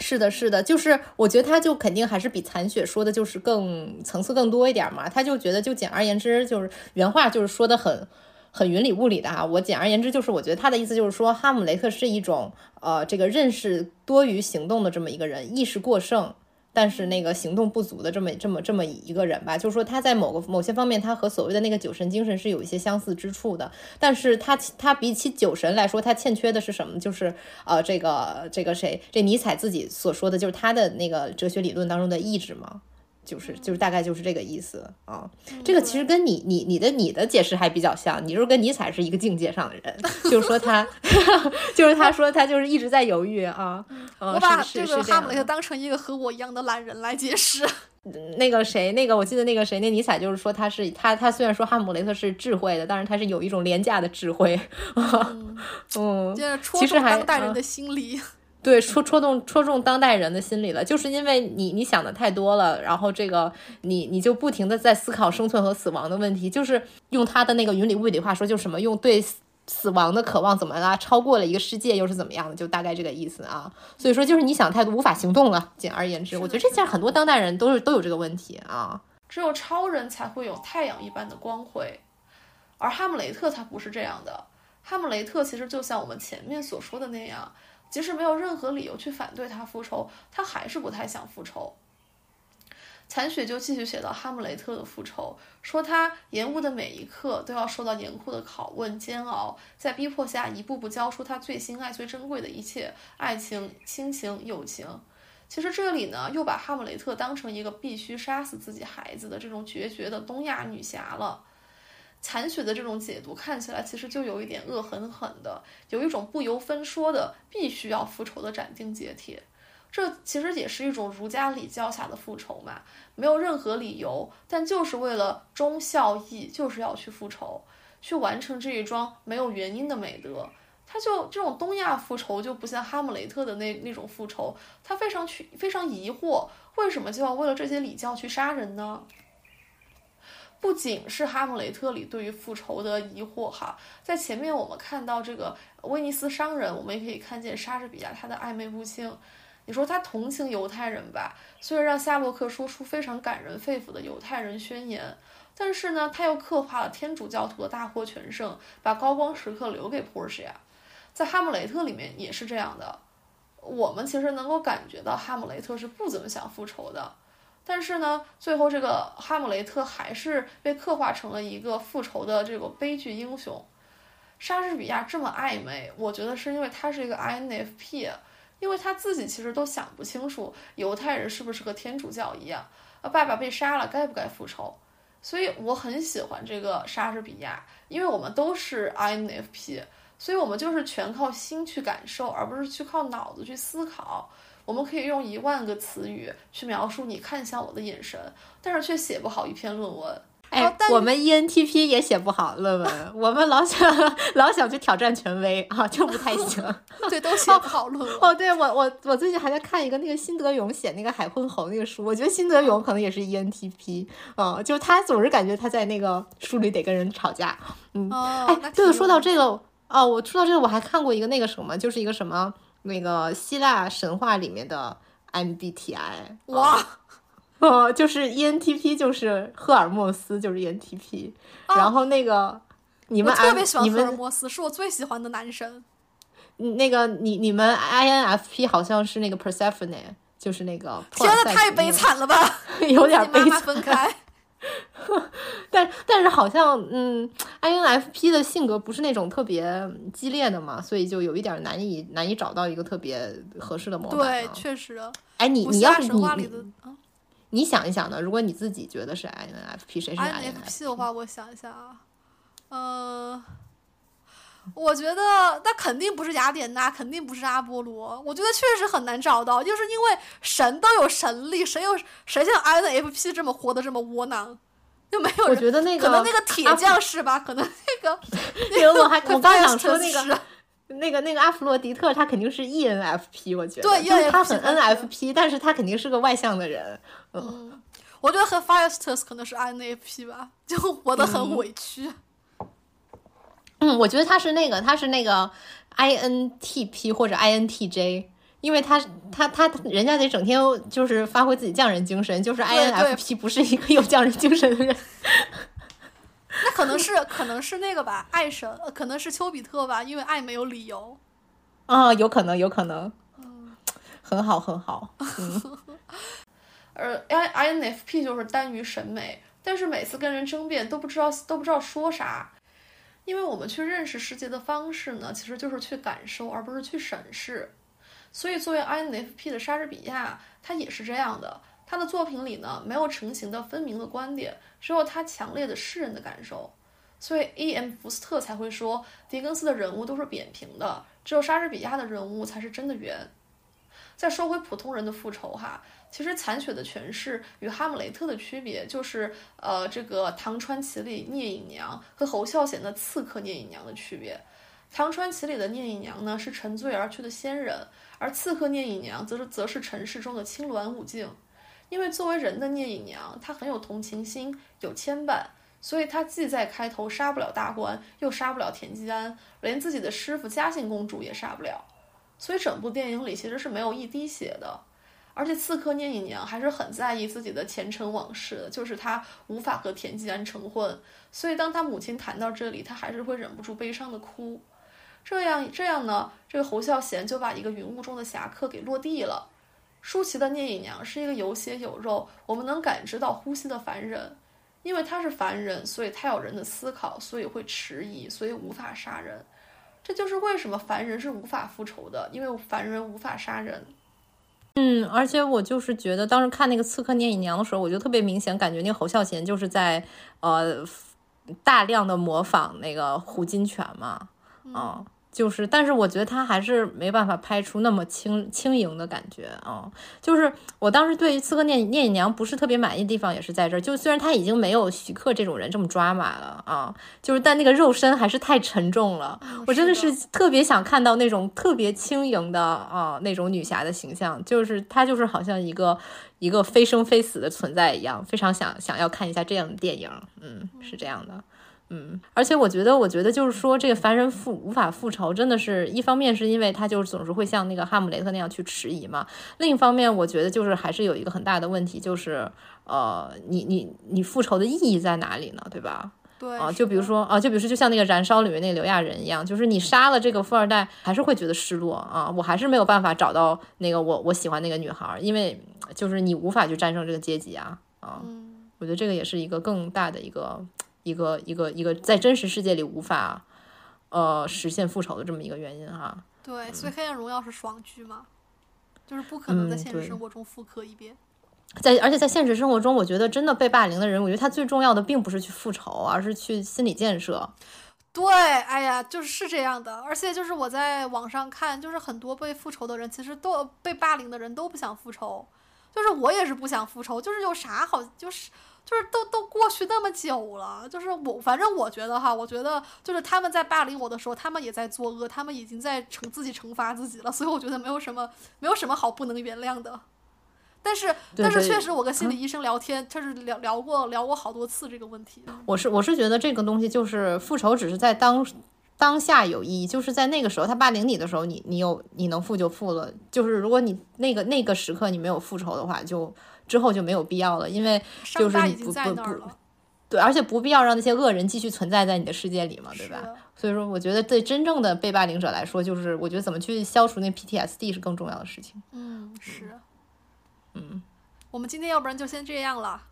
是的，是的，就是我觉得他就肯定还是比残雪说的，就是更层次更多一点嘛。他就觉得，就简而言之，就是原话就是说的很很云里雾里的哈。我简而言之就是，我觉得他的意思就是说，哈姆雷特是一种呃这个认识多于行动的这么一个人，意识过剩。但是那个行动不足的这么这么这么一个人吧，就是说他在某个某些方面，他和所谓的那个酒神精神是有一些相似之处的。但是他他比起酒神来说，他欠缺的是什么？就是呃，这个这个谁，这尼采自己所说的就是他的那个哲学理论当中的意志嘛。就是就是大概就是这个意思啊，这个其实跟你你你的你的解释还比较像，你就是跟尼采是一个境界上的人，就是说他 就是他说他就是一直在犹豫啊，我把这个哈姆雷特当成一个和我一样的懒人来解释。那个谁，那个我记得那个谁，那尼采就是说他是他他虽然说哈姆雷特是智慧的，但是他是有一种廉价的智慧，嗯，其实还当代人的心理。对，戳戳动戳中当代人的心理了，就是因为你你想的太多了，然后这个你你就不停的在思考生存和死亡的问题，就是用他的那个云里雾里话说，就什么用对死亡的渴望怎么啦，超过了一个世界又是怎么样的，就大概这个意思啊。所以说就是你想太多，无法行动了。简而言之，我觉得这件很多当代人都是都有这个问题啊。只有超人才会有太阳一般的光辉，而哈姆雷特他不是这样的。哈姆雷特其实就像我们前面所说的那样。即使没有任何理由去反对他复仇，他还是不太想复仇。残雪就继续写到哈姆雷特的复仇，说他延误的每一刻都要受到严酷的拷问、煎熬，在逼迫下一步步交出他最心爱、最珍贵的一切——爱情、亲情、友情。其实这里呢，又把哈姆雷特当成一个必须杀死自己孩子的这种决绝的东亚女侠了。残雪的这种解读看起来其实就有一点恶狠狠的，有一种不由分说的必须要复仇的斩钉截铁。这其实也是一种儒家礼教下的复仇嘛，没有任何理由，但就是为了忠孝义，就是要去复仇，去完成这一桩没有原因的美德。他就这种东亚复仇就不像哈姆雷特的那那种复仇，他非常去非常疑惑，为什么就要为了这些礼教去杀人呢？不仅是哈姆雷特里对于复仇的疑惑哈，在前面我们看到这个威尼斯商人，我们也可以看见莎士比亚他的暧昧不清。你说他同情犹太人吧，虽然让夏洛克说出非常感人肺腑的犹太人宣言，但是呢，他又刻画了天主教徒的大获全胜，把高光时刻留给波西亚。在哈姆雷特里面也是这样的，我们其实能够感觉到哈姆雷特是不怎么想复仇的。但是呢，最后这个哈姆雷特还是被刻画成了一个复仇的这个悲剧英雄。莎士比亚这么暧昧，我觉得是因为他是一个 INFP，因为他自己其实都想不清楚犹太人是不是和天主教一样，啊，爸爸被杀了，该不该复仇？所以我很喜欢这个莎士比亚，因为我们都是 INFP，所以我们就是全靠心去感受，而不是去靠脑子去思考。我们可以用一万个词语去描述你看向我的眼神，但是却写不好一篇论文。哎，我们 ENTP 也写不好论文，我们老想老想去挑战权威啊，就不太行。对，都写不好论文。哦，对我我我最近还在看一个那个辛德勇写那个海昏侯那个书，我觉得辛德勇可能也是 ENTP 啊，就他总是感觉他在那个书里得跟人吵架。嗯，哎，对了，说到这个哦，我说到这个我还看过一个那个什么，就是一个什么。那个希腊神话里面的 MBTI，哇，哦，就是 ENTP，就是赫尔墨斯，就是 ENTP。然后那个你们特别喜欢赫尔墨斯，是我最喜欢的男神。那个你你们 INFP 好像是那个 Persephone，就是那个。天呐，太悲惨了吧！有点悲惨。分开。但但是好像嗯，INFP 的性格不是那种特别激烈的嘛，所以就有一点难以难以找到一个特别合适的模板。对，确实。哎，你你要是你你你想一想呢？如果你自己觉得是 INFP，谁是 INFP 的话，我想一下啊，嗯，我觉得那肯定不是雅典娜，肯定不是阿波罗。我觉得确实很难找到，就是因为神都有神力，谁有谁像 INFP 这么活得这么窝囊？就没有，我觉得那个可能那个铁匠是吧？可能那个，那个我还我刚想说那个 那个那个阿弗洛狄特，他肯定是 ENFP，我觉得，对，因为他很 NFP，但是他肯定是个外向的人。嗯，我觉得和 Firesters 可能是 INFP 吧，就活得很委屈。嗯，我觉得他是那个，他是那个 INTP 或者 INTJ，因为他他他人家得整天就是发挥自己匠人精神，就是 INFP 不是一个有匠人精神的人。那可能是可能是那个吧，爱神，可能是丘比特吧，因为爱没有理由。啊，有可能，有可能。嗯，很好，很好。嗯。而 I I N F P 就是单于审美，但是每次跟人争辩都不知道都不知道说啥，因为我们去认识世界的方式呢，其实就是去感受，而不是去审视。所以，作为 I N F P 的莎士比亚，他也是这样的。他的作品里呢，没有成型的分明的观点，只有他强烈的诗人的感受。所以，E. M. 福斯特才会说，狄更斯的人物都是扁平的，只有莎士比亚的人物才是真的圆。再说回普通人的复仇哈，其实残雪的诠释与哈姆雷特的区别就是，呃，这个唐传奇里聂隐娘和侯孝贤的刺客聂隐娘的区别。唐传奇里的聂隐娘呢，是沉醉而去的仙人，而刺客聂隐娘则是则是尘世中的青鸾舞镜。因为作为人的聂隐娘，她很有同情心，有牵绊，所以她既在开头杀不了大官，又杀不了田季安，连自己的师傅嘉靖公主也杀不了，所以整部电影里其实是没有一滴血的。而且刺客聂隐娘还是很在意自己的前尘往事的，就是她无法和田季安成婚，所以当她母亲谈到这里，她还是会忍不住悲伤的哭。这样这样呢，这个侯孝贤就把一个云雾中的侠客给落地了。舒淇的聂隐娘是一个有血有肉，我们能感知到呼吸的凡人，因为她是凡人，所以她有人的思考，所以会迟疑，所以无法杀人。这就是为什么凡人是无法复仇的，因为凡人无法杀人。嗯，而且我就是觉得，当时看那个《刺客聂隐娘》的时候，我就特别明显感觉那个侯孝贤就是在呃大量的模仿那个胡金铨嘛，嗯。就是，但是我觉得他还是没办法拍出那么轻轻盈的感觉啊。就是我当时对于《刺客聂聂隐娘》不是特别满意的地方，也是在这儿。就虽然他已经没有徐克这种人这么抓马了啊，就是但那个肉身还是太沉重了。我真的是特别想看到那种特别轻盈的啊那种女侠的形象，就是她就是好像一个一个非生非死的存在一样，非常想想要看一下这样的电影。嗯，是这样的。嗯，而且我觉得，我觉得就是说，这个凡人复无法复仇，真的是一方面是因为他就是总是会像那个哈姆雷特那样去迟疑嘛。另一方面，我觉得就是还是有一个很大的问题，就是呃，你你你复仇的意义在哪里呢？对吧？对啊，就比如说啊，就比如说，就像那个燃烧里面那个刘亚仁一样，就是你杀了这个富二代，还是会觉得失落啊，我还是没有办法找到那个我我喜欢那个女孩，因为就是你无法去战胜这个阶级啊啊。我觉得这个也是一个更大的一个。一个一个一个在真实世界里无法呃实现复仇的这么一个原因哈。对，所以《黑暗荣耀》是爽剧嘛，就是不可能在现实生活中复刻一遍。在而且在现实生活中，我觉得真的被霸凌的人，我觉得他最重要的并不是去复仇，而是去心理建设。对，哎呀，就是是这样的。而且就是我在网上看，就是很多被复仇的人，其实都被霸凌的人都不想复仇。就是我也是不想复仇，就是有啥好就是。就是都都过去那么久了，就是我反正我觉得哈，我觉得就是他们在霸凌我的时候，他们也在作恶，他们已经在惩自己惩罚自己了，所以我觉得没有什么没有什么好不能原谅的。但是但是确实，我跟心理医生聊天，就是聊聊过聊过好多次这个问题。我是我是觉得这个东西就是复仇，只是在当当下有意义，就是在那个时候他霸凌你的时候，你你有你能复就复了，就是如果你那个那个时刻你没有复仇的话，就。之后就没有必要了，因为就是不不不，对，而且不必要让那些恶人继续存在在你的世界里嘛，对吧？所以说，我觉得对真正的被霸凌者来说，就是我觉得怎么去消除那 PTSD 是更重要的事情。嗯，是。嗯，我们今天要不然就先这样了。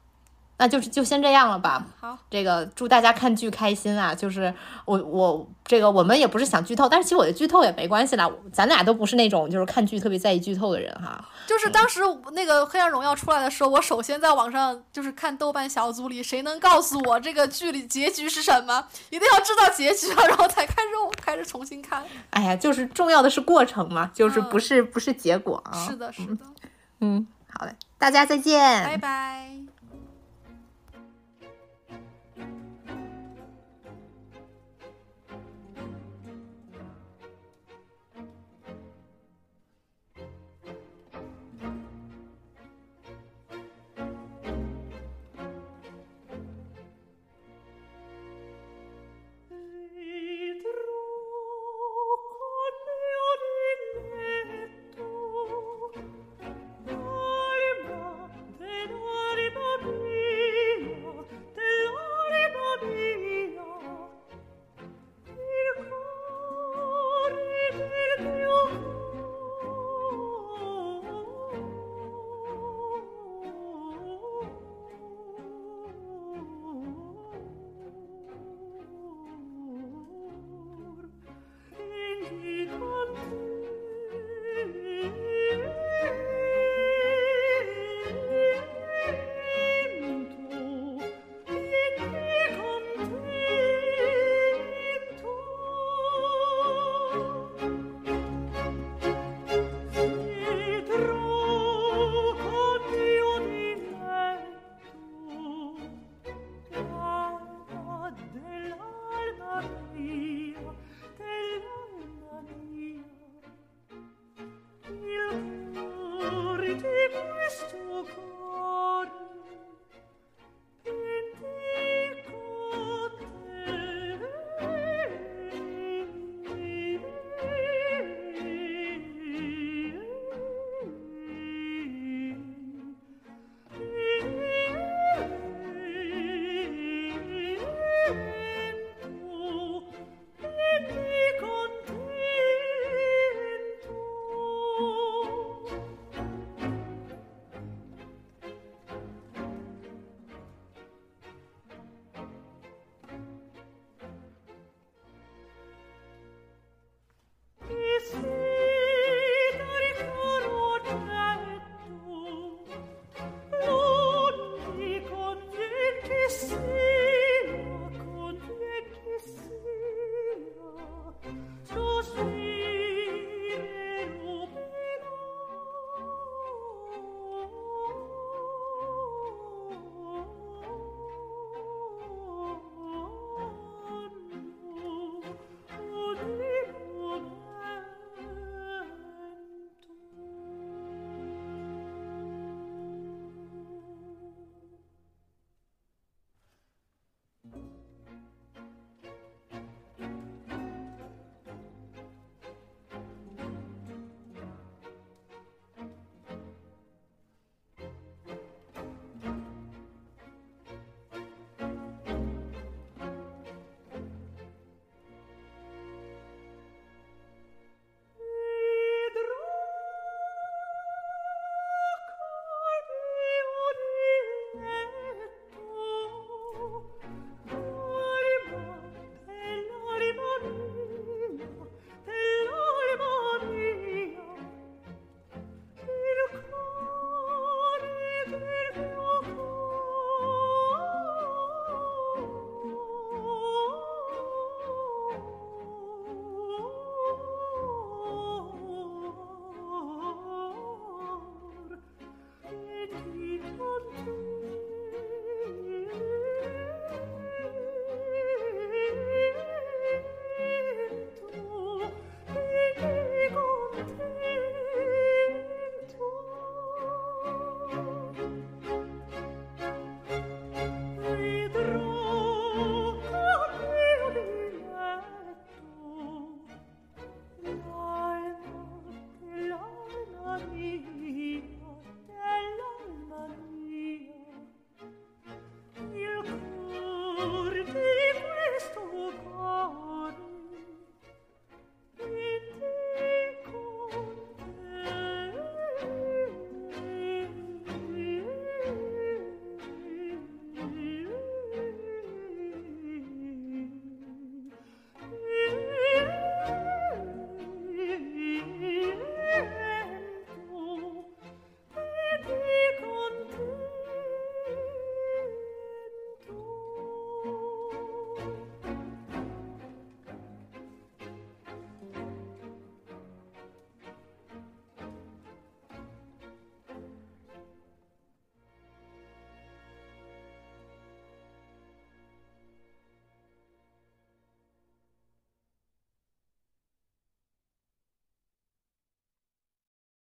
那就是就先这样了吧。好，这个祝大家看剧开心啊！就是我我这个我们也不是想剧透，但是其实我的剧透也没关系啦。咱俩都不是那种就是看剧特别在意剧透的人哈。就是当时那个《黑暗荣耀》出来的时候，我首先在网上就是看豆瓣小组里，谁能告诉我这个剧里结局是什么？一定要知道结局了，然后才开始我开始重新看。哎呀，就是重要的是过程嘛，就是不是不是结果啊。是的，是的。嗯，好嘞，大家再见，拜拜。